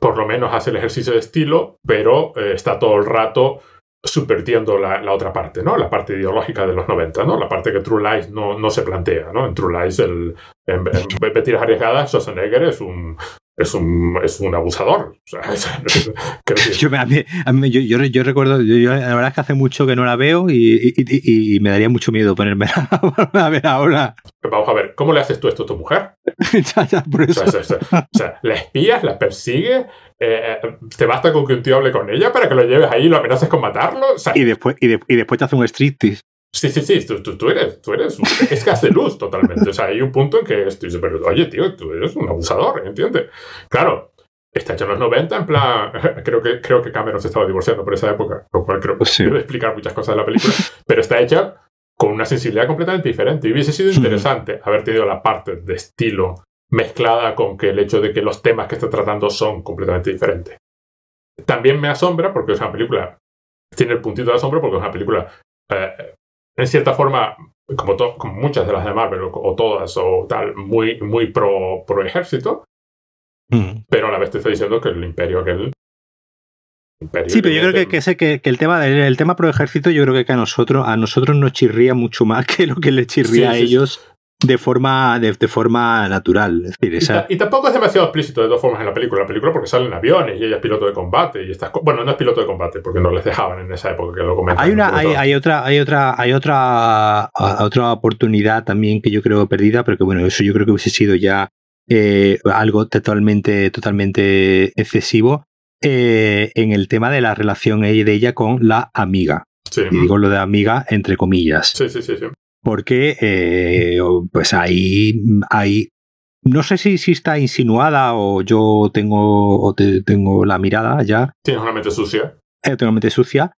por lo menos hace el ejercicio de estilo, pero eh, está todo el rato subvertiendo la, la, otra parte, ¿no? La parte ideológica de los 90, ¿no? La parte que True Lies no, no se plantea, ¿no? En True Lies, el, en, Mentiras Arriesgadas, Schwarzenegger es un, es un, es un abusador. O sea, es, yo, a mí, a mí, yo, yo, yo, recuerdo, yo, la verdad es que hace mucho que no la veo y, y, y, y me daría mucho miedo ponerme <laughs> a ver ahora. Vamos a ver, ¿cómo le haces tú esto a tu mujer? <laughs> ya, ya, por eso. O sea, o sea, o sea la espías, la persigues, eh, te basta con que un tío hable con ella para que lo lleves ahí y lo amenaces con matarlo. O sea, y, después, y, de, y después te hace un striptease. Sí, sí, sí, tú, tú, tú, eres, tú eres, un, <laughs> es que hace luz totalmente. O sea, hay un punto en que estoy pero oye, tío, tú eres un abusador, ¿entiendes? Claro, está hecho en los 90, en plan, <laughs> creo que, creo que Cameron se estaba divorciando por esa época, lo cual creo que sí. debe explicar muchas cosas de la película, <laughs> pero está hecha con una sensibilidad completamente diferente. Y hubiese sido interesante haber tenido la parte de estilo mezclada con que el hecho de que los temas que está tratando son completamente diferentes. También me asombra porque es una película, tiene el puntito de asombro porque es una película eh, en cierta forma, como, como, muchas de las de Marvel, o, o, todas, o tal, muy, muy pro, pro ejército, mm. pero a la vez te está diciendo que el imperio aquel... Imperio sí, pero yo creo que, que, ese, que, que, el tema el, el, tema pro ejército yo creo que a nosotros a nosotros nos chirría mucho más <laughs> que lo que le chirría sí, a sí, ellos sí de forma, de, de, forma natural. Es decir, esa... y, y, tampoco es demasiado explícito de dos formas en la película. La película porque salen aviones y ella es piloto de combate y estas Bueno, no es piloto de combate porque no les dejaban en esa época que lo comentan. Hay una, hay, hay, otra, hay otra, hay otra, otra oportunidad también que yo creo perdida, pero que bueno, eso yo creo que hubiese sido ya eh, algo totalmente, totalmente excesivo eh, en el tema de la relación de ella con la amiga. Sí. Y digo lo de amiga entre comillas. Sí, sí, sí, sí porque eh, pues ahí hay no sé si, si está insinuada o yo tengo o te, tengo la mirada ya. Tienes una mente sucia. Eh, tengo una mente sucia.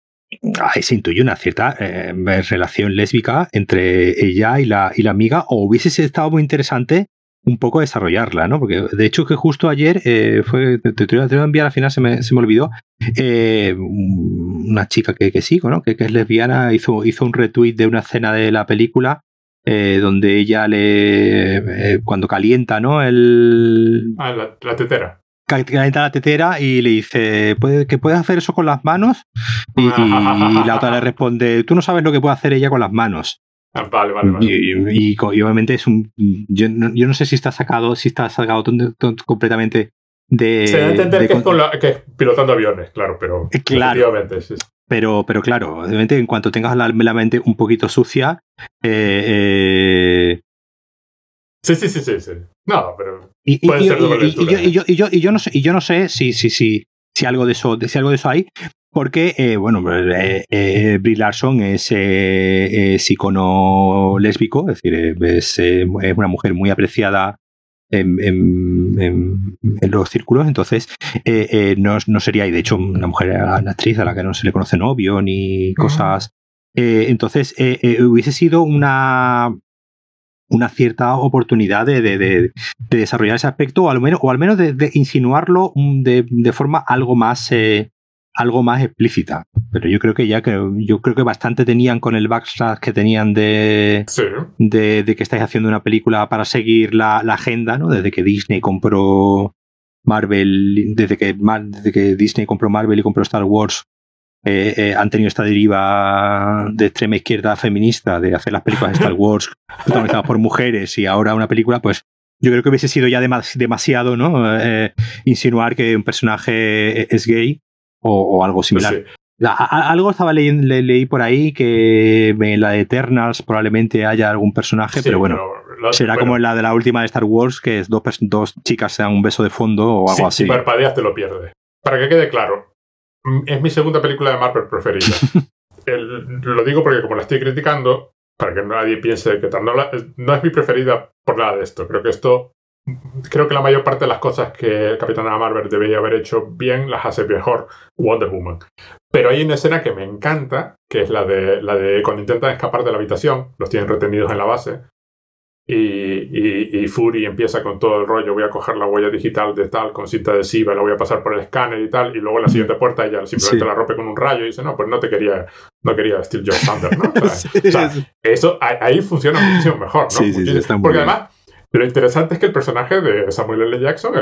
Ahí se intuye una cierta eh, relación lésbica entre ella y la, y la amiga. O hubiese estado muy interesante un poco desarrollarla, ¿no? Porque de hecho que justo ayer eh, fue, te, te, te, voy a enviar al final, se me, se me olvidó, eh, una chica que, que sigo, ¿no? Que, que, es lesbiana, hizo, hizo un retweet de una escena de la película eh, donde ella le, cuando calienta, ¿no? El... Ah, la, la tetera calienta la tetera y le dice ¿Puede, que puedes hacer eso con las manos y, y, la otra le responde tú no sabes lo que puede hacer ella con las manos Ah, vale, vale, vale. Y, y, y, obviamente es un. Yo no, yo no, sé si está sacado, si está sacado completamente de. Se da a entender de, que, es la, que, es pilotando aviones, claro, pero. Claro. Sí. Pero, pero claro, obviamente en cuanto tengas la, la mente un poquito sucia. Eh, eh... Sí, sí, sí, sí, sí. No, pero. Puede yo, yo, y yo no sé, y yo no sé si, si, si, si algo de eso, si algo de eso hay. Porque, eh, bueno, eh, eh, Brie Larson es, es, icono lésbico, es decir, es, una mujer muy apreciada en, los círculos, entonces no, sería, y de hecho, una mujer, una actriz a la que no se le conoce novio ni cosas. entonces, hubiese sido una, una cierta oportunidad de, desarrollar ese aspecto, o al menos, o al menos de, insinuarlo de, forma algo más algo más explícita. Pero yo creo que ya que yo creo que bastante tenían con el backslash que tenían de, de, que estáis haciendo una película para seguir la, agenda, ¿no? Desde que Disney compró Marvel, desde que, desde que Disney compró Marvel y compró Star Wars, eh, eh, han tenido esta deriva de extrema izquierda feminista de hacer las películas de Star <laughs> Wars protagonizadas por mujeres y ahora una película, pues yo creo que hubiese sido ya demasiado, ¿no? Eh, insinuar que un personaje es gay o, algo similar. algo estaba leyendo, leí por ahí que en la de Eternals probablemente haya algún personaje, pero bueno, será como en la de la última de Star Wars, que es dos, dos chicas se dan un beso de fondo o algo así. Si parpadeas te lo pierdes. Para que quede claro, es mi segunda película de Marvel preferida. <laughs> lo digo porque como la estoy criticando, para que nadie piense que tal, no es mi preferida por nada de esto. Creo que esto creo que la mayor parte de las cosas que Capitana Marvel debería haber hecho bien las hace mejor Wonder Woman. Pero hay una escena que me encanta, que es la de, la de cuando intentan escapar de la habitación, los tienen retenidos en la base, y, y, Fury empieza con todo el rollo, voy a coger la huella digital de tal con cinta adhesiva, la voy a pasar por el escáner y tal, y luego en la siguiente puerta ella simplemente la rompe con un rayo y dice, no, pues no te quería, no quería Steel Job Thunder, ¿no? <laughs> eso ahí funciona muchísimo mejor, ¿no? Porque además lo interesante es que el personaje de Samuel L. Jackson,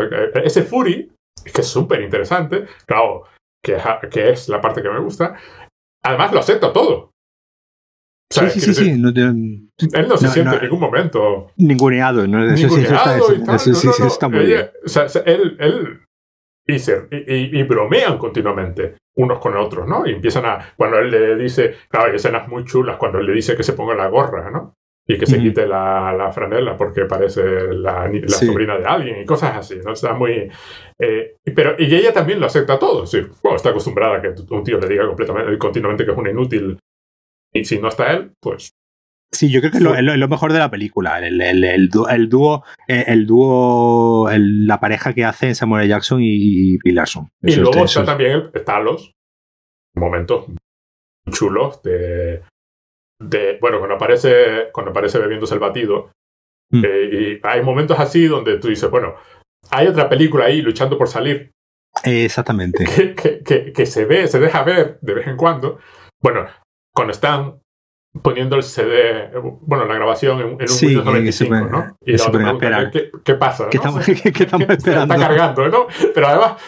ese Fury, que es súper interesante, claro, que, que, es la parte que me gusta, además lo acepta todo. sí, sí, sí, sí. él no se siente en ningún momento. Ninguneado, ¿no? Ninguneado y tal. Sí, está muy bien. O sea, él, él y, y, bromean continuamente unos con otros, ¿no? Y empiezan a. Cuando él le dice. Claro, hay escenas muy chulas cuando él le dice que se ponga la gorra, ¿no? Y que se quite la, la, franela porque parece la, la sobrina de alguien y cosas así, ¿no? Está muy... Eh, pero, y ella también lo acepta todo, sí. Bueno, está acostumbrada a que un tío le diga completamente, continuamente que es un inútil y si no está él, pues... Sí, yo creo que es lo, mejor de la película, el, el, el, dúo, el dúo, la pareja que hacen Samuel Jackson y, y Larson. Y luego está también, está los momentos chulos de de, bueno, cuando aparece, cuando aparece bebiéndose el batido, mm. eh, y hay momentos así donde tú dices, bueno, hay otra película ahí luchando por salir. Exactamente. Que, que, que, se ve, se deja ver de vez en cuando. Bueno, cuando están poniendo el CD, bueno, la grabación en, en un sí, Windows 95, ¿no? Y la pregunta, ¿qué, ¿qué, pasa? ¿Qué, estamos, <laughs> ¿qué, estamos esperando? Está cargando, ¿no? Pero además,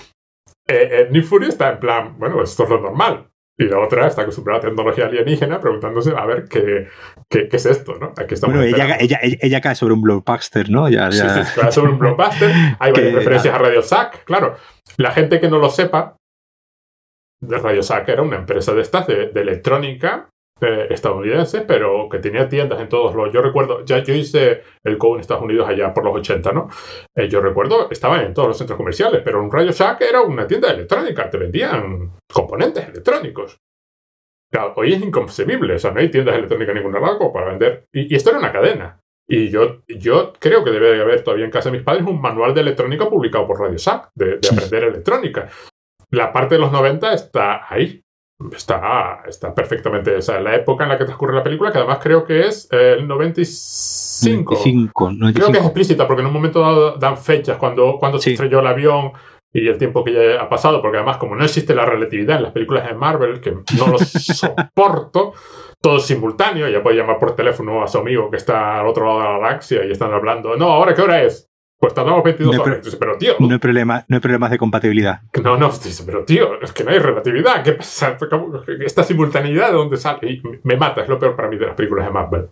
eh, eh, Fury está en plan, bueno, esto es lo normal. Y la otra está acostumbrada a tecnología alienígena preguntándose a ver qué, qué, es esto, ¿no? Aquí bueno, ella, ella, ella, cae sobre un blockbuster, ¿no? Ya, ya... Sí, cae sobre un blockbuster. Hay <laughs> varias referencias a Radio Sack, claro. La gente que no lo sepa, Radio Sack era una empresa de estas, de electrónica, eh, estadounidense, pero que tenía tiendas en todos los. Yo recuerdo, ya yo hice el COU en Estados Unidos allá por los 80, ¿no? Eh, yo recuerdo, estaban en todos los centros comerciales, pero un Radio Shack era una tienda de electrónica, te vendían componentes electrónicos. hoy es inconcebible, o sea, no hay tiendas electrónicas en ningún lado para vender. Y, esto era una cadena. Y yo, yo creo que debe de haber todavía en casa de mis padres un manual de electrónica publicado por Radio Shack, de, de aprender electrónica. La parte de los 90 está ahí está, está perfectamente. O sea, la época en la que transcurre la película, que además creo que es el 95. 95, Creo que es explícita, porque en un momento dado dan fechas cuando, cuando se estrelló el avión y el tiempo que ya ha pasado, porque además, como no existe la relatividad en las películas de Marvel, que no lo <laughs> soporto, todo simultáneo, ya puede llamar por teléfono a su amigo que está al otro lado de la galaxia y están hablando, no, ¿ahora qué hora es? Pues tardamos 22 no horas. pero tío. No hay, problema, no hay problemas de compatibilidad. No, no, pero tío, es que no hay relatividad. ¿Qué pasa? Esta simultaneidad de dónde sale. Y me mata, es lo peor para mí de las películas de Marvel.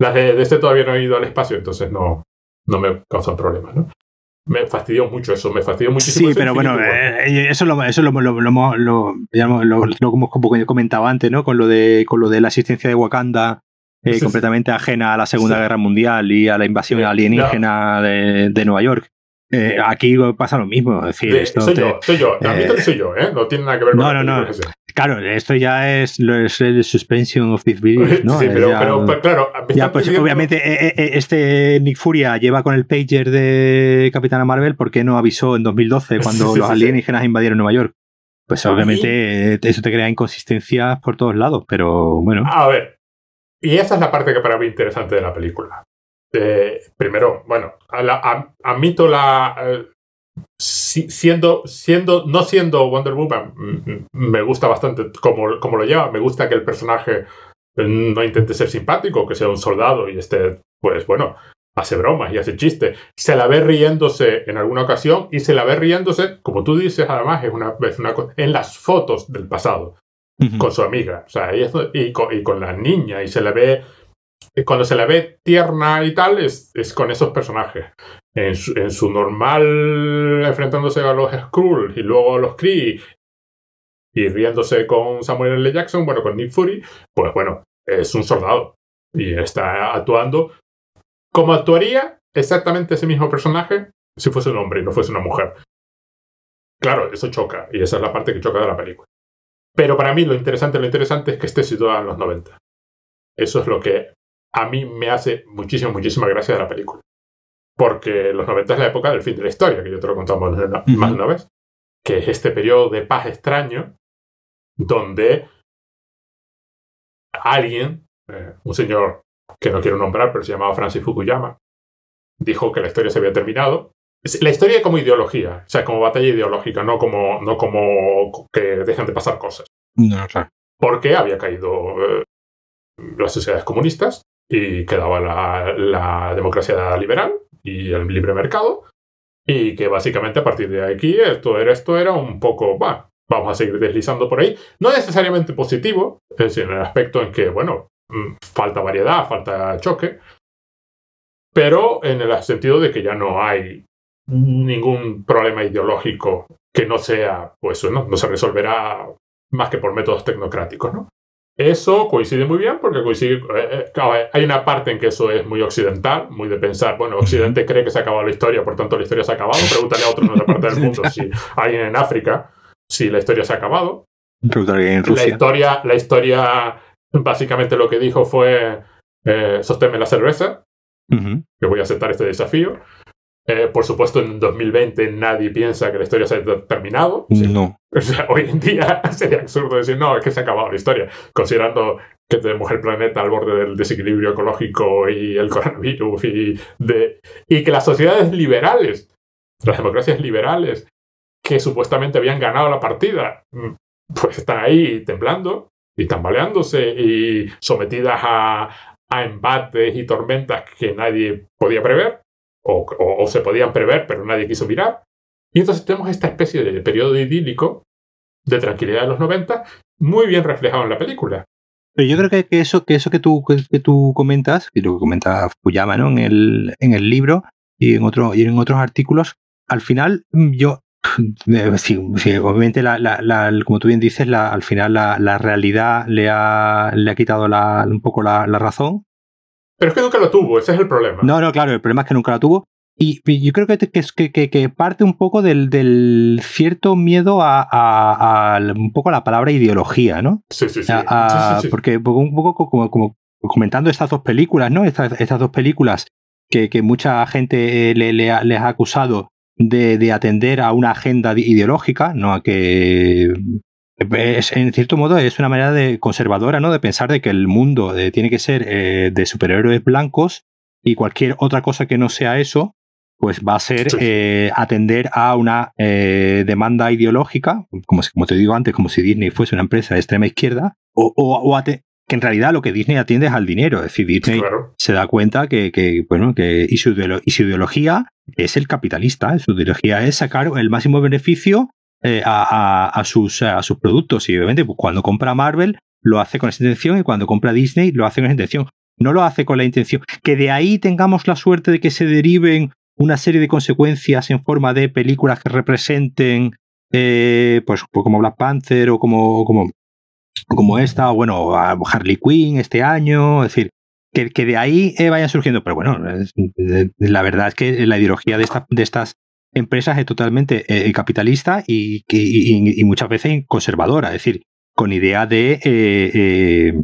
Las de, este todavía no he ido al espacio, entonces no, no me causan problemas, ¿no? Me fastidió mucho eso, me fastidió muchísimo. Sí, pero bueno, eh, eso, lo, eso lo, lo, lo, lo, hemos comentado antes, ¿no? Con lo de, con lo de la asistencia de Wakanda eh, completamente ajena a la Segunda Guerra Mundial y a la invasión alienígena de, Nueva York. Eh, aquí pasa lo mismo. Es decir, esto soy, yo, soy yo, eh, soy yo, ¿eh? No tiene nada que ver con No, no, no. Claro, esto ya es, lo es el suspension of disbelief, ¿no? Sí, pero, pero claro, ya, pues, obviamente eh, este Nick Furia lleva con el pager de Capitana Marvel porque no avisó en 2012 <laughs> cuando los alienígenas invadieron Nueva York. Pues obviamente eso te crea inconsistencias por todos lados, pero bueno. A ver, y esa es la parte que para mí interesante de la película. Eh, primero, bueno, admito la. Eh, siendo, siendo, no siendo Wonder Woman, mm, mm, me gusta bastante como, lo lleva. Me gusta que el personaje no intente ser simpático, que sea un soldado y esté, pues bueno, hace bromas y hace chistes. Se la ve riéndose en alguna ocasión y se la ve riéndose, como tú dices, además, es una, es una en las fotos del pasado con su amiga. O sea, y, con, y, con, la niña y se la ve cuando se la ve tierna y tal, es, con esos personajes. En su, normal enfrentándose a los Skrull y luego a los Kree y riéndose con Samuel L. Jackson, bueno, con Nick Fury, pues bueno, es un soldado y está actuando como actuaría exactamente ese mismo personaje si fuese un hombre y no fuese una mujer. Claro, eso choca y esa es la parte que choca de la película. Pero para mí lo interesante, lo interesante es que esté situada en los 90. Eso es lo que a mí me hace muchísimo, muchísima gracia de la película. Porque los 90 es la época del fin de la historia, que yo te lo contamos más de una vez, que es este periodo de paz extraño donde alguien, eh, un señor que no quiero nombrar, pero se llamaba Francis Fukuyama, dijo que la historia se había terminado. La historia como ideología, o sea, como batalla ideológica, no como, no como que dejan de pasar cosas. No, claro. Porque había caído eh, las sociedades comunistas y quedaba la, democracia liberal y el libre mercado y que básicamente a partir de aquí esto era, esto era un poco, va, vamos a seguir deslizando por ahí, no necesariamente positivo, es decir, en el aspecto en que, bueno, mm, falta variedad, falta choque, pero en el sentido de que ya no hay ningún problema ideológico que no sea, pues no, no se resolverá más que por métodos tecnocráticos, ¿no? Eso coincide muy bien porque coincide. Eh, eh, hay una parte en que eso es muy occidental, muy de pensar, bueno, Occidente cree que se ha acabado la historia, por tanto la historia se ha acabado. Pregúntale a otro en otra <laughs> parte del mundo, si alguien en África, si la historia se ha acabado. en Rusia. La historia, la historia, básicamente lo que dijo fue: eh, sosténme la cerveza, que voy a aceptar este desafío. Eh, por supuesto, en 2020 nadie piensa que la historia se haya terminado. No. O sea, hoy en día <laughs> sería absurdo decir, no, es que se ha acabado la historia, considerando que tenemos el planeta al borde del desequilibrio ecológico y el coronavirus y, de, y que las sociedades liberales, las democracias liberales, que supuestamente habían ganado la partida, mm, pues están ahí temblando y tambaleándose y sometidas a, a embates y tormentas que nadie podía prever o, se podían prever, pero nadie quiso mirar. Y entonces tenemos esta especie de periodo idílico de tranquilidad de los 90, muy bien reflejado en la película. Pero yo creo que, eso, que eso que tú, que, tú comentas, y lo que comenta Fukuyama ¿no? en, el, en el libro y en, otro, y en otros artículos, al final mm, yo, <laughs> eh, sí, obviamente, la, como tú bien dices, al final la, realidad le ha, le ha quitado un poco la, razón pero es que nunca lo tuvo, ese es el problema. No, no, claro, el problema es que nunca lo tuvo. Y, yo creo que, que, que, que, parte un poco del, del cierto miedo a, a, un poco a la palabra ideología, ¿no? Sí, sí, sí. Porque un poco como, como, comentando estas dos películas, ¿no? Estas, estas dos películas que, que mucha gente le, le, les ha acusado de, de, atender a una agenda ideológica, ¿no? A que es, en cierto modo es una manera de conservadora, ¿no? De pensar de que el mundo eh, tiene que ser eh, de superhéroes blancos y cualquier otra cosa que no sea eso, pues va a ser eh, atender a una demanda ideológica, como, como te digo antes, como si Disney fuese una empresa de extrema izquierda, o, o, que en realidad lo que Disney atiende es al dinero. Es decir, Disney se da cuenta que, que bueno, que y su, y su ideología es el capitalista, su ideología es sacar el máximo beneficio eh, a, sus, a sus productos. Y obviamente, pues, cuando compra Marvel, lo hace con esa intención y cuando compra Disney, lo hace con esa intención. No lo hace con la intención. Que de ahí tengamos la suerte de que se deriven una serie de consecuencias en forma de películas que representen, eh, pues, pues, como Black Panther o como, como, como esta, o bueno, Harley Quinn este año. Es decir, que, que de ahí eh, vayan surgiendo. Pero bueno, la verdad es que la ideología de, esta, de estas empresas totalmente eh, capitalistas y, y, muchas veces conservadoras, es decir, con idea de, eh,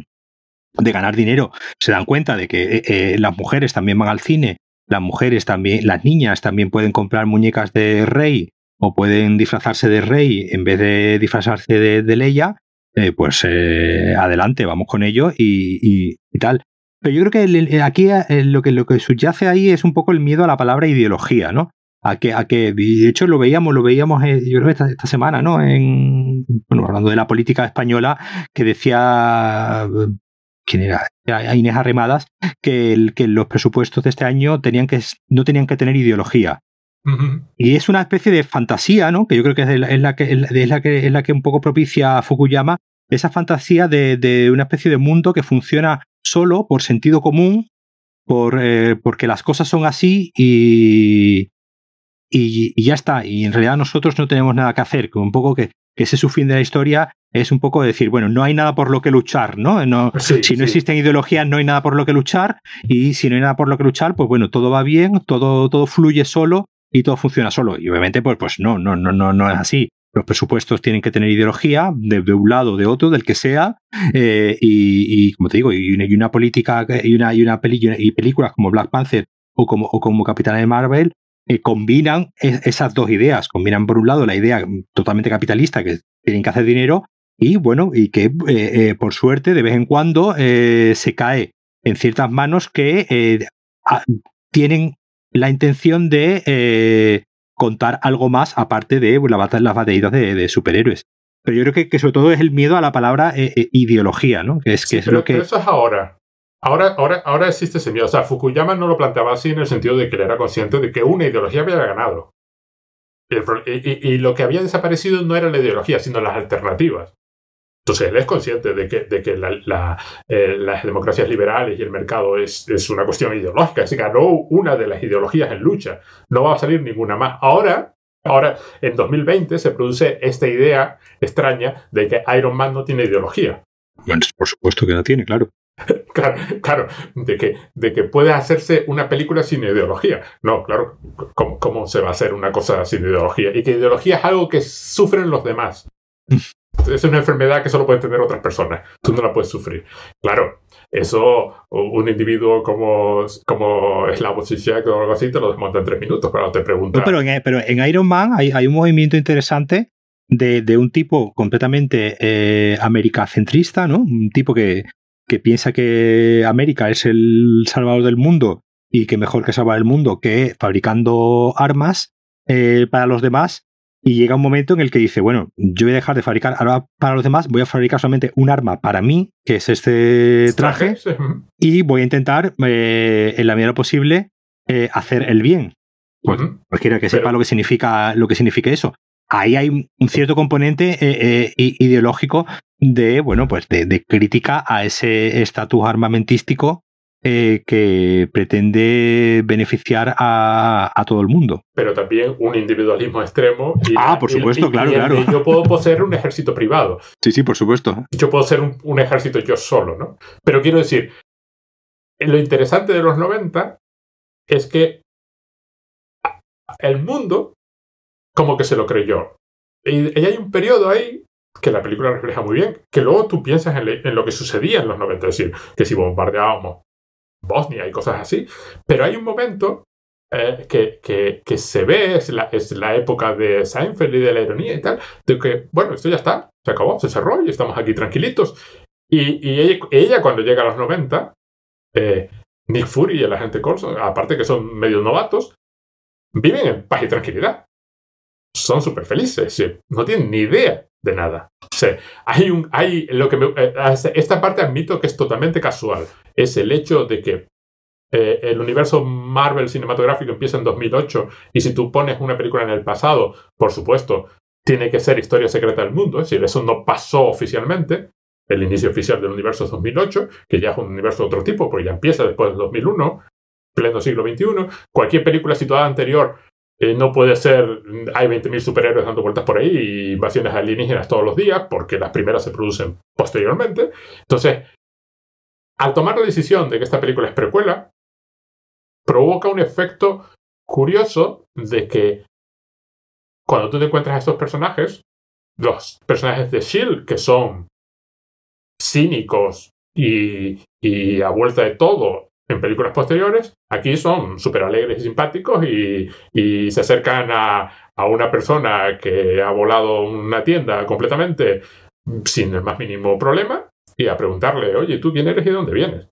de ganar dinero. Se dan cuenta de que las mujeres también van al cine, las mujeres también, las niñas también pueden comprar muñecas de rey o pueden disfrazarse de rey en vez de disfrazarse de, Leia, pues adelante, vamos con ello y, tal. Pero yo creo que aquí lo, que lo que subyace ahí es un poco el miedo a la palabra ideología, ¿no? A que, a que de hecho lo veíamos, lo veíamos eh, yo creo esta, esta semana, ¿no? En, bueno, hablando de la política española, que decía quién era, Inés Arremadas, que, el, que los presupuestos de este año tenían que, no tenían que tener ideología. Y es una especie de fantasía, ¿no? Que yo creo que es la, que, es la que es la que un poco propicia a Fukuyama, esa fantasía de, de, una especie de mundo que funciona solo por sentido común, por, eh, porque las cosas son así y, y, ya está. Y en realidad nosotros no tenemos nada que hacer, que un poco que, que ese su fin de la historia es un poco decir, bueno, no hay nada por lo que luchar, ¿no? no si no existen ideologías, no hay nada por lo que luchar, y si no hay nada por lo que luchar, pues bueno, todo va bien, todo, todo fluye solo y todo funciona solo. Y obviamente, pues, pues no, no, no, no, no es así. Los presupuestos tienen que tener ideología de, un lado, de otro, del que sea, eh, y, como te digo, y una, y una política y una, y una y películas como Black Panther o como, o como Capitán de Marvel eh, combinan esas dos ideas. Combinan, por un lado, la idea totalmente capitalista, que tienen que hacer dinero, y bueno, y que eh, eh, por suerte, de vez en cuando, se cae en ciertas manos que tienen la intención de contar algo más aparte de las batallas de, superhéroes. Pero yo creo que, sobre todo es el miedo a la palabra ideología, ¿no? Que es, que es lo que. eso es ahora. Ahora, ahora, ahora existe ese miedo. O sea, Fukuyama no lo planteaba así en el sentido de que él era consciente de que una ideología había ganado. Y, lo que había desaparecido no era la ideología, sino las alternativas. Entonces él es consciente de que, de que eh, las democracias liberales y el mercado es, es una cuestión ideológica. Se ganó una de las ideologías en lucha. No va a salir ninguna más. Ahora, ahora, en 2020 se produce esta idea extraña de que Iron Man no tiene ideología. Bueno, por supuesto que no tiene, claro. <laughs> Claro, claro, de que, de que puede hacerse una película sin ideología. No, claro, ¿cómo, se va a hacer una cosa sin ideología? Y que ideología es algo que sufren los demás. <laughs> Es una enfermedad que solo pueden tener otras personas. Tú no la puedes sufrir. Claro, eso un individuo como, como Slavoj Zizek o algo así te lo desmonta en tres minutos, pero te pregunto. pero, en, pero en Iron Man hay, hay un movimiento interesante de, de, un tipo completamente eh, americacentrista, ¿no? Un tipo que, que piensa que América es el salvador del mundo y que mejor que salvar el mundo que fabricando armas eh, para los demás. Y llega un momento en el que dice, bueno, yo voy a dejar de fabricar armas para los demás, voy a fabricar solamente un arma para mí, que es este traje, y voy a intentar, eh, en la medida posible, eh, hacer el bien. Pues, cualquiera que sepa lo que significa lo que significa eso ahí hay un cierto componente ideológico de, bueno, pues de, crítica a ese estatus armamentístico eh, que pretende beneficiar a, todo el mundo. Pero también un individualismo extremo. ah, por supuesto, claro, claro. Yo puedo poseer un ejército privado. Sí, sí, por supuesto. Yo puedo ser un, un ejército yo solo, ¿no? Pero quiero decir, lo interesante de los 90 es que el mundo como que se lo creyó. Y, hay un periodo ahí que la película refleja muy bien, que luego tú piensas en, lo que sucedía en los 90, es decir, que si bombardeábamos Bosnia y cosas así, pero hay un momento eh, que, que, se ve, es la, es la época de Seinfeld y de la ironía y tal, de que, bueno, esto ya está, se acabó, se cerró y estamos aquí tranquilitos. Y, y ella, cuando llega a los 90, eh, Nick Fury y el agente Coulson, aparte que son medio novatos, viven en paz y tranquilidad son súper felices, no tienen ni idea de nada. Hay un, hay lo que eh, esta parte admito que es totalmente casual. Es el hecho de que eh, el universo Marvel cinematográfico empieza en 2008 y si tú pones una película en el pasado, por supuesto, tiene que ser historia secreta del mundo. Es decir, eso no pasó oficialmente. El inicio oficial del universo es 2008, que ya es un universo de otro tipo, porque ya empieza después del 2001, pleno siglo XXI. Cualquier película situada anterior eh, no puede ser, hay 20.000 superhéroes dando vueltas por ahí y invasiones alienígenas todos los días, porque las primeras se producen posteriormente. Entonces, al tomar la decisión de que esta película es precuela, provoca un efecto curioso de que cuando tú te encuentras a estos personajes, los personajes de Shield, que son cínicos y, y a vuelta de todo en películas posteriores, aquí son súper alegres y simpáticos y, y se acercan a, a, una persona que ha volado una tienda completamente sin el más mínimo problema y a preguntarle, oye, ¿tú quién eres y de dónde vienes?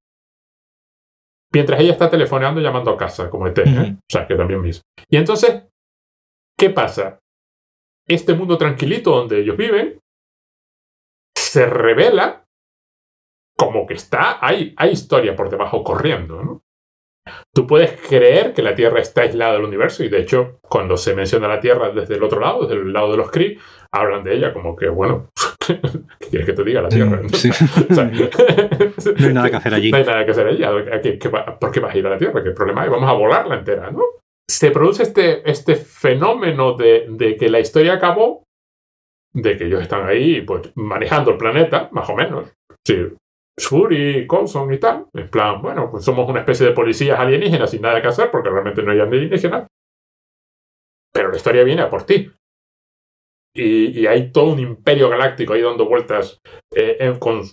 Mientras ella está telefoneando llamando a casa, como ET, ¿eh? o sea, que también mismo. Y entonces, ¿qué pasa? Este mundo tranquilito donde ellos viven se revela como que está, hay, hay historia por debajo corriendo, ¿no? Tú puedes creer que la Tierra está aislada del universo y de hecho cuando se menciona la Tierra desde el otro lado, desde el lado de los Kree, hablan de ella como que, bueno, <laughs> ¿qué quieres que te diga la Tierra? Sí. <laughs> o sea, <laughs> no hay nada que hacer allí. No hay nada que hacer allí. ¿Qué, qué, por qué vas a ir a la Tierra? ¿Qué problema hay? Vamos a volarla entera, ¿no? Se produce este, este fenómeno de, de que la historia acabó, de que ellos están ahí pues, manejando el planeta, más o menos. Sí, Shuri, Coulson y tal. En plan, bueno, pues somos una especie de policías alienígenas sin nada que hacer porque realmente no hay alienígenas. Pero la historia viene a por ti. Y, hay todo un imperio galáctico ahí dando vueltas, eh,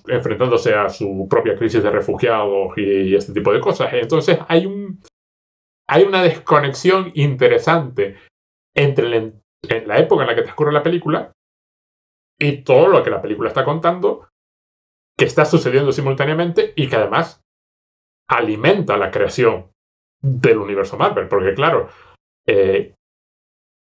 enfrentándose a su propia crisis de refugiados y, este tipo de cosas. Entonces hay, un, hay una desconexión interesante entre la época en la que transcurre la película y todo lo que la película está contando, que está sucediendo simultáneamente y que además alimenta la creación del universo Marvel. Porque claro, eh,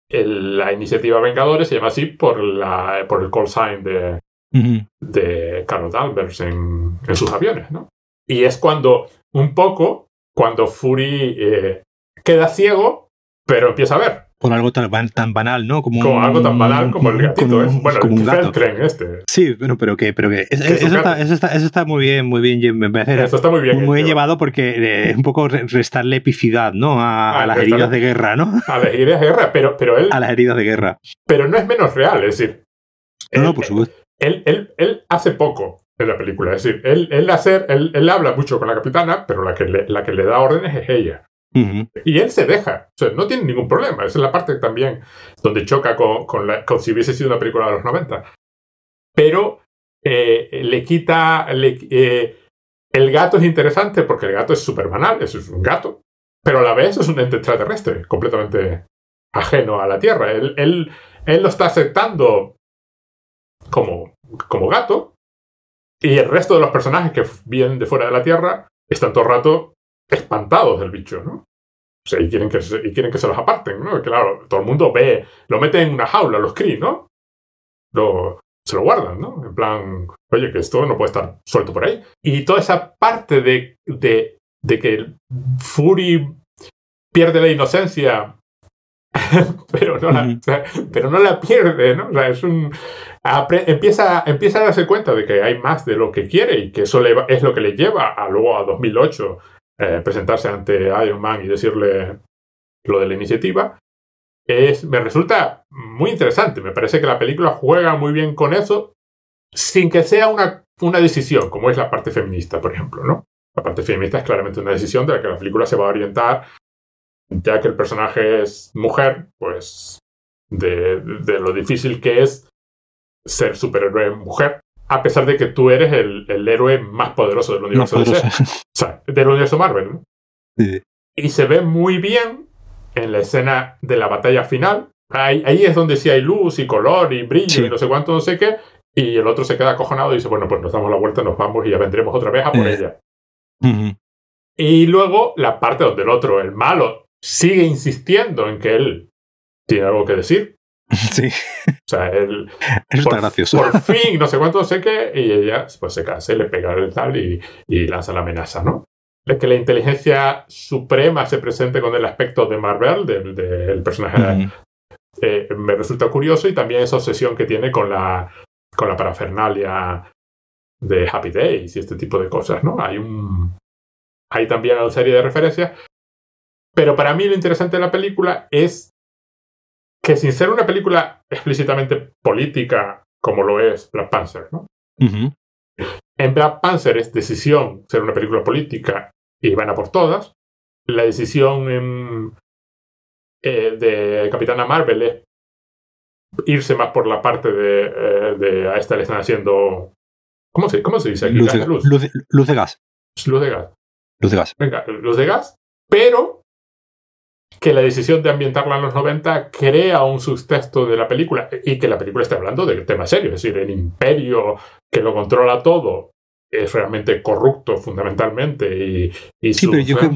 el, la iniciativa Vengadores se llama así por, la, por el call sign de, uh -huh. de Carlos Danvers en, en, sus aviones, ¿no? Y es cuando, un poco, cuando Fury eh, queda ciego, pero empieza a ver. Por algo tan, tan banal, ¿no? Como, como un, algo tan banal como el gatito, como, ¿eh? Bueno, como el un gato. tren este. Sí, bueno, pero que, pero que es, Que es eso, está, eso, está, eso está muy bien, muy bien, me parece Eso está muy bien. muy bien llevado porque eh, un poco re- restarle epicidad, ¿no? A, Ah, a las heridas de guerra, ¿no? <laughs> A las heridas de guerra, pero, pero, él, <laughs> A las heridas de guerra. pero no es menos real, es decir. No, él- no, por supuesto. Él, él, él hace poco en la película, es decir, él, él, hacer, él, él habla mucho con la capitana, pero la que, le, la que le da órdenes es ella. Y él se deja, no tiene ningún problema. Esa es la parte también donde choca con, si hubiese sido una película de los 90. Pero eh, le quita. eh, el gato es interesante porque el gato es súper banal, es un gato, pero a la vez es un ente extraterrestre, completamente ajeno a la Tierra. Él, él, él lo está aceptando como, como gato, y el resto de los personajes que vienen de fuera de la Tierra están todo el rato espantados del bicho, ¿no? O sea, y quieren que se, y quieren que se los aparten, ¿no? Y claro, todo el mundo ve, lo meten en una jaula, los Kree, ¿no? Lo, se lo guardan, ¿no? En plan, oye, que esto no puede estar suelto por ahí. Y toda esa parte de, de, de que Fury pierde la inocencia, <laughs> pero, no la, o sea, pero no la pierde, ¿no? O sea, es un... empieza, empieza a darse cuenta de que hay más de lo que quiere y que eso le es lo que le lleva a luego a 2008 eh, presentarse ante Iron Man y decirle lo de la iniciativa, es, me resulta muy interesante. Me parece que la película juega muy bien con eso sin que sea una, una decisión, como es la parte feminista, por ejemplo, ¿no? La parte feminista es claramente una decisión de la que la película se va a orientar, ya que el personaje es mujer, pues de, de lo difícil que es ser superhéroe mujer, a pesar de que tú eres el, el héroe más poderoso del No, universo DC. <laughs> O sea, del universo Marvel, ¿no? Sí. Y se ve muy bien en la escena de la batalla final. Ahí, ahí es donde sí hay luz y color y brillo Sí. y no sé cuánto, no sé qué. Y el otro se queda acojonado y dice, bueno, pues nos damos la vuelta, nos vamos y ya vendremos otra vez a por Eh. ella. Ujú. Y luego la parte donde el otro, el malo, sigue insistiendo en que él tiene algo que decir. <laughs> Sí, O sea, él eso por, está gracioso. por fin, no sé cuánto, sé qué, y ella pues se cansa y le pega el tal y, y lanza la amenaza, ¿no? Es que la inteligencia suprema se presente con el aspecto de Marvel, del, del personaje, eh, me resulta curioso y también esa obsesión que tiene con la, con la parafernalia de Happy Days y este tipo de cosas, ¿no? Hay un... Hay también una serie de referencias, pero para mí lo interesante de la película es que sin ser una película explícitamente política como lo es Black Panther, ¿no? En Black Panther es decisión ser una película política y van a por todas. La decisión en, eh, de Capitana Marvel es irse más por la parte de, eh, de a esta le están haciendo. ¿Cómo se, cómo se dice aquí? Luz de, ¿Gas luz. Luz, luz de gas. Luz de gas. Luz de gas. Venga, luz de gas, pero que la decisión de ambientarla en los 90 crea un subtexto de la película y que la película esté hablando de temas serios, es decir, el imperio que lo controla todo es realmente corrupto fundamentalmente y, y sí, su- pero yo, creo-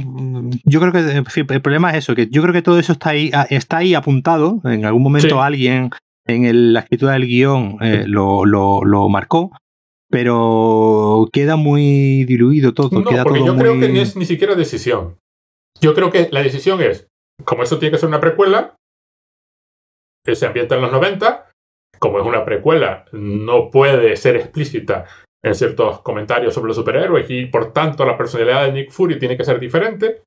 yo creo que el problema es eso, que yo creo que todo eso está ahí, está ahí apuntado. En algún momento Sí. alguien en el- la escritura del guion eh, lo, lo, lo marcó, pero queda muy diluido todo. No, queda porque todo yo muy... creo que no es ni siquiera decisión. Yo creo que la decisión es, como eso tiene que ser una precuela, que se ambienta en los 90, como es una precuela, no puede ser explícita en ciertos comentarios sobre los superhéroes y por tanto la personalidad de Nick Fury tiene que ser diferente.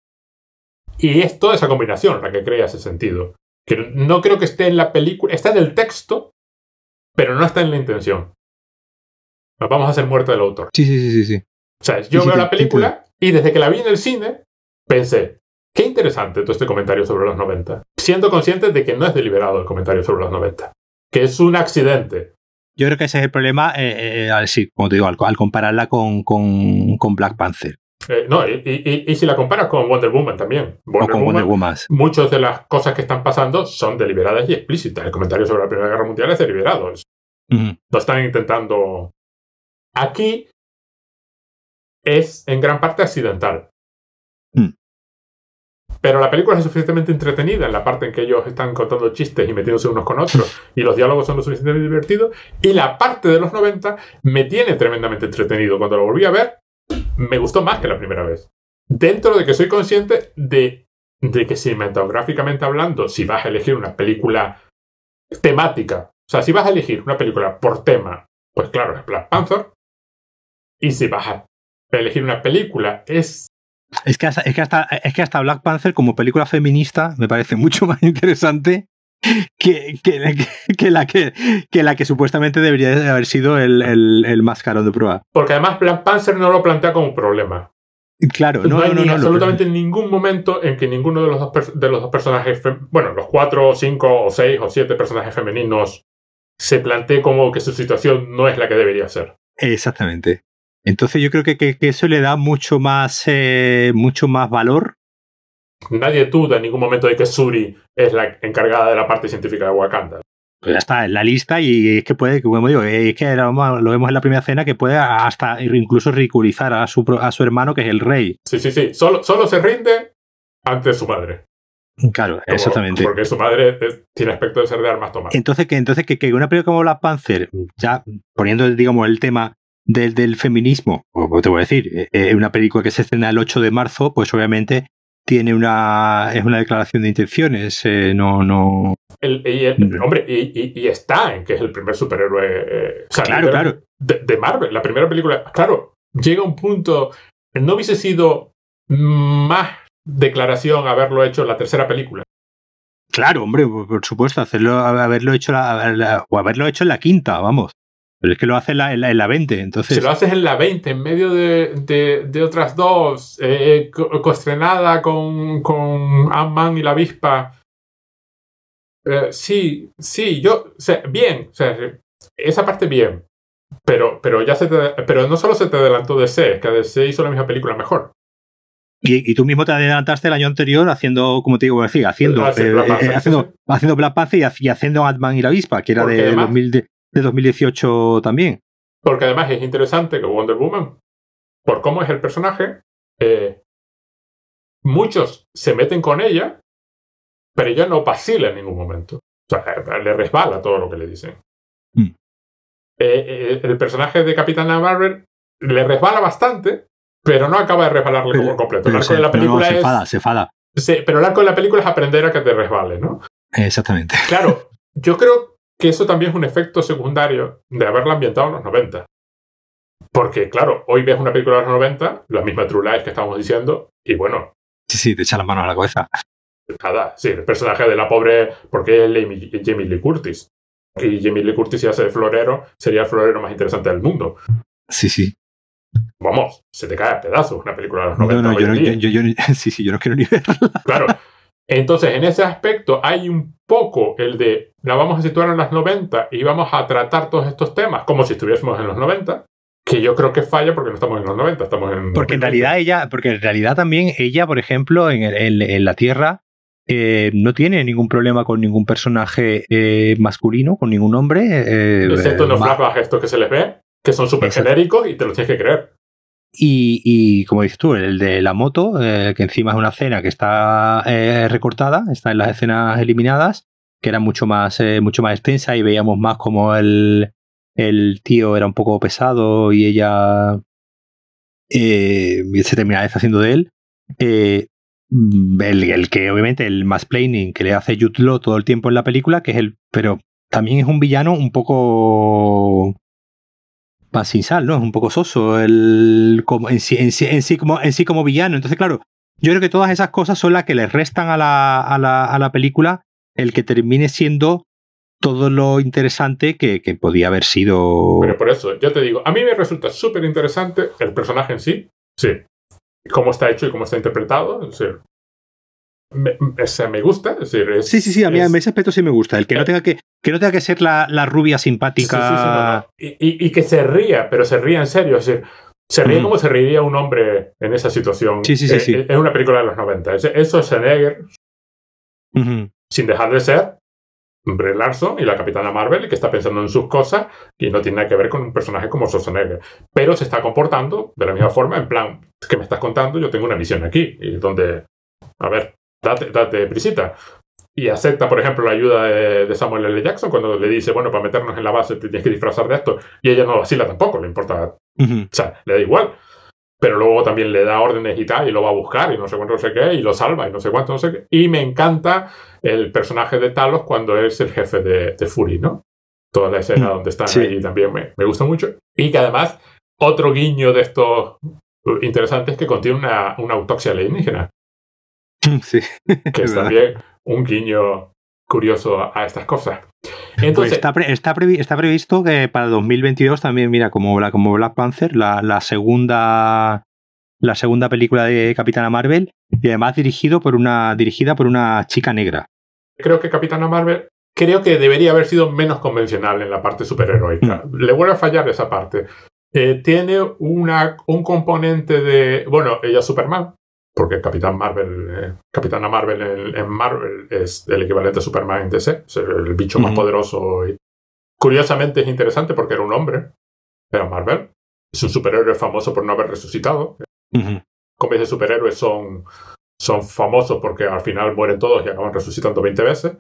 Y es toda esa combinación la que crea ese sentido. Que no creo que esté en la película, está en el texto, pero no está en la intención. Nos vamos a hacer muerte del autor. Sí, sí, sí, sí, sí. O sea, yo Sí, veo la película y desde que la vi en el cine pensé, qué interesante todo este comentario sobre los 90. Siendo consciente de que no es deliberado el comentario sobre los 90. Que es un accidente. Yo creo que ese es el problema, eh, eh, al- sí, como te digo, al, al compararla con, con, con Black Panther Eh, no, y, y- y si la comparas con Wonder Woman también. o Wonder con Woman, Wonder Woman. muchas de las cosas que están pasando son deliberadas y explícitas. El comentario sobre la Primera Guerra Mundial es deliberado. Lo están intentando. Aquí es en gran parte accidental. Pero la película es suficientemente entretenida en la parte en que ellos están contando chistes y metiéndose unos con otros <laughs> y los diálogos son lo suficientemente divertidos. Y la parte de los 90 me tiene tremendamente entretenido. Cuando lo volví a ver, me gustó más que la primera vez. Dentro de que soy consciente de, de que cinematográficamente hablando, si vas a elegir una película temática, o sea, si vas a elegir una película por tema, pues claro, es Black Panther. Y si vas a elegir una película, es Es que, hasta, es, que hasta, es que hasta Black Panther como película feminista me parece mucho <laughs> más interesante que, que, que la, que, que la que supuestamente debería de haber sido el, el, el más caro de prueba. Porque además Black Panther no lo plantea como un problema. Claro, No, no, hay no, no, absolutamente ningún momento en que ninguno de los dos, de los dos personajes, bueno, los cuatro, o cinco, o seis, o siete personajes femeninos se plantee como que su situación no es la que debería ser. Exactamente. Entonces yo creo que, que, que eso le da mucho más, eh, mucho más valor. Nadie duda en ningún momento de que Suri es la encargada de la parte científica de Wakanda. Pues ya está en la lista y es que puede, como digo, es que lo, vemos en la primera cena que puede hasta incluso ridiculizar a su, a su hermano que es el rey. Sí, sí, sí. Solo, solo se rinde ante su madre. Claro, Como- exactamente. Porque su madre es- tiene aspecto de ser de armas tomadas. Entonces, que, entonces que, que una película como Black Panther, ya poniendo, digamos, el tema del, del feminismo, o te voy a decir, eh, eh, una película que se estrena el 8 de marzo, pues obviamente tiene una es una declaración de intenciones, eh, no, no. El- y el- hombre, y, y- y está en que es el primer superhéroe. eh, o sea, Claro, de- claro. De, de Marvel, la primera película. Claro, llega un punto. No hubiese sido más declaración haberlo hecho en la tercera película. Claro, hombre, por por supuesto, hacerlo, haberlo hecho la- la- o haberlo hecho en la quinta, vamos. Pero es que lo hace en la, en la, en la 20, entonces. Si lo haces en la 20, en medio de, de- de otras dos, eh, coestrenada con, con Ant-Man y la avispa. eh, sí, sí, yo. O sea, bien. O sea, esa parte bien. Pero, pero ya se te, pero no solo se te adelantó DC, es que DC hizo la misma película mejor. Y, y tú mismo te adelantaste el año anterior haciendo, como te digo, decir, haciendo, eh, eh, haciendo, haciendo Black Panther y, ha- y haciendo Ant-Man y la avispa, que era Porque de, además- 2000 de, de 2018 también. Porque además es interesante que Wonder Woman, por cómo es el personaje, eh, muchos se meten con ella, pero ella no vacila en ningún momento. O sea, le resbala todo lo que le dicen. Mm. Eh, eh, el personaje de Capitana Marvel le resbala bastante, pero no acaba de resbalarle Pero- como completo. El arco se, de la no, no, película se es. enfada, se enfada. Sí, pero el arco de la película es aprender a que te resbale, ¿no? Exactamente. Claro, yo creo que eso también es un efecto secundario de haberla ambientado en los 90. Porque, claro, hoy ves una película de los 90, la misma True Lies que estábamos diciendo, y bueno, Sí, sí, te echa la mano a la cabeza. nada, sí, el personaje de la pobre, porque es Jamie, Lee Curtis. Y Jamie Lee Curtis, si hace de florero, sería el florero más interesante del mundo. Sí, sí. Vamos, se te cae a pedazos una película de los No, 90. no, yo, no, yo, yo- yo- <laughs> sí, sí, yo no quiero ni verla. Claro. Entonces, en ese aspecto hay un poco el de la vamos a situar en las 90 y vamos a tratar todos estos temas como si estuviésemos en los 90, que yo creo que falla porque no estamos en los 90, estamos en... Porque en realidad ella, porque en realidad también ella, por ejemplo, en, en, la Tierra, eh, no tiene ningún problema con ningún personaje eh, masculino, con ningún hombre. Eh, Excepto los flashbacks estos que se les ve, que son súper genéricos y te los tienes que creer. Y, como dices tú, el de la moto, eh, que encima es una escena que está eh, recortada, está en las escenas eliminadas, que era mucho más, eh, mucho más extensa y veíamos más como el, el tío era un poco pesado y ella se terminaba deshaciendo de él. El, que obviamente el planning que le hace Jude todo el tiempo en la película, que es el. Pero también es un villano un poco pan sin sal, ¿no? Es un poco soso el, como, en, sí, en, sí, como, en sí como villano. Entonces, claro, yo creo que todas esas cosas son las que le restan a la, a la, a la película el que termine siendo todo lo interesante que, que, podía haber sido. Pero por eso, yo te digo, a mí me resulta súper interesante el personaje en sí, sí. Cómo está hecho y cómo está interpretado. Es me, me gusta. Es decir, sí, sí, sí, a mí en ese aspecto sí me gusta. El que no eh. tenga que, que, no tenga que ser la, la rubia simpática. Y, y, que se ría, pero se ría en serio. Es decir, se ríe como se reiría un hombre en esa situación. Sí, sí, sí. Eh, sí. En una película de los 90. Eso es Schwarzenegger, sin dejar de ser Brie Larson y la Capitana Marvel, que está pensando en sus cosas y no tiene nada que ver con un personaje como Schwarzenegger. Pero se está comportando de la misma forma, en plan, que me estás contando, yo tengo una misión aquí, y donde, a ver, date, date prisita. Y acepta, por ejemplo, la ayuda de, Samuel L. Jackson cuando le dice, bueno, para meternos en la base te tienes que disfrazar de esto. Y ella no vacila tampoco, le importa. O sea, le da igual. Pero luego también le da órdenes y tal, y lo va a buscar, y no sé cuánto, no sé qué, y lo salva, y no sé cuánto, no sé qué. Y me encanta el personaje de Talos cuando es el jefe de, de Fury, ¿no? Toda la escena donde están ahí también me, me gusta mucho. Y que además, otro guiño de estos interesantes que contiene una, una autopsia alienígena. <laughs> Sí. Que es también un guiño curioso a estas cosas. Pues Entonces, está, está, previsto que para 2022 también, mira, como, como Black Panther, la, la, segunda la segunda película de Capitana Marvel y además dirigido por una, dirigida por una chica negra. Creo que Capitana Marvel creo que debería haber sido menos convencional en la parte superheroica. Mm. Le vuelve a fallar esa parte. Eh, tiene una, un componente de, bueno, ella es Superman, porque Capitán Marvel, eh, Capitana Marvel en, Marvel es el equivalente a Superman en DC, es el, bicho más poderoso. Y, curiosamente es interesante porque era un hombre, era Marvel, es un superhéroe famoso por no haber resucitado. Como dice, superhéroes son, son famosos porque al final mueren todos y acaban resucitando 20 veces.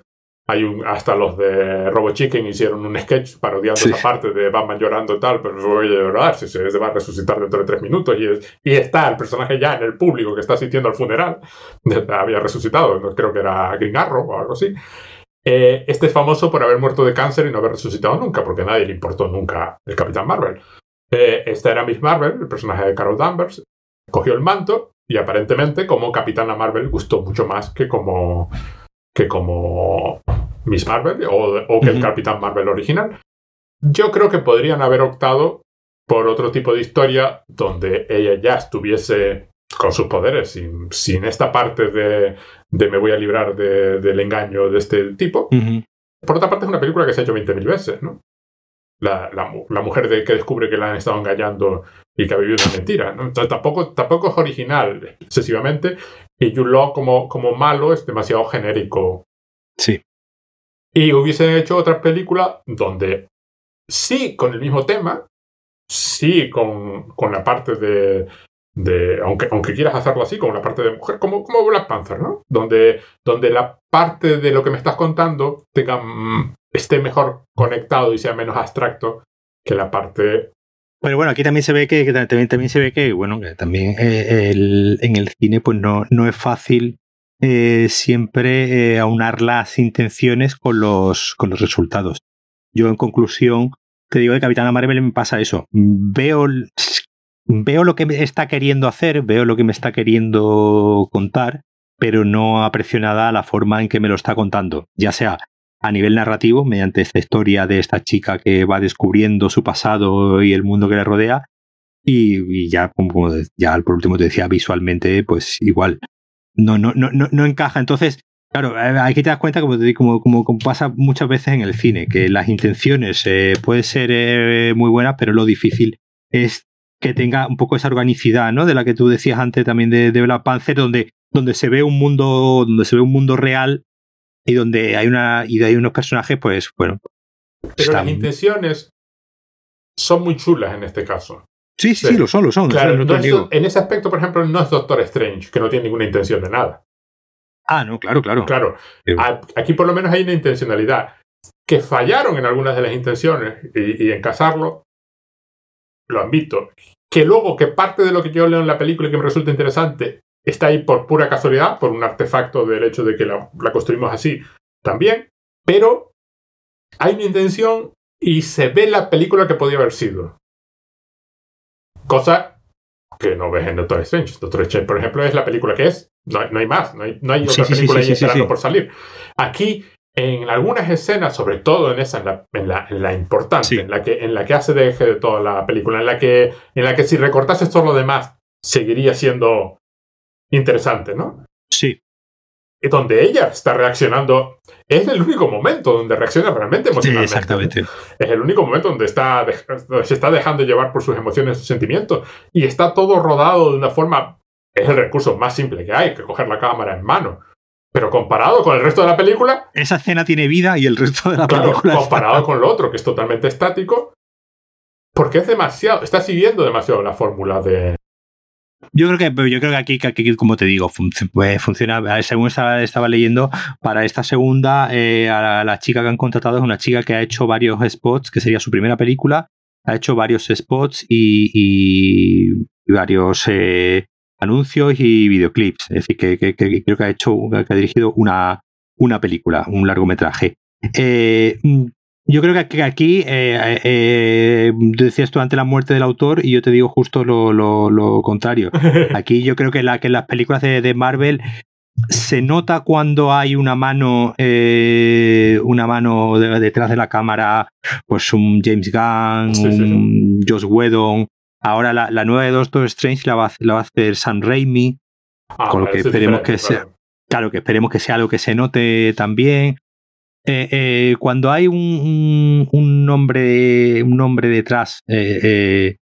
Hay un, hasta los de Robo Chicken hicieron un sketch parodiando esa parte de Batman llorando y tal, pero no voy a llorar si se va a resucitar dentro de tres minutos. Y, y está el personaje ya en el público que está asistiendo al funeral. Había resucitado, creo que era Green Arrow o algo así. Eh, este es famoso por haber muerto de cáncer y no haber resucitado nunca, porque a nadie le importó nunca el Capitán Marvel. Eh, esta era Miss Marvel, el personaje de Carol Danvers. Cogió el manto y aparentemente como Capitana Marvel gustó mucho más que como que como Miss Marvel o, que el Capitán Marvel original. Yo creo que podrían haber optado por otro tipo de historia donde ella ya estuviese con sus poderes, sin, esta parte de, me voy a librar del engaño de este tipo. Por otra parte, es una película que se ha hecho 20.000 veces, ¿no? La, mujer de, que descubre que la han estado engañando y que ha vivido una mentira. Entonces, tampoco, tampoco es original excesivamente y Jude como, como malo es demasiado genérico. Sí. Y hubiesen hecho otra película donde sí con el mismo tema, sí con, con la parte de, de aunque, aunque quieras hacerlo así, con la parte de mujer, como, como Black Panther, ¿no? Donde, donde la parte de lo que me estás contando tenga, mm, esté mejor conectado y sea menos abstracto que la parte pero bueno, aquí también se ve que, también, también, se ve que, bueno, también eh, el, en el cine pues no, no es fácil eh, siempre eh, aunar las intenciones con los, con los resultados. Yo en conclusión te digo de Capitana Marvel me pasa eso. Veo, veo lo que me está queriendo hacer, veo lo que me está queriendo contar, pero no aprecio nada la forma en que me lo está contando, ya sea a nivel narrativo, mediante esta historia de esta chica que va descubriendo su pasado y el mundo que le rodea. Y, ya, como ya por último te decía, visualmente, pues igual. No, no, no, no, encaja. Entonces, Claro, aquí te das cuenta, como, como, como, pasa muchas veces en el cine, que las intenciones eh, pueden ser eh, muy buenas, pero lo difícil es que tenga un poco esa organicidad, ¿no? De la que tú decías antes también de, de Black Panther, donde, donde se ve un mundo, donde se ve un mundo real y donde hay una y hay unos personajes, pues, bueno. Pero las intenciones son muy chulas en este caso. Sí, sí, sí, lo son, lo son. Claro, en ese aspecto, por ejemplo, no es Doctor Strange, que no tiene ninguna intención de nada. Ah, no, claro, claro. Claro. Aquí por lo menos hay una intencionalidad. Que fallaron en algunas de las intenciones y, y en casarlo, lo admito. Que luego, que parte de lo que yo leo en la película y que me resulta interesante está ahí por pura casualidad, por un artefacto del hecho de que la, construimos así también, pero hay una intención y se ve la película que podía haber sido. Cosa que no ves en Doctor Strange. Doctor Strange, por ejemplo, es la película que es. No, hay más, no hay, no hay otra película ahí esperando por salir. Aquí, en algunas escenas, sobre todo en esa, en la, en la, en la importante, en, la que, en la que hace de eje de toda la película, en la que, en la que si recortases todo lo demás, seguiría siendo interesante, ¿no? Sí. Donde ella está reaccionando, es el único momento donde reacciona realmente emocionalmente. Sí, exactamente. Es el único momento donde está, se está dejando llevar por sus emociones, sus sentimientos. Y está todo rodado de una forma. Es el recurso más simple que hay, que coger la cámara en mano. Pero comparado con el resto de la película. Esa escena tiene vida y el resto de la claro, película. Comparado con lo otro, que es totalmente estático. Porque es demasiado. Está siguiendo demasiado la fórmula de, yo creo que, yo creo que aquí, aquí como te digo, funciona. Según estaba, estaba, leyendo, para esta segunda, eh, a la, chica que han contratado es una chica que ha hecho varios spots, que sería su primera película. Ha hecho varios spots y, varios eh, anuncios y videoclips. Es decir, que, creo que ha hecho, que ha dirigido una, una película, un largometraje. Eh, yo creo que aquí eh, eh, decías tú ante la muerte del autor y yo te digo justo lo, contrario. <laughs> Aquí yo creo que, la, que en las películas de, Marvel se nota cuando hay una mano eh, una mano detrás de la cámara, pues un James Gunn, un Josh Whedon. Ahora la, nueva de Doctor Strange la va, a hacer Sam Raimi, ah, con lo que esperemos que sea, claro que esperemos que sea algo que se note también. Eh, eh, cuando hay un, un, nombre, un nombre detrás eh,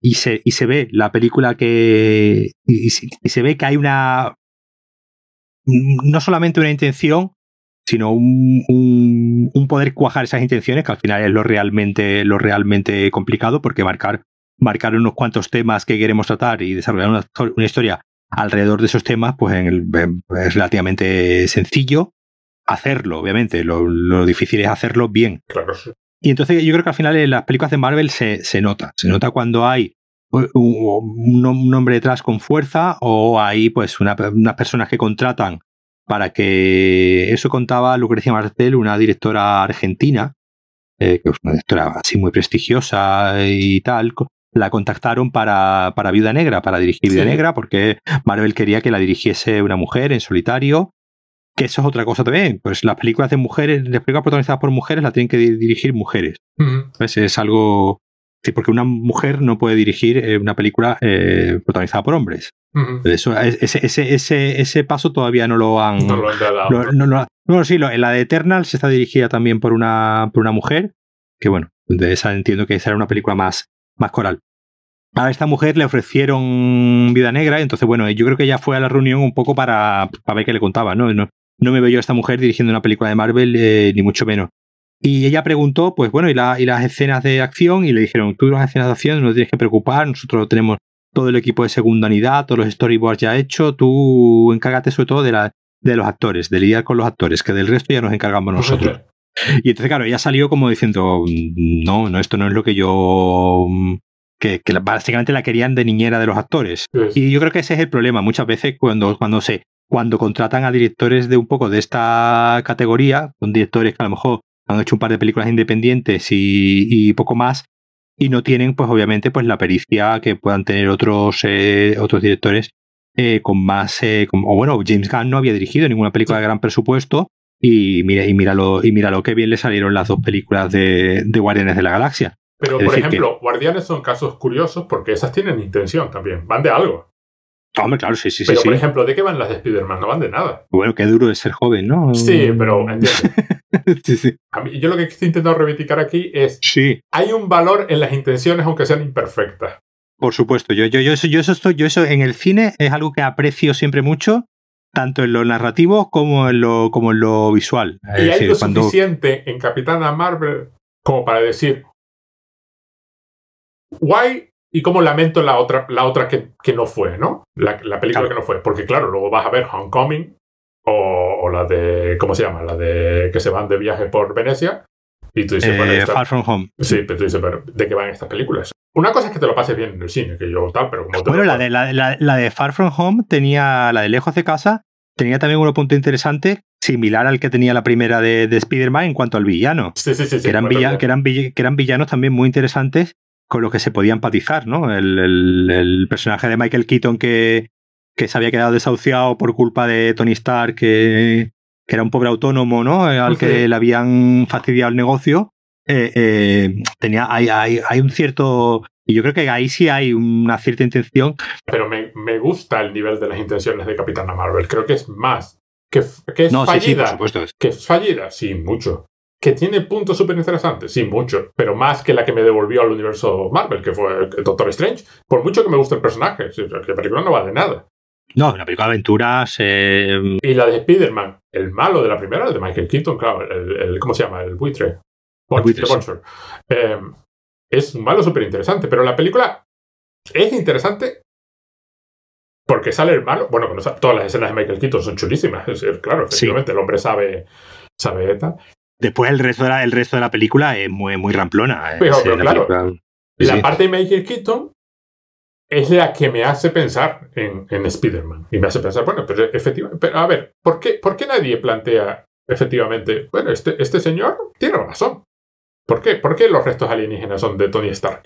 y, se, y se ve la película que. Y, se ve que hay una. No solamente una intención, sino un, un, poder cuajar esas intenciones, que al final es lo realmente, lo realmente complicado, porque marcar, marcar unos cuantos temas que queremos tratar y desarrollar una, historia alrededor de esos temas, pues es relativamente sencillo hacerlo, obviamente. Lo, difícil es hacerlo bien. Claro. Y entonces yo creo que al final en las películas de Marvel se, se nota. Se nota cuando hay un, un, hombre detrás con fuerza o hay pues unas personas que contratan para que eso contaba Lucrecia Martel, una directora argentina, eh, que es una directora así muy prestigiosa y tal, la contactaron para, para Viuda Negra, para dirigir Viuda Negra, porque Marvel quería que la dirigiese una mujer en solitario que eso es otra cosa también. Pues las películas de mujeres, las películas protagonizadas por mujeres las tienen que dirigir mujeres. Es algo. Sí, porque una mujer no puede dirigir eh, una película eh, protagonizada por hombres. Eso, ese, ese, ese, ese, paso todavía no lo han. No lo han dado. no, no, sí, en la de Eternal se está dirigida también por una, por una mujer. Que bueno, de esa entiendo que será una película más, más coral. A esta mujer le ofrecieron Vida Negra, entonces bueno, yo creo que ella fue a la reunión un poco para, para ver qué le contaba, ¿no? ¿no? No me veo yo a esta mujer dirigiendo una película de Marvel, eh, ni mucho menos. Y ella preguntó, pues bueno, ¿y, y, las escenas de acción? Y le dijeron, tú las escenas de acción no tienes que preocupar, nosotros tenemos todo el equipo de segunda unidad, todos los storyboards ya hechos, tú encárgate sobre todo de, la, de los actores, de lidiar con los actores, que del resto ya nos encargamos nosotros. Y entonces, claro, ella salió como diciendo, no, no, esto no es lo que yo... Que, que básicamente la querían de niñera de los actores. Y yo creo que ese es el problema. Muchas veces cuando, cuando se, cuando contratan a directores de un poco de esta categoría, son directores que a lo mejor han hecho un par de películas independientes y, poco más, y no tienen, pues obviamente, pues la pericia que puedan tener otros, eh, otros directores eh, con más, eh, o bueno, James Gunn no había dirigido ninguna película de gran presupuesto, y mira, y míralo, y míralo qué bien le salieron las dos películas de, de Guardianes de la Galaxia. Pero, por ejemplo, Guardianes son casos curiosos porque esas tienen intención también, van de algo. Hombre, claro, sí, sí, pero, sí. por ejemplo, ¿de qué van las de Spider-Man? No van de nada. Bueno, qué duro es ser joven, ¿no? Sí, pero <laughs> sí, sí. A mí, yo lo que estoy intentando reivindicar aquí es Sí, hay un valor en las intenciones aunque sean imperfectas. por supuesto. Yo, yo, yo, eso, yo eso estoy, yo eso en el cine es algo que aprecio siempre mucho, tanto en lo narrativo como en lo, como en lo visual. Es y hay decir, lo cuando- suficiente en Capitana Marvel como para decir guay y cómo lamento la otra, la otra que, que no fue, ¿no? La, la película Claro. que no fue. Porque claro, luego vas a ver Homecoming o, o la de, ¿cómo se llama? La de que se van de viaje por Venecia. Y tú dices, eh, bueno, esta- Far From Home. sí, pero tú dices, pero ¿de qué van estas películas? Una cosa es que te lo pases bien en el cine, que yo tal, pero como te Bueno, lo- la de, la, la- la de Far From Home tenía, la de Lejos de Casa, tenía también un punto interesante, similar al que tenía la primera de, de Spider-Man en cuanto al villano. Sí, sí, sí. sí, que, eran bueno, villa- bien. que, eran vill- que eran villanos también muy interesantes con los que se podía empatizar, ¿no? El, el- el personaje de Michael Keaton que, que se había quedado desahuciado por culpa de Tony Stark, que, que era un pobre autónomo, ¿no? Al Sí. que le habían fastidiado el negocio. Eh, eh, tenía, hay, hay, hay un cierto. Y yo creo que ahí sí hay una cierta intención. Pero me, me gusta el nivel de las intenciones de Capitana Marvel. Creo que es más. Que, que es No, sí, sí, por fallida. supuesto. que es fallida, sí, mucho. Que tiene puntos súper interesantes, sí, mucho. Pero más que la que me devolvió al universo Marvel, que fue el Doctor Strange. Por mucho que me guste el personaje, la película no va de nada. No, una película de aventuras. eh, Y la de Spider-Man, el malo de la primera, el de Michael Keaton, claro, el, el- ¿cómo se llama? El buitre. Bunch- buitre, sí. Eh, es un malo súper interesante, pero la película es interesante porque sale el malo. Bueno, todas las escenas de Michael Keaton son chulísimas. Claro, Sí. efectivamente, el hombre sabe, sabe tal. Después el resto, de la, el resto de la película es muy, muy ramplona. eh, Pero- pero la claro, película- La sí. parte de Michael Keaton es la que me hace pensar en, en Spider-Man. Y me hace pensar, bueno, pero efectivamente, pero a ver, ¿por qué, por qué nadie plantea efectivamente, bueno, este, este señor tiene razón? ¿Por qué? ¿Por qué los restos alienígenas son de Tony Stark?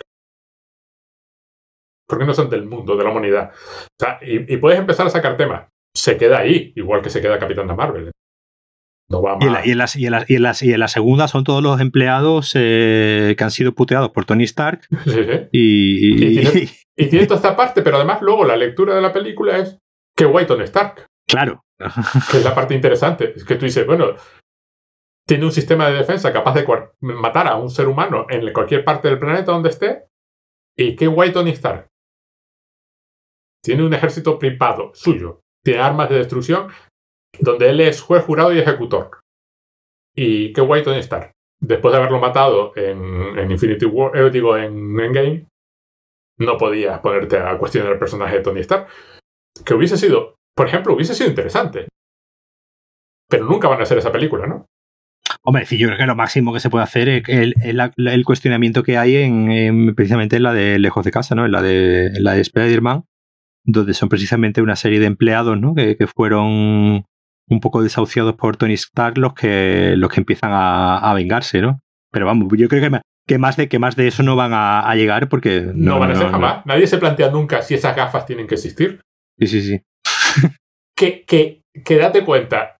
¿Por qué no son del mundo, de la humanidad? O sea, y, y puedes empezar a sacar temas. Se queda ahí, igual que se queda Capitán Marvel. No va Y en, la, y, en las- y en las- y en las- y en la segunda son todos los empleados eh, que han sido puteados por Tony Stark Sí, sí. y, tiene- Y tiene toda esta parte, pero además luego la lectura de la película es que guay Tony Stark. claro, que es la parte interesante. Es que tú dices, bueno, tiene un sistema de defensa capaz de matar a un ser humano en cualquier parte del planeta donde esté. Y qué guay Tony Stark. Tiene un ejército privado suyo. Tiene armas de destrucción donde él es juez, jurado y ejecutor. Y qué guay Tony Stark. Después de haberlo matado en, Infinity War, eh, digo, en Endgame, no podías ponerte a cuestionar el personaje de Tony Stark. Que hubiese sido, por ejemplo, hubiese sido interesante. Pero nunca van a hacer esa película, ¿no? hombre, sí, yo creo que lo máximo que se puede hacer es el, el- cuestionamiento que hay en, en- precisamente en la de Lejos de Casa, ¿no? En la de, la de Spider-Man, donde son precisamente una serie de empleados, ¿no? Que fueron un poco desahuciados por Tony Stark los que, los que empiezan a, a vengarse, ¿no? Pero vamos, yo creo que, ma- que, más, de, que más de eso no van a, a llegar porque... No, van a ser no. jamás. Nadie se plantea nunca si esas gafas tienen que existir. Sí, sí, sí. Que, que, que date cuenta.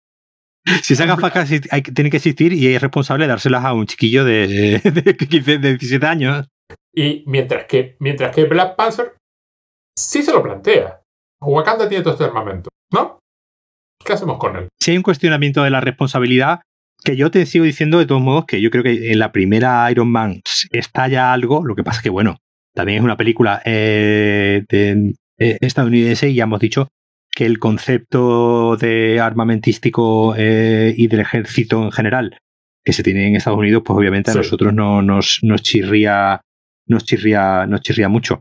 <laughs> Si esas gafas tienen que existir y es responsable dárselas a un chiquillo de, <laughs> de, 15, de 17 años. Y mientras que, mientras que Black Panther sí se lo plantea. Wakanda tiene todo este armamento, ¿no? ¿Qué hacemos con él? Si hay un cuestionamiento de la responsabilidad, que yo te sigo diciendo de todos modos que yo creo que en la primera Iron Man está ya algo, lo que pasa es que, bueno, también es una película eh, de- eh, estadounidense y ya hemos dicho que el concepto de armamentístico eh, y del ejército en general que se tiene en Estados Unidos, pues obviamente Sí. a nosotros no nos, nos chirría nos chirría, nos chirría mucho.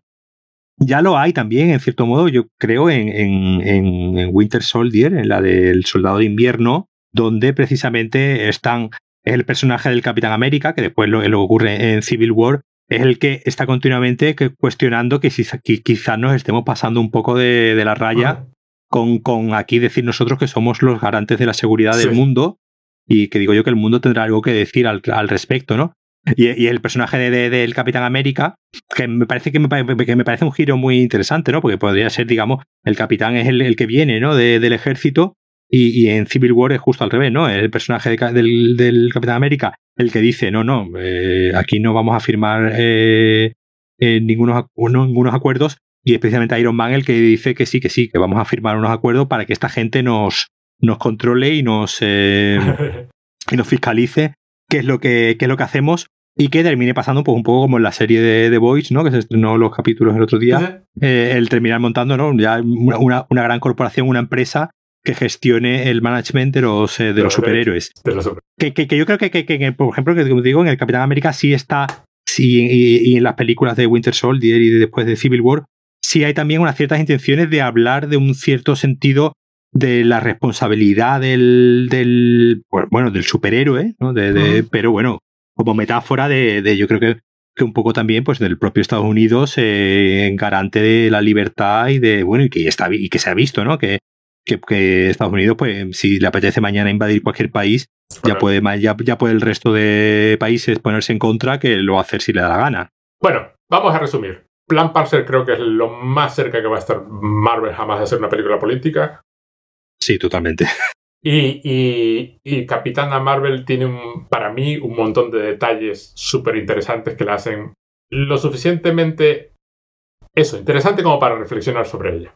Ya lo hay también, en cierto modo, yo creo, en, en, en- Winter Soldier, en la del Soldado de Invierno, donde precisamente están es el personaje del Capitán América, que después lo, lo ocurre en Civil War, es el que está continuamente cuestionando que, si, que quizás nos estemos pasando un poco de, de la raya Ah, con, con aquí decir nosotros que somos los garantes de la seguridad Sí. del mundo y que digo yo que el mundo tendrá algo que decir al, al respecto, ¿no? Y, y el personaje de- de- del Capitán América, que me parece que me, que me parece un giro muy interesante, ¿no? Porque podría ser, digamos, el capitán es el, el que viene, ¿no? De- del ejército y, y en Civil War es justo al revés, ¿no? El personaje del, del Capitán América, el que dice, no, no, eh, aquí no vamos a firmar eh, eh, ningunos, no, ningunos acuerdos y especialmente Iron Man el que dice que sí, que sí, que vamos a firmar unos acuerdos para que esta gente nos, nos controle y nos, eh, <laughs> y nos fiscalice qué es lo que, qué es lo que hacemos y que termine pasando pues, un poco como en la serie de The Voice, ¿no? que se estrenó los capítulos el otro día, eh, el terminar montando ¿no? ya una, una, gran corporación, una empresa que gestione el management de los, eh, de, los, superhéroes. que, que, que, yo creo que, que, por ejemplo, que como digo, en el Capitán América sí está, sí, y, y, en las películas de Winter Soldier y después de Civil War, sí hay también unas ciertas intenciones de hablar de un cierto sentido de la responsabilidad del, del bueno, del superhéroe, ¿no? De, de, Pero bueno, como metáfora de, de yo creo que, que, un poco también pues del propio Estados Unidos eh, garante de la libertad y de bueno y que está y que se ha visto, ¿no? Que, que, que Estados Unidos, pues, si le apetece mañana invadir cualquier país, ya puede ya, ya puede el resto de países ponerse en contra que lo va a hacer si le da la gana. Bueno, vamos a resumir. Plan Parser creo que es lo más cerca que va a estar Marvel jamás de hacer una película política. Sí, totalmente. Y, Capitana Marvel tiene un, para mí un montón de detalles súper interesantes que la hacen lo suficientemente eso, interesante como para reflexionar sobre ella.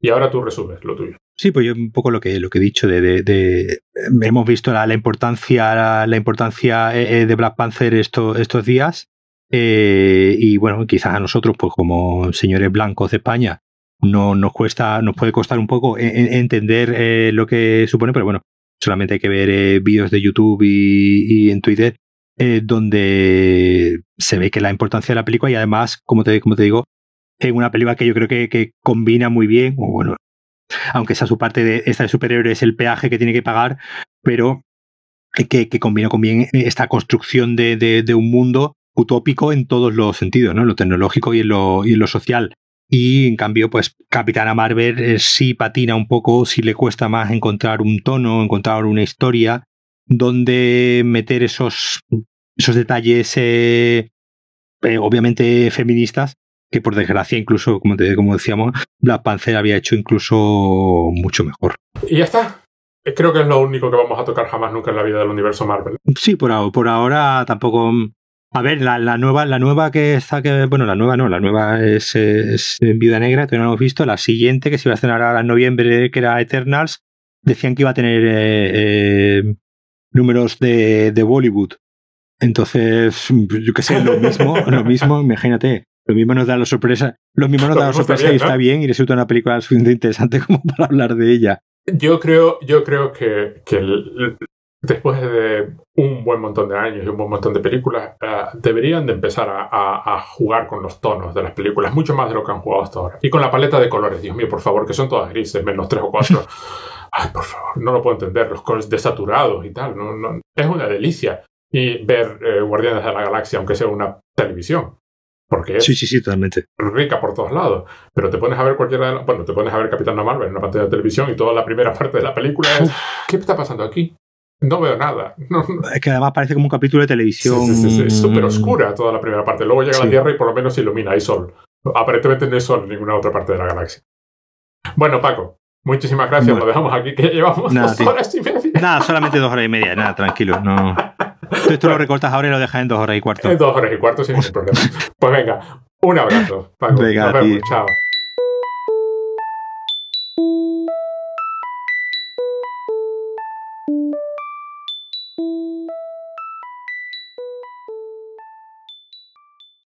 Y ahora tú resumes lo tuyo. Sí, pues yo un poco lo que, lo que he dicho de, hemos visto la, importancia, la, importancia eh, eh, de Black Panther esto, estos días. Eh, y bueno, quizás a nosotros, pues como señores blancos de España, no nos cuesta, nos puede costar un poco entender eh, lo que supone, pero bueno, solamente hay que ver eh, vídeos de YouTube y, en Twitter eh, donde se ve que la importancia de la película y además, como te, como te digo, es una película que yo creo que, combina muy bien, o bueno, aunque esa su parte de esta de superhéroe es el peaje que tiene que pagar, pero que, que combina con bien esta construcción de, de, un mundo utópico en todos los sentidos, ¿no? En lo tecnológico y lo, y en lo social. Y en cambio, pues Capitana Marvel eh, sí patina un poco, sí le cuesta más encontrar un tono, encontrar una historia donde meter esos, esos detalles eh, eh, obviamente feministas, que por desgracia incluso, como, te, como decíamos, Black Panther había hecho incluso mucho mejor. Y ya está. Creo que es lo único que vamos a tocar jamás nunca en la vida del universo Marvel. Sí, por, por ahora tampoco a ver, la, la, nueva, la nueva que está, que, bueno, la nueva no, la nueva es, es Viuda Negra, todavía no lo hemos visto. La siguiente, que se iba a estrenar ahora en noviembre, que era Eternals, decían que iba a tener eh, eh, números de, de, Bollywood. Entonces, yo qué sé, lo mismo, lo mismo, imagínate. Lo mismo nos da la sorpresa, lo mismo nos da la sorpresa bien, y está ¿no? bien y resulta una película suficientemente interesante como para hablar de ella. Yo creo, yo creo que, que el, después de un buen montón de años y un buen montón de películas, uh, deberían de empezar a, a, a, jugar con los tonos de las películas, mucho más de lo que han jugado hasta ahora. Y con la paleta de colores, Dios mío, por favor, que son todas grises, menos tres o cuatro. <laughs> Ay, por favor, no lo puedo entender, los colores desaturados y tal. No, no, es una delicia. Y ver eh, Guardianes de la Galaxia, aunque sea una televisión. Porque es sí, sí, sí, totalmente. rica por todos lados. Pero te pones a ver cualquiera de la, Bueno, te pones a ver Capitana Marvel en una pantalla de televisión y toda la primera parte de la película es. ¿Qué está pasando aquí? No veo nada. No, no. Es que además parece como un capítulo de televisión. Sí, sí, sí, es súper oscura toda la primera parte. Luego llega la Tierra y por lo menos ilumina, hay sol. Aparentemente no hay sol en ninguna otra parte de la galaxia. Bueno, Paco, muchísimas gracias. Bueno. Lo dejamos aquí, que llevamos nada, dos tío. horas y media. Nada, solamente dos horas y media. Nada, tranquilo. No. Tú esto lo recortas ahora y lo dejas en dos horas y cuarto. En dos horas y cuarto sin problema. Pues venga, un abrazo, Paco. Venga, Nos vemos. Chao.